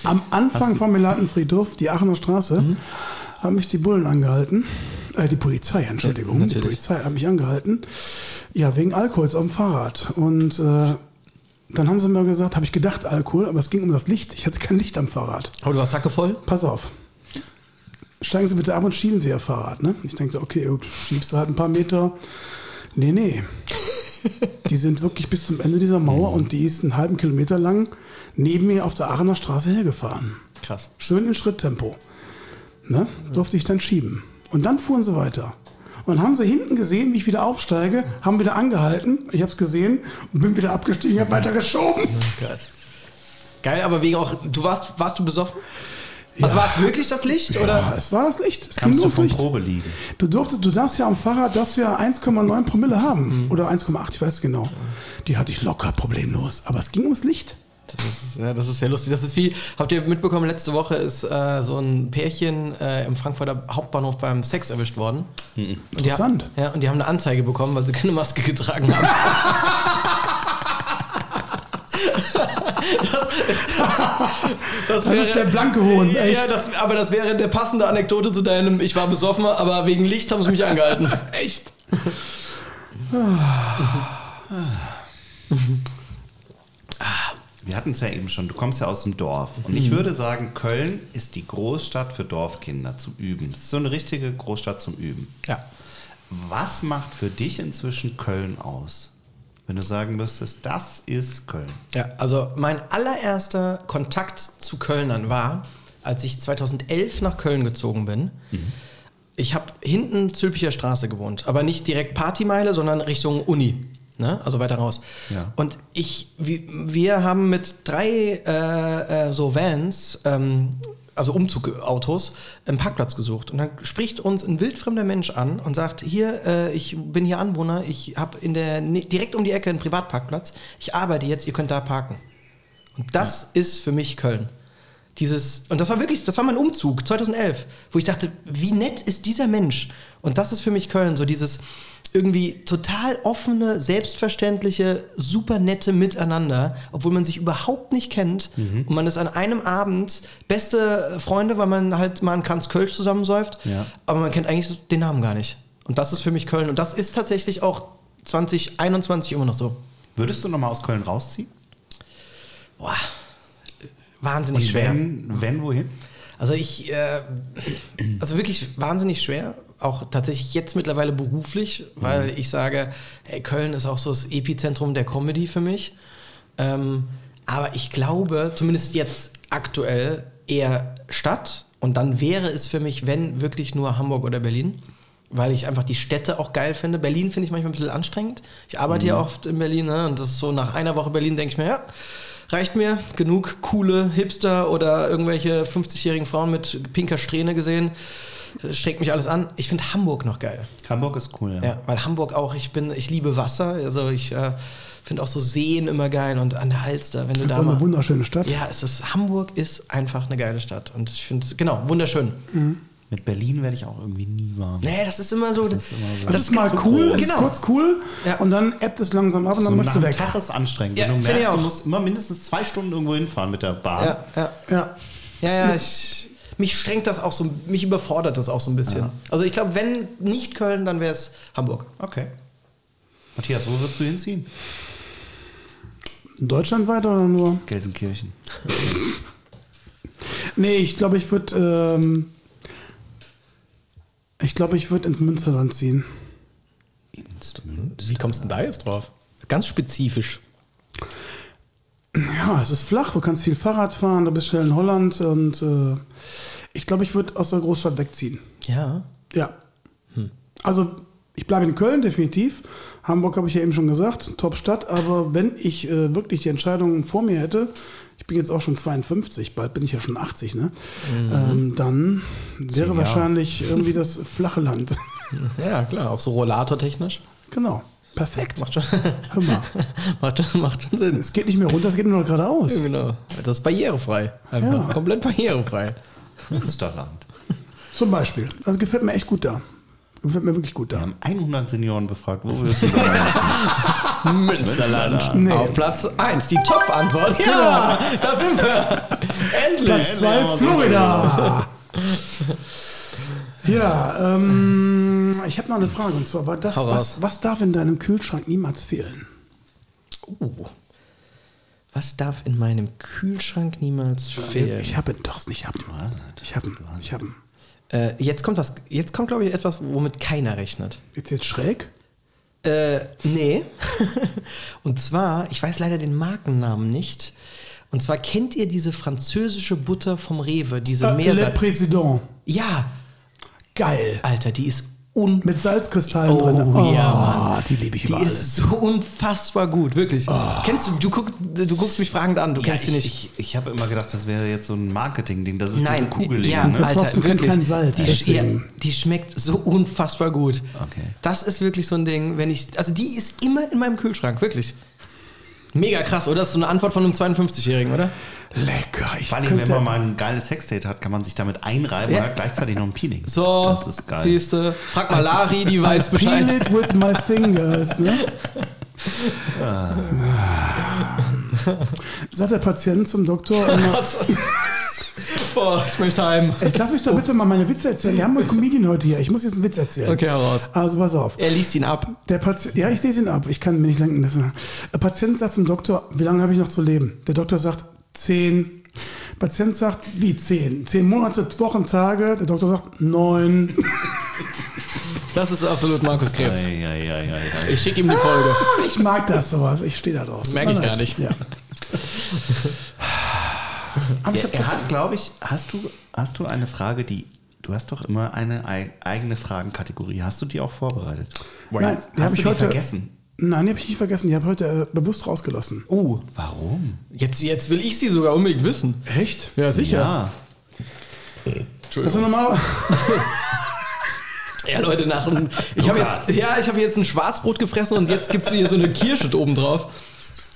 am Anfang vom Melaten-Friedhof, die Aachener Straße, haben mich die Bullen angehalten. Äh, die Polizei, Entschuldigung. Ja, die. Polizei hat mich angehalten. Ja, wegen Alkohols auf dem Fahrrad. Und äh, dann haben sie mir gesagt, habe ich gedacht Alkohol, aber es ging um das Licht. Ich hatte kein Licht am Fahrrad. Oh, du hast Tacke voll? Pass auf. Steigen Sie bitte ab und schieben Sie Ihr Fahrrad. Ne? Ich denke so, okay, schiebst du halt ein paar Meter. Nee, nee. Die sind wirklich bis zum Ende dieser Mauer und die ist einen halben Kilometer lang neben mir auf der Aachener Straße hergefahren. Krass. Schön in Schritttempo. Ne? Durfte ich dann schieben. Und dann fuhren sie weiter. Und dann haben sie hinten gesehen, wie ich wieder aufsteige, haben wieder angehalten. Ich habe es gesehen und bin wieder abgestiegen, habe weiter geschoben. Geil, aber wegen auch, du warst, warst du besoffen? Also Ja. war es wirklich das Licht? Oder? Ja, es war das Licht. Es ging Kannst nur du vom Licht. Probe liegen? Du durftest, du darfst ja am Fahrrad, darfst ja 1,9 Promille haben. Oder 1,8, ich weiß genau. Die hatte ich locker problemlos. Aber es ging ums Licht. Das ist, ja, das ist sehr lustig. Das ist wie, habt ihr mitbekommen, letzte Woche ist äh, so ein Pärchen äh, im Frankfurter Hauptbahnhof beim Sex erwischt worden. Und die, Interessant. ha- ja, und die haben eine Anzeige bekommen, weil sie keine Maske getragen haben. das, Das ist der blanke Hohn, echt. Ja, das, aber das wäre der passende Anekdote zu deinem Ich war besoffen, aber wegen Licht haben sie mich angehalten. Echt? Wir hatten es ja eben schon, du kommst ja aus dem Dorf. Und Mhm. ich würde sagen, Köln ist die Großstadt für Dorfkinder zum Üben. Es ist so eine richtige Großstadt zum Üben. Ja. Was macht für dich inzwischen Köln aus? Wenn du sagen müsstest, das ist Köln. Ja, also mein allererster Kontakt zu Kölnern war, als ich 2011 nach Köln gezogen bin. Ich habe hinten Zülpicher Straße gewohnt, aber nicht direkt Partymeile, sondern Richtung Uni. Ne? Also weiter raus. Ja. Und ich, wir, wir haben mit drei äh, äh, so Vans, ähm, also Umzugautos, einen Parkplatz gesucht. Und dann spricht uns ein wildfremder Mensch an und sagt: Hier, äh, ich bin hier Anwohner, ich habe in der ne- direkt um die Ecke einen Privatparkplatz. Ich arbeite jetzt, ihr könnt da parken. Und das ist für mich Köln. Dieses, und das war wirklich, das war mein Umzug 2011, wo ich dachte, wie nett ist dieser Mensch? Und das ist für mich Köln, so dieses irgendwie total offene, selbstverständliche, super nette Miteinander, obwohl man sich überhaupt nicht kennt. Und man ist an einem Abend beste Freunde, weil man halt mal einen Kranz Kölsch zusammensäuft, Ja. aber man kennt eigentlich den Namen gar nicht. Und das ist für mich Köln. Und das ist tatsächlich auch 2021 immer noch so. Würdest du nochmal aus Köln rausziehen? Boah, wahnsinnig Und schwer. wenn, wenn wohin? Also ich, äh, also wirklich wahnsinnig schwer. Auch tatsächlich jetzt mittlerweile beruflich, weil ich sage, ey, Köln ist auch so das Epizentrum der Comedy für mich. Ähm, aber ich glaube, zumindest jetzt aktuell eher Stadt. Und dann wäre es für mich, wenn wirklich nur Hamburg oder Berlin. Weil ich einfach die Städte auch geil finde. Berlin finde ich manchmal ein bisschen anstrengend. Ich arbeite ja oft in Berlin, ne? Und das ist so nach einer Woche Berlin, denke ich mir, ja, reicht mir. Genug coole Hipster oder irgendwelche 50-jährigen Frauen mit pinker Strähne gesehen. Das streckt mich alles an. Ich finde Hamburg noch geil. Hamburg ist cool, ja. Ja, weil Hamburg auch, ich bin, ich liebe Wasser. Also ich äh, finde auch so Seen immer geil und an der Halster, wenn du Das ist da auch eine mal. wunderschöne Stadt. Ja, es ist, Hamburg ist einfach eine geile Stadt. Und ich finde es, genau, wunderschön. Mit Berlin werde ich auch irgendwie nie warm. Nee, das ist immer so. Das ist immer so. Das, ist mal so cool, groß. ist Genau. kurz cool Ja. und dann ebbt es langsam ab und dann So musst nach du weg. Tag ist anstrengend. Ja, Wenn du finde ich merkst, du auch. musst immer mindestens zwei Stunden irgendwo hinfahren mit der Bahn. ja, ja. Ja. Ja, ja, ich, mich strengt das auch so, mich überfordert das auch so ein bisschen. Also ich glaube, wenn nicht Köln, dann wäre es Hamburg. Okay. Matthias, wo würdest du hinziehen? Deutschlandweit oder nur? Gelsenkirchen. Nee, ich glaube, ich würde. Ähm, ich glaube, ich würde ins Münsterland ziehen. Wie kommst du denn da jetzt drauf? Ganz spezifisch. Ja, es ist flach, du kannst viel Fahrrad fahren, du bist schnell in Holland und äh, ich glaube, ich würde aus der Großstadt wegziehen. Ja. Ja. Also, ich bleibe in Köln, definitiv. Hamburg habe ich ja eben schon gesagt, Top-Stadt. Aber wenn ich äh, wirklich die Entscheidung vor mir hätte, ich bin jetzt auch schon 52, bald bin ich ja schon 80, ne? Ähm, dann wäre Jahre. wahrscheinlich irgendwie das flache Land. Ja, klar, auch so rollatortechnisch. genau. Perfekt. Macht schon, Hör mal. macht, schon- macht schon Sinn. Es geht nicht mehr runter, es geht nur noch geradeaus. Ja, genau. Das ist barrierefrei. Einfach. Ja. Komplett barrierefrei. Münsterland. Zum Beispiel. Also gefällt mir echt gut da. Gefällt mir wirklich gut Wir da. haben 100 Senioren befragt, wo würdest du sein? Münsterland. Nee. Auf Platz 1, die Top-Antwort. Ja, da sind wir. Endlich. Platz 2, Florida. Ja, ähm, ich habe noch eine Frage. Und zwar war das, was, was darf in deinem Kühlschrank niemals fehlen? Oh. Was darf in meinem Kühlschrank niemals fehlen? Ich habe doch nicht. Ich habe ihn. Ich habe. Ich habe. Äh, jetzt kommt was. Jetzt kommt, glaube ich, etwas, womit keiner rechnet. Jetzt jetzt schräg? Äh, nee. Und zwar, ich weiß leider den Markennamen nicht. Und zwar kennt ihr diese französische Butter vom Rewe, diese Äh, Le Meersalz. Président. Ja, Geil. Alter, die ist un Mit Salzkristallen Oh, drin. ja, Mann. Die liebe ich die über alles. ist so unfassbar gut, wirklich. Kennst du, du, guck, du guckst mich fragend an, du Ja, kennst sie nicht. ich, ich habe immer gedacht, das wäre jetzt so ein Marketing-Ding. Das ist Nein, diese Kugel. ja, der Alter, wirklich. kein Salz, die, ja, die schmeckt so unfassbar gut. Okay. Das ist wirklich so ein Ding, wenn ich, also die ist immer in meinem Kühlschrank, wirklich. Mega krass, oder? Das ist so eine Antwort von einem 52-Jährigen, oder? Lecker. Ich Vor allem, wenn man mal ein geiles Sexdate hat, kann man sich damit einreiben Ja. und hat gleichzeitig noch ein Peeling. So, Das ist geil. siehst du. Frag mal Lari, die weiß Peel Bescheid. it with my fingers. Ne? Sagt der Patient zum Doktor immer, Boah, ich möchte heim. Jetzt lass mich doch bitte mal meine Witze erzählen. Wir haben einen Comedian heute hier. Ich muss jetzt einen Witz erzählen. Okay, heraus. Also pass auf. Er liest ihn ab. Der Patient, ja, ich lese ihn ab. Ich kann mir nicht lenken. lassen. Der Patient sagt zum Doktor, wie lange habe ich noch zu leben? Der Doktor sagt, zehn. Patient sagt, wie zehn? Zehn Monate, Wochen, Tage. Der Doktor sagt, neun. Das ist absolut Markus Krebs. Ei, ei, ei, ei, ei. Ich schicke ihm die Folge. Ah, Ich mag das sowas. Ich stehe da drauf. Merk ich gar nicht. Ja. Aber ich Er, hab er hat, glaube ich, hast du, hast du eine Frage, die. Du hast doch immer eine ei- eigene Fragenkategorie. Hast du die auch vorbereitet? Nein, die habe ich die heute. vergessen? Nein, die habe ich nicht vergessen. Die habe ich heute äh, bewusst rausgelassen. Uh, Warum? jetzt, jetzt will ich sie sogar unbedingt wissen. Echt? Ja, sicher. Ja. Also normal. Ja, Leute, nach einem, ich habe jetzt, ja, ich habe jetzt ein Schwarzbrot gefressen und jetzt gibt es hier so eine Kirsche oben drauf.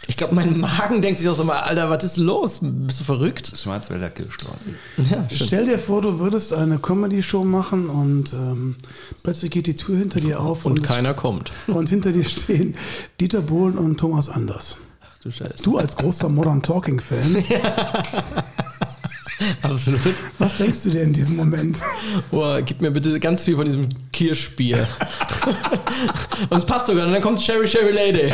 Ich glaube, mein Magen denkt sich auch so mal, Alter, was ist los? Bist du verrückt? Schwarzwälder Kirschtorte. Ja. Stell dir vor, du würdest eine Comedy-Show machen und ähm, plötzlich geht die Tür hinter dir auf Und es- keiner kommt. und hinter dir stehen Dieter Bohlen und Thomas Anders. Ach du Scheiße. Du als großer Modern Talking-Fan, Absolut. was denkst du dir in diesem Moment? Boah, gib mir bitte ganz viel von diesem Kirschbier. Und es passt sogar. Und dann kommt Sherry Sherry Lady.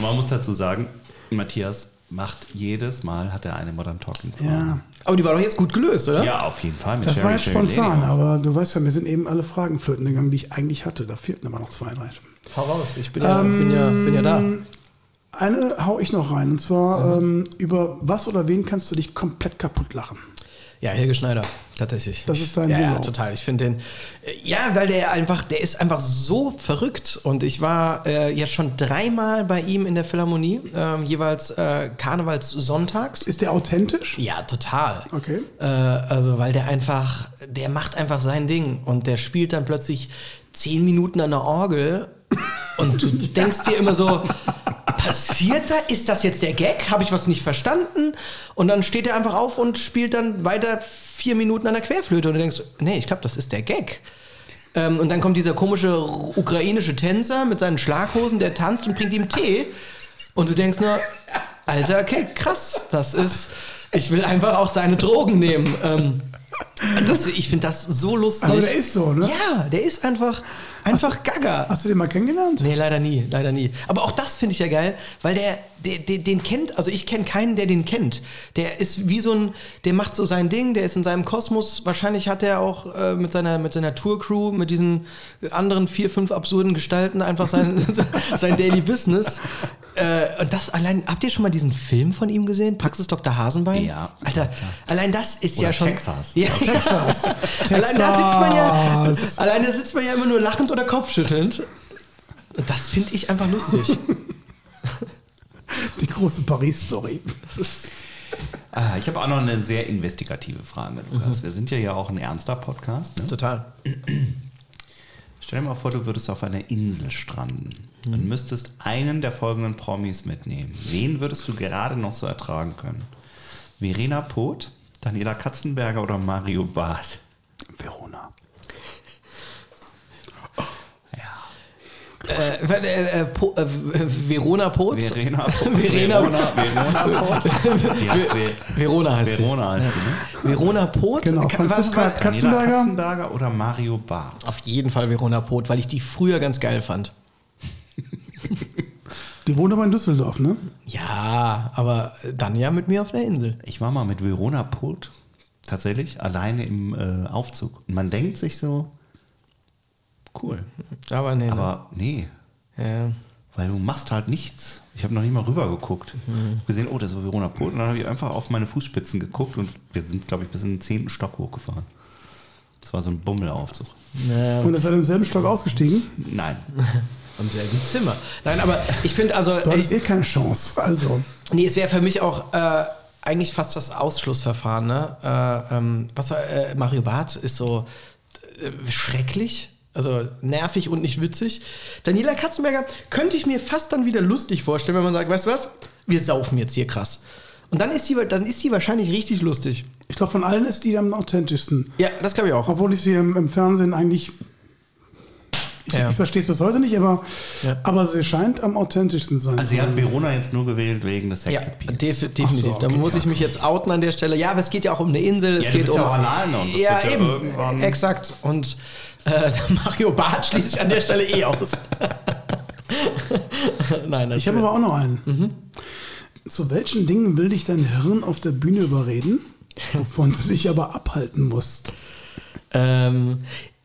Also man muss dazu sagen, Matthias macht jedes Mal, hat er eine Modern Talking Frage. Ja, Aber die war doch jetzt gut gelöst, oder? Ja, auf jeden Fall. Mit das Sherry, war jetzt Sherry spontan, aber du weißt ja, mir sind eben alle Fragen flöten gegangen, die ich eigentlich hatte. Da fehlten aber noch zwei, drei. Hau raus. Ich bin ja, bin ja, bin ja da. Eine hau ich noch rein, und zwar ähm, über was oder wen kannst du dich komplett kaputt lachen? Ja, Helge Schneider, tatsächlich. Das ist dein ja, ja, total. Ich finde den, äh, ja, weil der einfach, der ist einfach so verrückt. Und ich war äh, jetzt schon dreimal bei ihm in der Philharmonie, ähm, jeweils äh, Karnevalssonntags. Ist der authentisch? Ja, total. Okay. Äh, also, weil der einfach, der macht einfach sein Ding und der spielt dann plötzlich zehn Minuten an der Orgel und du denkst dir immer so, passiert da? Ist das jetzt der Gag? Habe ich was nicht verstanden? Und dann steht er einfach auf und spielt dann weiter vier Minuten an der Querflöte und du denkst, nee, ich glaube, das ist der Gag. Ähm, und dann kommt dieser komische ukrainische Tänzer mit seinen Schlaghosen, der tanzt und bringt ihm Tee. Und du denkst nur, Alter, okay, krass, das ist, ich will einfach auch seine Drogen nehmen. Ähm, das, ich finde das so lustig. Aber der ist so, ne? Ja, der ist einfach, einfach gaga. Hast du den mal kennengelernt? Nee, leider nie, leider nie. Aber auch das finde ich ja geil, weil der, der, der den kennt, also ich kenne keinen, der den kennt. Der ist wie so ein, der macht so sein Ding, der ist in seinem Kosmos. Wahrscheinlich hat er auch äh, mit seiner, mit seiner Tour-Crew, mit diesen anderen vier, fünf absurden Gestalten einfach sein, sein Daily Business. Äh, und das allein, habt ihr schon mal diesen Film von ihm gesehen? Praxis Dr. Hasenbein? Ja. Alter, allein das ist Oder ja schon. Texas. Ja, Texas. Allein da sitzt man ja, Texas. allein da sitzt man ja immer nur lachend oder kopfschüttelnd. Und das finde ich einfach lustig. Die große Paris-Story. Ah, ich habe auch noch eine sehr investigative Frage, Mhm. Lukas. Wir sind ja ja auch ein ernster Podcast. Ne? total. Stell dir mal vor, du würdest auf einer Insel stranden und müsstest einen der folgenden Promis mitnehmen. Wen würdest du gerade noch so ertragen können? Verena Poth, Daniela Katzenberger oder Mario Barth? Verona. Äh, äh, äh, po, äh, Verona Pot? Verena Poth. Verena- Verona, Verona Poth. Die heißt Ver Verona heißt Verona heißt sie, ne? sie. Verona Pot? Genau, was- Franziska was- Katzenberger. Katzenberger oder Mario Barth? Auf jeden Fall Verona Pot, weil ich die früher ganz geil fand. Die wohnt aber in Düsseldorf, ne? Ja, aber dann ja mit mir auf der Insel. Ich war mal mit Verona Poth tatsächlich alleine im äh, Aufzug. Und man denkt sich so, cool. Aber nee. Aber nee, ne? ja. weil du machst halt nichts. Ich habe noch nicht mal rüber geguckt. Mhm. Gesehen, oh, das ist Verona Poth. Und dann habe ich einfach auf meine Fußspitzen geguckt und wir sind, glaube ich, bis in den zehnten Stock hochgefahren. Das war so ein Bummelaufzug. Ja. Und ist er im selben Stock ausgestiegen? Nein. Im selben Zimmer. Nein, aber ich finde also. Du hattest eh keine Chance. Also, Nee, es wäre für mich auch äh, eigentlich fast das Ausschlussverfahren. Ne? Äh, ähm, was war, äh, Mario Barth ist so äh, schrecklich, also nervig und nicht witzig. Daniela Katzenberger könnte ich mir fast dann wieder lustig vorstellen, wenn man sagt, weißt du was, wir saufen jetzt hier krass. Und dann ist die, dann ist die wahrscheinlich richtig lustig. ich glaube, von allen ist die am authentischsten. Ja, das glaube ich auch. Obwohl ich sie im, im Fernsehen eigentlich. Ich, Ja. ich verstehe es bis heute nicht, aber, Ja. aber sie scheint am authentischsten sein. Also, sie hat. Verona jetzt nur gewählt wegen des Ja, Sexappeals. def definitiv. So, Da okay, muss ich ja. mich jetzt outen an der Stelle. Ja, aber es geht ja auch um eine Insel. Es Ja, du geht bist um ja auch alleine und das ja, wird ja eben. irgendwann- Exakt. Und äh, Mario Barth schließe ich an der Stelle eh aus. Nein, das Ich habe aber auch noch einen. Zu welchen Dingen will dich dein Hirn auf der Bühne überreden, wovon du dich aber abhalten musst? Ähm,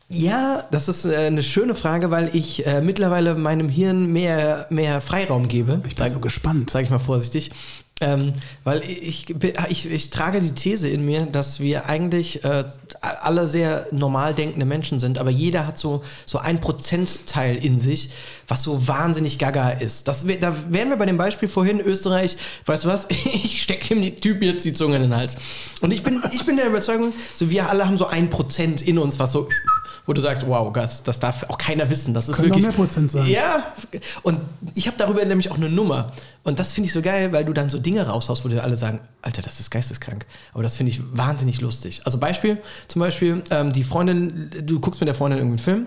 ja, das ist äh, eine schöne Frage, weil ich äh, mittlerweile meinem Hirn mehr, mehr Freiraum gebe. Ich bin so gespannt. Sag ich mal vorsichtig. Ähm, weil ich, ich, ich trage die These in mir, dass wir eigentlich äh, alle sehr normal denkende Menschen sind, aber jeder hat so, so ein Prozentteil in sich, was so wahnsinnig gaga ist. Das, da wären wir bei dem Beispiel vorhin, Österreich, weißt du was, ich stecke dem die Typen jetzt die Zunge in den Hals. Und ich bin, ich bin der Überzeugung, so wir alle haben so ein Prozent in uns, was so wo du sagst, wow, das, das darf auch keiner wissen. Das ist Können noch wirklich. mehr Prozent sein. Ja, und ich habe darüber nämlich auch eine Nummer. Und das finde ich so geil, weil du dann so Dinge raushaust, wo dir alle sagen, Alter, das ist geisteskrank. Aber das finde ich wahnsinnig lustig. Also Beispiel, zum Beispiel, ähm, die Freundin, du guckst mit der Freundin irgendwie einen Film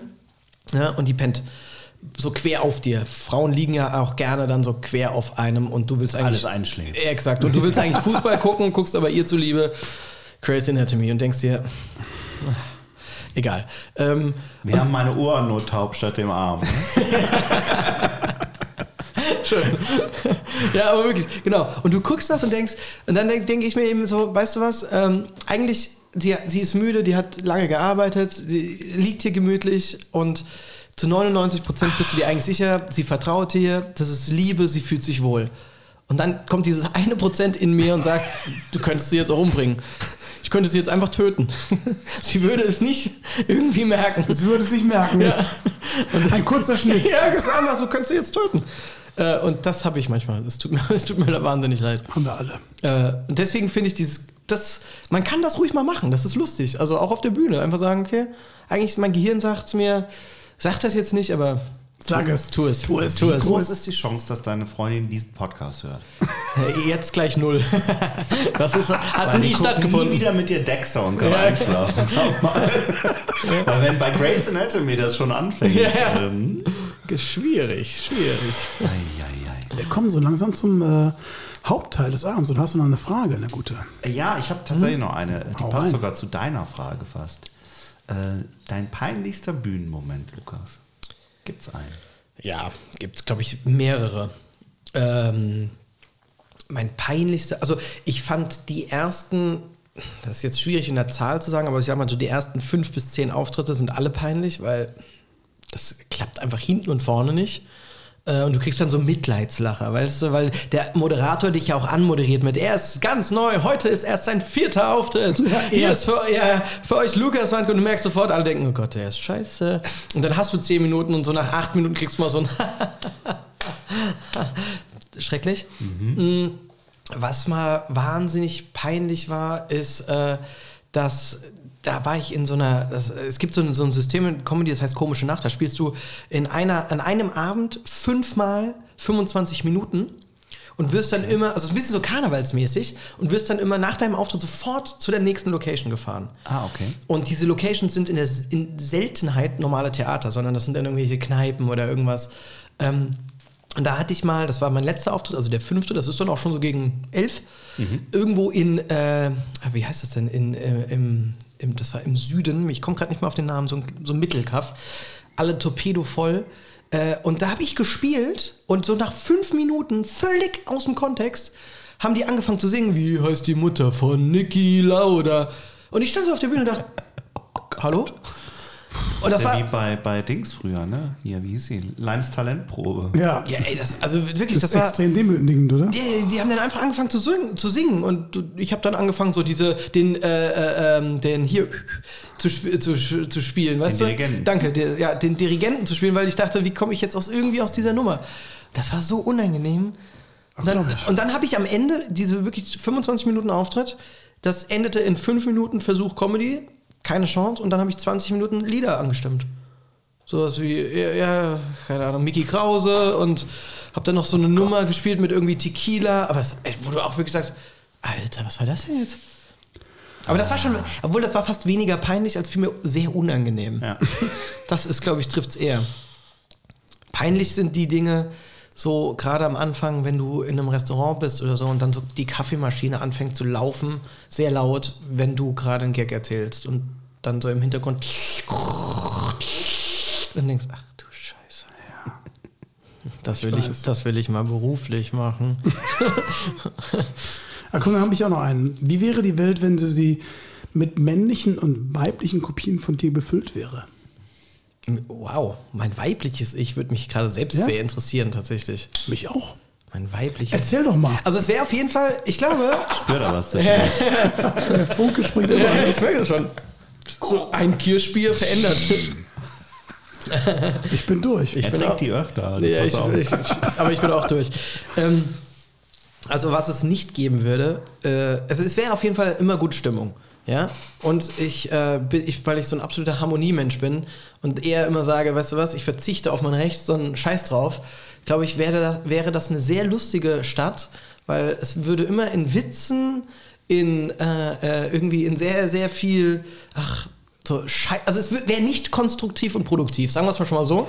ja, und die pennt so quer auf dir. Frauen liegen ja auch gerne dann so quer auf einem und du willst eigentlich. Alles einschläft. Ja, Exakt. Und du willst eigentlich Fußball gucken, guckst aber ihr zuliebe Crazy Anatomy und denkst dir, ah, egal. Ähm, Wir haben meine Ohren nur taub statt dem Arm. Schön. ja, aber wirklich, genau. Und du guckst das und denkst, und dann denke denk ich mir eben so, weißt du was, ähm, eigentlich, sie, sie ist müde, die hat lange gearbeitet, sie liegt hier gemütlich und zu 99 Prozent bist du dir eigentlich sicher, sie vertraut dir, das ist Liebe, sie fühlt sich wohl. Und dann kommt dieses eine Prozent in mir und sagt, du könntest sie jetzt auch umbringen. Ich könnte sie jetzt einfach töten. sie würde es nicht irgendwie merken. Das würde sich merken. Ja. Ein kurzer Schnitt. Ja, einfach so, könntest du jetzt töten. Äh, und das habe ich manchmal. Das tut mir, das tut mir wahnsinnig leid. Haben wir alle. Äh, und deswegen finde ich dieses, das, man kann das ruhig mal machen. Das ist lustig. Also auch auf der Bühne. Einfach sagen, okay, eigentlich mein Gehirn sagt mir, sag das jetzt nicht, aber Sag es. tu es. Tu es. Tu Wie es. groß ist die Chance, dass deine Freundin diesen Podcast hört? Äh, Jetzt gleich null. Das ist, hat Weil nie stattgefunden. nie wieder mit dir Dexter und kann Ja. einschlafen. Weil wenn bei Grey's Anatomy das schon anfängt. Ja. Ähm, Schwierig, schwierig. ei, ei, Wir kommen so langsam zum äh, Hauptteil des Abends und hast du noch eine Frage, eine gute. ei. Ja, ich habe tatsächlich noch eine, die Hau passt rein. sogar zu deiner Frage fast. Äh, dein peinlichster Bühnenmoment, Lukas. Gibt's einen? Ja, gibt glaube ich, mehrere. Ähm, mein peinlichster, also ich fand die ersten, das ist jetzt schwierig in der Zahl zu sagen, aber ich sag mal so, die ersten fünf bis zehn Auftritte sind alle peinlich, weil das klappt einfach hinten und vorne nicht. Äh, Und du kriegst dann so Mitleidslacher, weißt du, weil der Moderator dich ja auch anmoderiert mit, er ist ganz neu, heute ist erst sein vierter Auftritt. Hier ist für, ja, für euch Lukas Wandke und du merkst sofort, alle denken, oh Gott, der ist scheiße. Und dann hast du zehn Minuten und so nach acht Minuten kriegst du mal so ein Schrecklich. Mm, Was mal wahnsinnig peinlich war, ist, äh, dass da war ich in so einer, das, es gibt so ein, so ein System in Comedy, das heißt komische Nacht, da spielst du in einer, an einem Abend fünfmal 25 Minuten und wirst dann immer, also es ist ein bisschen so karnevalsmäßig und wirst dann immer nach deinem Auftritt sofort zu der nächsten Location gefahren. Ah, okay. Und diese Locations sind in der in Seltenheit normale Theater, sondern das sind dann irgendwelche Kneipen oder irgendwas. Ähm, und da hatte ich mal, das war mein letzter Auftritt, also der fünfte, das ist dann auch schon so gegen elf, irgendwo in, äh, wie heißt das denn, in, äh, im, im, das war im Süden, ich komme gerade nicht mehr auf den Namen, so ein, so ein Mittelkaff, alle Torpedo voll. Äh, und da habe ich gespielt und so nach fünf Minuten, völlig aus dem Kontext, haben die angefangen zu singen, wie heißt die Mutter von Niki Lauda? Und ich stand so auf der Bühne und dachte, hallo? Und Das das ist ja wie bei, bei Dings früher, ne? Hier, wie hieß sie? Lines Talentprobe. Ja. ja, ey, das, also wirklich, Das das, ist war, extrem demütigend, oder? die, die haben dann einfach angefangen zu singen, zu singen und ich habe dann angefangen so diese den äh, äh, ähm, den hier zu, sp zu, zu spielen, weißt du? Dirigenten. Danke, der, ja, den Dirigenten zu spielen, weil ich dachte, wie komme ich jetzt aus irgendwie aus dieser Nummer? Das war so unangenehm. Und dann, und dann habe ich am Ende diese wirklich 25 Minuten Auftritt, das endete in 5 Minuten Versuch Comedy, keine Chance und dann habe ich 20 Minuten Lieder angestimmt. Sowas wie, ja, ja, keine Ahnung, Mickey Krause und hab dann noch so eine Nummer gespielt mit irgendwie Tequila, aber es, ey, wo du auch wirklich sagst, Alter, was war das denn jetzt? Aber das war schon, obwohl das war fast weniger peinlich als vielmehr sehr unangenehm. Ja. Das ist, glaube ich, trifft's eher. Peinlich sind die Dinge, so gerade am Anfang, wenn du in einem Restaurant bist oder so und dann so die Kaffeemaschine anfängt zu laufen, sehr laut, wenn du gerade einen Gag erzählst und dann so im Hintergrund und denkst, ach du Scheiße. Das will, ich, weiß. das will ich mal beruflich machen. Ah, guck, dann habe ich auch noch einen. Wie wäre die Welt, wenn sie, sie mit männlichen und weiblichen Kopien von dir befüllt wäre? Wow, mein weibliches Ich würde mich gerade selbst Ja? sehr interessieren, tatsächlich. Mich auch. Mein weibliches Erzähl doch mal. Also es wäre auf jeden Fall, ich glaube, Spür da was zwischendurch. Der Funke springt immer. Ja, ich merke schon. So ein Kirschbier verändert. Ich bin durch. Er bin auch- trinkt die öfter. also Ja, ich, ich, aber ich bin auch durch. Ähm, also was es nicht geben würde, äh, also es wäre auf jeden Fall immer gute Stimmung. Ja, und ich, äh, bin, ich, weil ich so ein absoluter Harmoniemensch bin und eher immer sage, weißt du was, ich verzichte auf mein Recht, so einen Scheiß drauf, glaube ich, wäre das, wäre das eine sehr lustige Stadt, weil es würde immer in Witzen, in äh, äh, irgendwie in sehr, sehr viel, ach, so Schei also es wäre nicht konstruktiv und produktiv, sagen wir es mal schon mal so.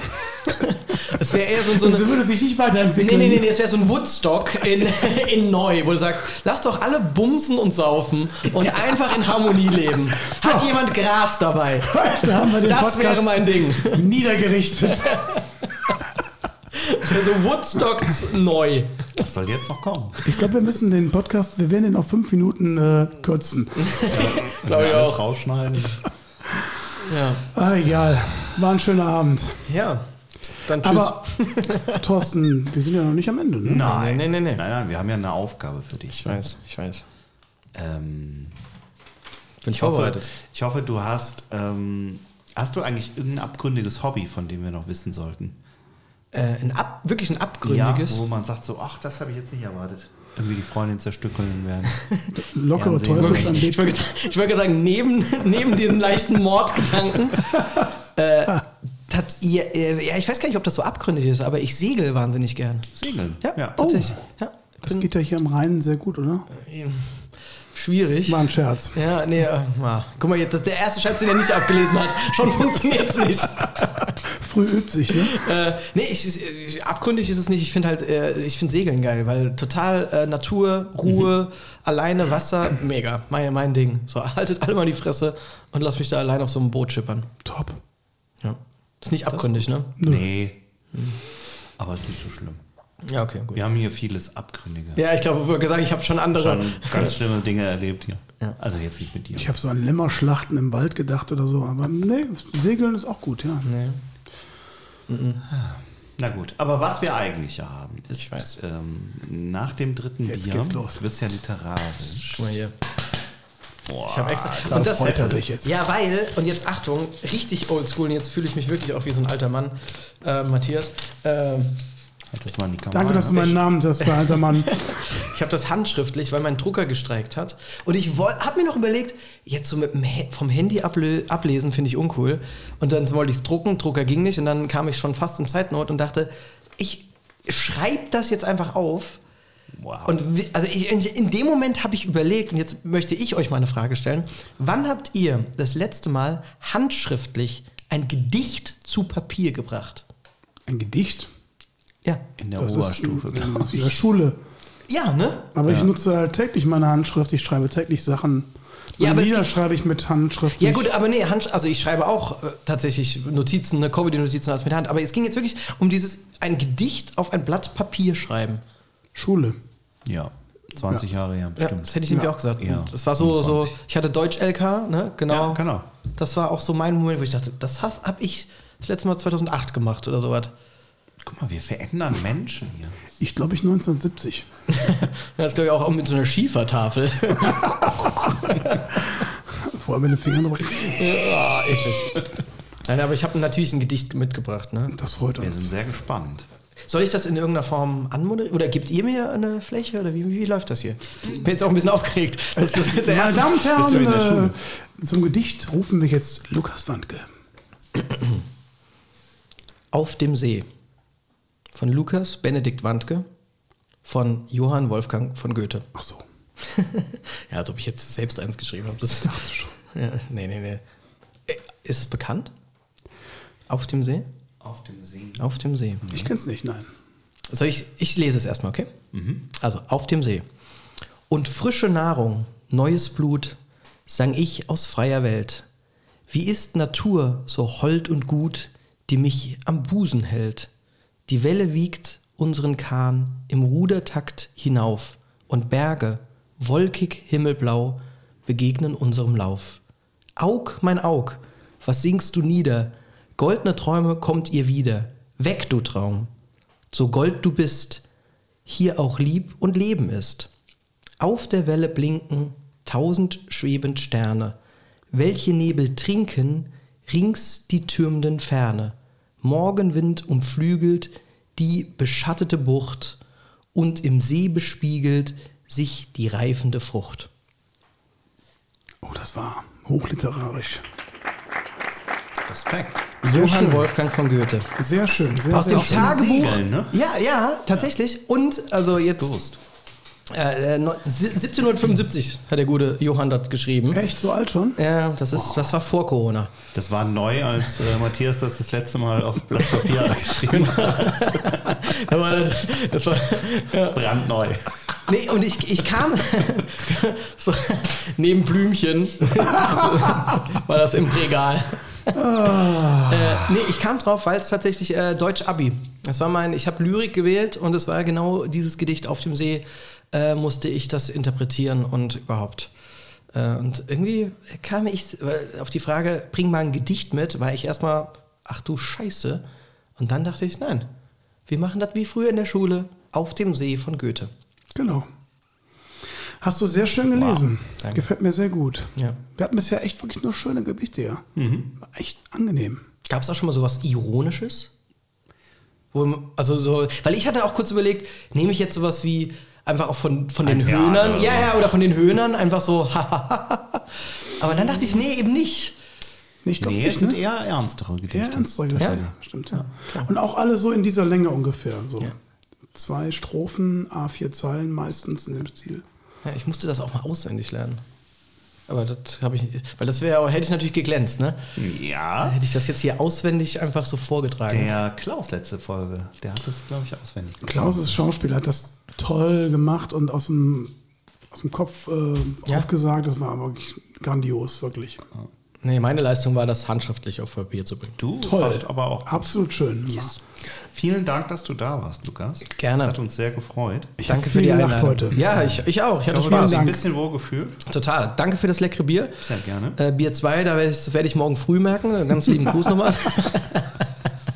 es wäre eher so, so eine. Das würde sich nicht weiterentwickeln. nee, nee, nee, es wäre so ein Woodstock in, in neu, wo du sagst, lass doch alle bumsen und saufen und einfach in Harmonie leben. Hat jemand Gras dabei? Da haben wir den Das Podcast wäre mein Ding. niedergerichtet. Das wäre so Woodstock neu. Was soll jetzt noch kommen? Ich glaube, wir müssen den Podcast, wir werden den auf fünf Minuten äh, kürzen. Glaube ich Alles auch. rausschneiden. Ja. Ah, egal. War ein schöner Abend. ja. Dann tschüss. Aber, Thorsten, wir sind ja noch nicht am Ende, ne? Nein. nee, nee, nee. Nein, nein, wir haben ja eine Aufgabe für dich. ich weiß, ich weiß. Ähm, Bin ich hoffe, ich hoffe, du hast. Ähm, hast du eigentlich irgendein abgründiges Hobby, von dem wir noch wissen sollten? Äh, ein ab, wirklich ein Ja, abgründiges. wo man sagt so, ach, das habe ich jetzt nicht erwartet. Irgendwie die Freundin zerstückeln werden. Lockere Fernsehen. ich wollte ich wollte gerade sagen, neben, neben diesen leichten Mordgedanken, äh, tat ihr, äh, ja, ich weiß gar nicht, ob das so abgründig ist, aber ich segel wahnsinnig gern. Segeln. Ja, ja. tatsächlich. Ja, Das geht ja hier am Rhein sehr gut, oder? schwierig. War ein Scherz. Ja, nee, äh, mal. guck mal, jetzt, das ist der erste Schatz, den er nicht abgelesen hat. Schon funktioniert es nicht. Früh übt sich, ne? Äh, nee, ich, ich, abgründig ist es nicht. Ich finde halt, äh, ich finde Segeln geil, weil total äh, Natur, Ruhe, alleine Wasser, mega. Mein, mein Ding. So, haltet alle mal die Fresse und lasst mich da allein auf so einem Boot schippern. Top. Ja. Ist nicht abgründig, ne? Nee. Aber ist nicht so schlimm. Ja, okay, gut. Wir haben hier vieles Abgründige. Ja, ich glaube, ich würde sagen, ich habe schon andere. Schon ganz schlimme Dinge erlebt hier. Ja. Also jetzt nicht mit dir. Ich habe so an Lämmerschlachten im Wald gedacht oder so, aber nee, Segeln ist auch gut, ja. Nee. Na gut, aber was wir eigentlich ja haben, ist, Ich weiß. Ähm, nach dem dritten Jetzt Bier wird es ja literarisch. Guck mal hier. Boah, Ich habe extra. Da Und das, freut er sich jetzt. Ja, weil, und jetzt Achtung, richtig oldschool, und jetzt fühle ich mich wirklich auch wie so ein alter Mann, äh, Matthias. Ähm, das mal in die Kamera. Danke, dass du meinen Namen sagst, bei alter Mann. Ich habe das handschriftlich, weil mein Drucker gestreikt hat. Und ich habe mir noch überlegt, jetzt so mit dem vom Handy ablesen finde ich uncool. Und dann wollte ich es drucken, Drucker ging nicht. Und dann kam ich schon fast im Zeitnot und dachte, ich schreibe das jetzt einfach auf. Wow. Und also ich, in, in dem Moment habe ich überlegt, und jetzt möchte ich euch mal eine Frage stellen. Wann habt ihr das letzte Mal handschriftlich ein Gedicht zu Papier gebracht? Ein Gedicht. Ja. in der Das ist Oberstufe, in, glaube in der Schule. Ja, ne? Aber ich nutze halt täglich meine Handschrift. Ich schreibe täglich Sachen. Ja, aber es Lieder schreibe ich mit Handschrift. Ja gut, aber nee, Hand, also ich schreibe auch äh, tatsächlich Notizen, ne, Comedy-Notizen als mit Hand. Aber es ging jetzt wirklich um dieses, ein Gedicht auf ein Blatt Papier schreiben. Schule. ich. Ja, 20 Jahre her, Ja, bestimmt. das hätte ich nämlich Ja. auch gesagt. Ja, Und das war so, so, 25. ich hatte Deutsch-LK, ne, genau. Ja, genau. Das war auch so mein Moment, wo ich dachte, das habe hab ich das letzte Mal 2008 gemacht oder sowas. Guck mal, wir verändern Menschen hier. Ich glaube ich 1970. Das glaube ich auch mit so einer Schiefertafel. Vor allem mit den Fingern drüber. ja, eklig. Nein, aber ich habe natürlich ein Gedicht mitgebracht, ne? Das freut Wir sind uns. sehr gespannt. Soll ich das in irgendeiner Form anmoderieren? Oder gebt ihr mir eine Fläche? Oder wie, wie läuft das hier? Ich bin jetzt auch ein bisschen aufgeregt. Das ist jetzt der Meine erste- Damen und Herren, zum Gedicht rufen wir jetzt Lukas Wandke. Auf dem See von Lukas Benedikt Wandke von Johann Wolfgang von Goethe. Ach so. Ja, als ob ich jetzt selbst eins geschrieben habe. Das dachte schon. Ja, nee, nee, nee. Äh, Ist es bekannt? Auf dem See? Auf dem See. Auf dem See. Ich kenn's nicht, nein. Soll ich, ich lese es erstmal, okay? Also, auf dem See. Und frische Nahrung, neues Blut, sang ich aus freier Welt. Wie ist Natur so hold und gut, die mich am Busen hält? Die Welle wiegt unseren Kahn im Rudertakt hinauf und Berge, wolkig himmelblau, begegnen unserem Lauf. Aug, mein Aug, was singst du nieder? Goldne Träume kommt ihr wieder. Weg, du Traum. So Gold du bist, hier auch Lieb und Leben ist. Auf der Welle blinken tausend schwebend Sterne, welche Nebel trinken rings die türmenden Ferne. Morgenwind umflügelt die beschattete Bucht und im See bespiegelt sich die reifende Frucht. Oh, das war hochliterarisch. Respekt. Sehr Johann schön. Wolfgang von Goethe. Sehr schön. Sehr, Aus sehr dem schön. Tagebuch. Segeln, ne? Ja, ja, tatsächlich. Und also jetzt Durst. Äh, äh, neun- 1775 hat der gute Johann das geschrieben. Echt so alt schon? Ja, das ist, das war vor Corona. Das war neu, als äh, Matthias das das letzte Mal auf Blatt Papier geschrieben hat. Das war, das, das war Brandneu. Nee, und ich, ich kam so, neben Blümchen war das im Regal. Äh, nee, ich kam drauf, weil es tatsächlich äh, Deutsch Abi. Das war mein, ich habe Lyrik gewählt und es war genau dieses Gedicht auf dem See, äh, musste ich das interpretieren und überhaupt. Äh, und irgendwie kam ich auf die Frage, bring mal ein Gedicht mit, war ich erstmal, ach du Scheiße. Und dann dachte ich, nein, wir machen das wie früher in der Schule, auf dem See von Goethe. Genau. Hast du sehr schön gelesen. Danke. Gefällt mir sehr gut. Ja. Wir hatten bisher echt wirklich nur schöne Gedichte, ja. Mhm. War echt angenehm. Gab es auch schon mal sowas Ironisches? Wo, also so, weil ich hatte auch kurz überlegt, nehme ich jetzt sowas wie einfach auch von, von den Theater Höhnern? Ja, ja, oder von den Höhnern einfach so. Aber dann dachte ich, nee, eben nicht. Nee, ich glaub Nee, nicht, es sind ne? eher ernstere Gedichte. Eher ernstere Gedichte, Ja. stimmt. Und auch alle so in dieser Länge ungefähr. So. Ja. Zwei Strophen, A4 Zeilen meistens in dem Stil. Ja, ich musste das auch mal auswendig lernen. Aber das habe ich, weil das wäre, hätte ich natürlich geglänzt, ne? Ja. Hätte ich das jetzt hier auswendig einfach so vorgetragen. Der Klaus letzte Folge, der hat das, glaube ich, auswendig gemacht. Klaus' Schauspieler hat das toll gemacht und aus dem, aus dem Kopf äh, Ja. aufgesagt. Das war wirklich grandios, wirklich. Nee, meine Leistung war, das handschriftlich auf Papier zu bringen. Du Toll. hast aber auch. Absolut schön. gemacht. Vielen Dank, dass du da warst, Lukas. Gerne. Das hat uns sehr gefreut. Ich Danke für die Einladung. heute. Ja, ich, ich auch. Ich hatte Ich du Spaß. ein bisschen wohl gefühlt. Total. Danke für das leckere Bier. Sehr gerne. Äh, Bier 2, da werde ich, das werde ich morgen früh merken. Ganz lieben Gruß nochmal.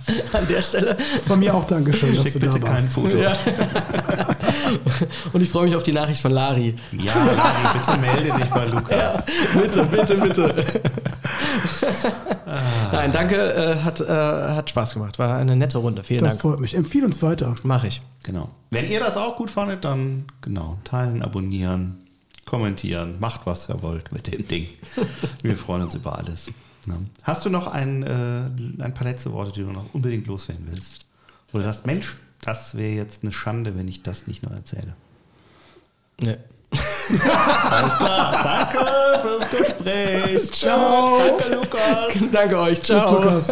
An der Stelle. Von mir auch Dankeschön, dass Schick du bitte da kein warst. Foto. Ja. Und ich freue mich auf die Nachricht von Lari. Ja, Lari, bitte melde dich bei Lukas. Bitte, bitte, bitte. Nein, danke. Äh, hat, äh, hat Spaß gemacht. War eine nette Runde. Vielen Das Dank. freut mich. Empfiehl uns weiter. Mache ich. Genau. Wenn ihr das auch gut fandet, dann genau, teilen, abonnieren, kommentieren, macht was ihr wollt mit dem Ding. Wir freuen uns über alles. Ja. Hast du noch ein, äh, ein paar letzte Worte, die du noch unbedingt loswerden willst? Oder sagst, Mensch, das wäre jetzt eine Schande, wenn ich das nicht nur erzähle. Nee. Alles klar, danke fürs Gespräch. Ciao. Danke, Lukas. Danke euch. Tschüss, Ciao. Lukas.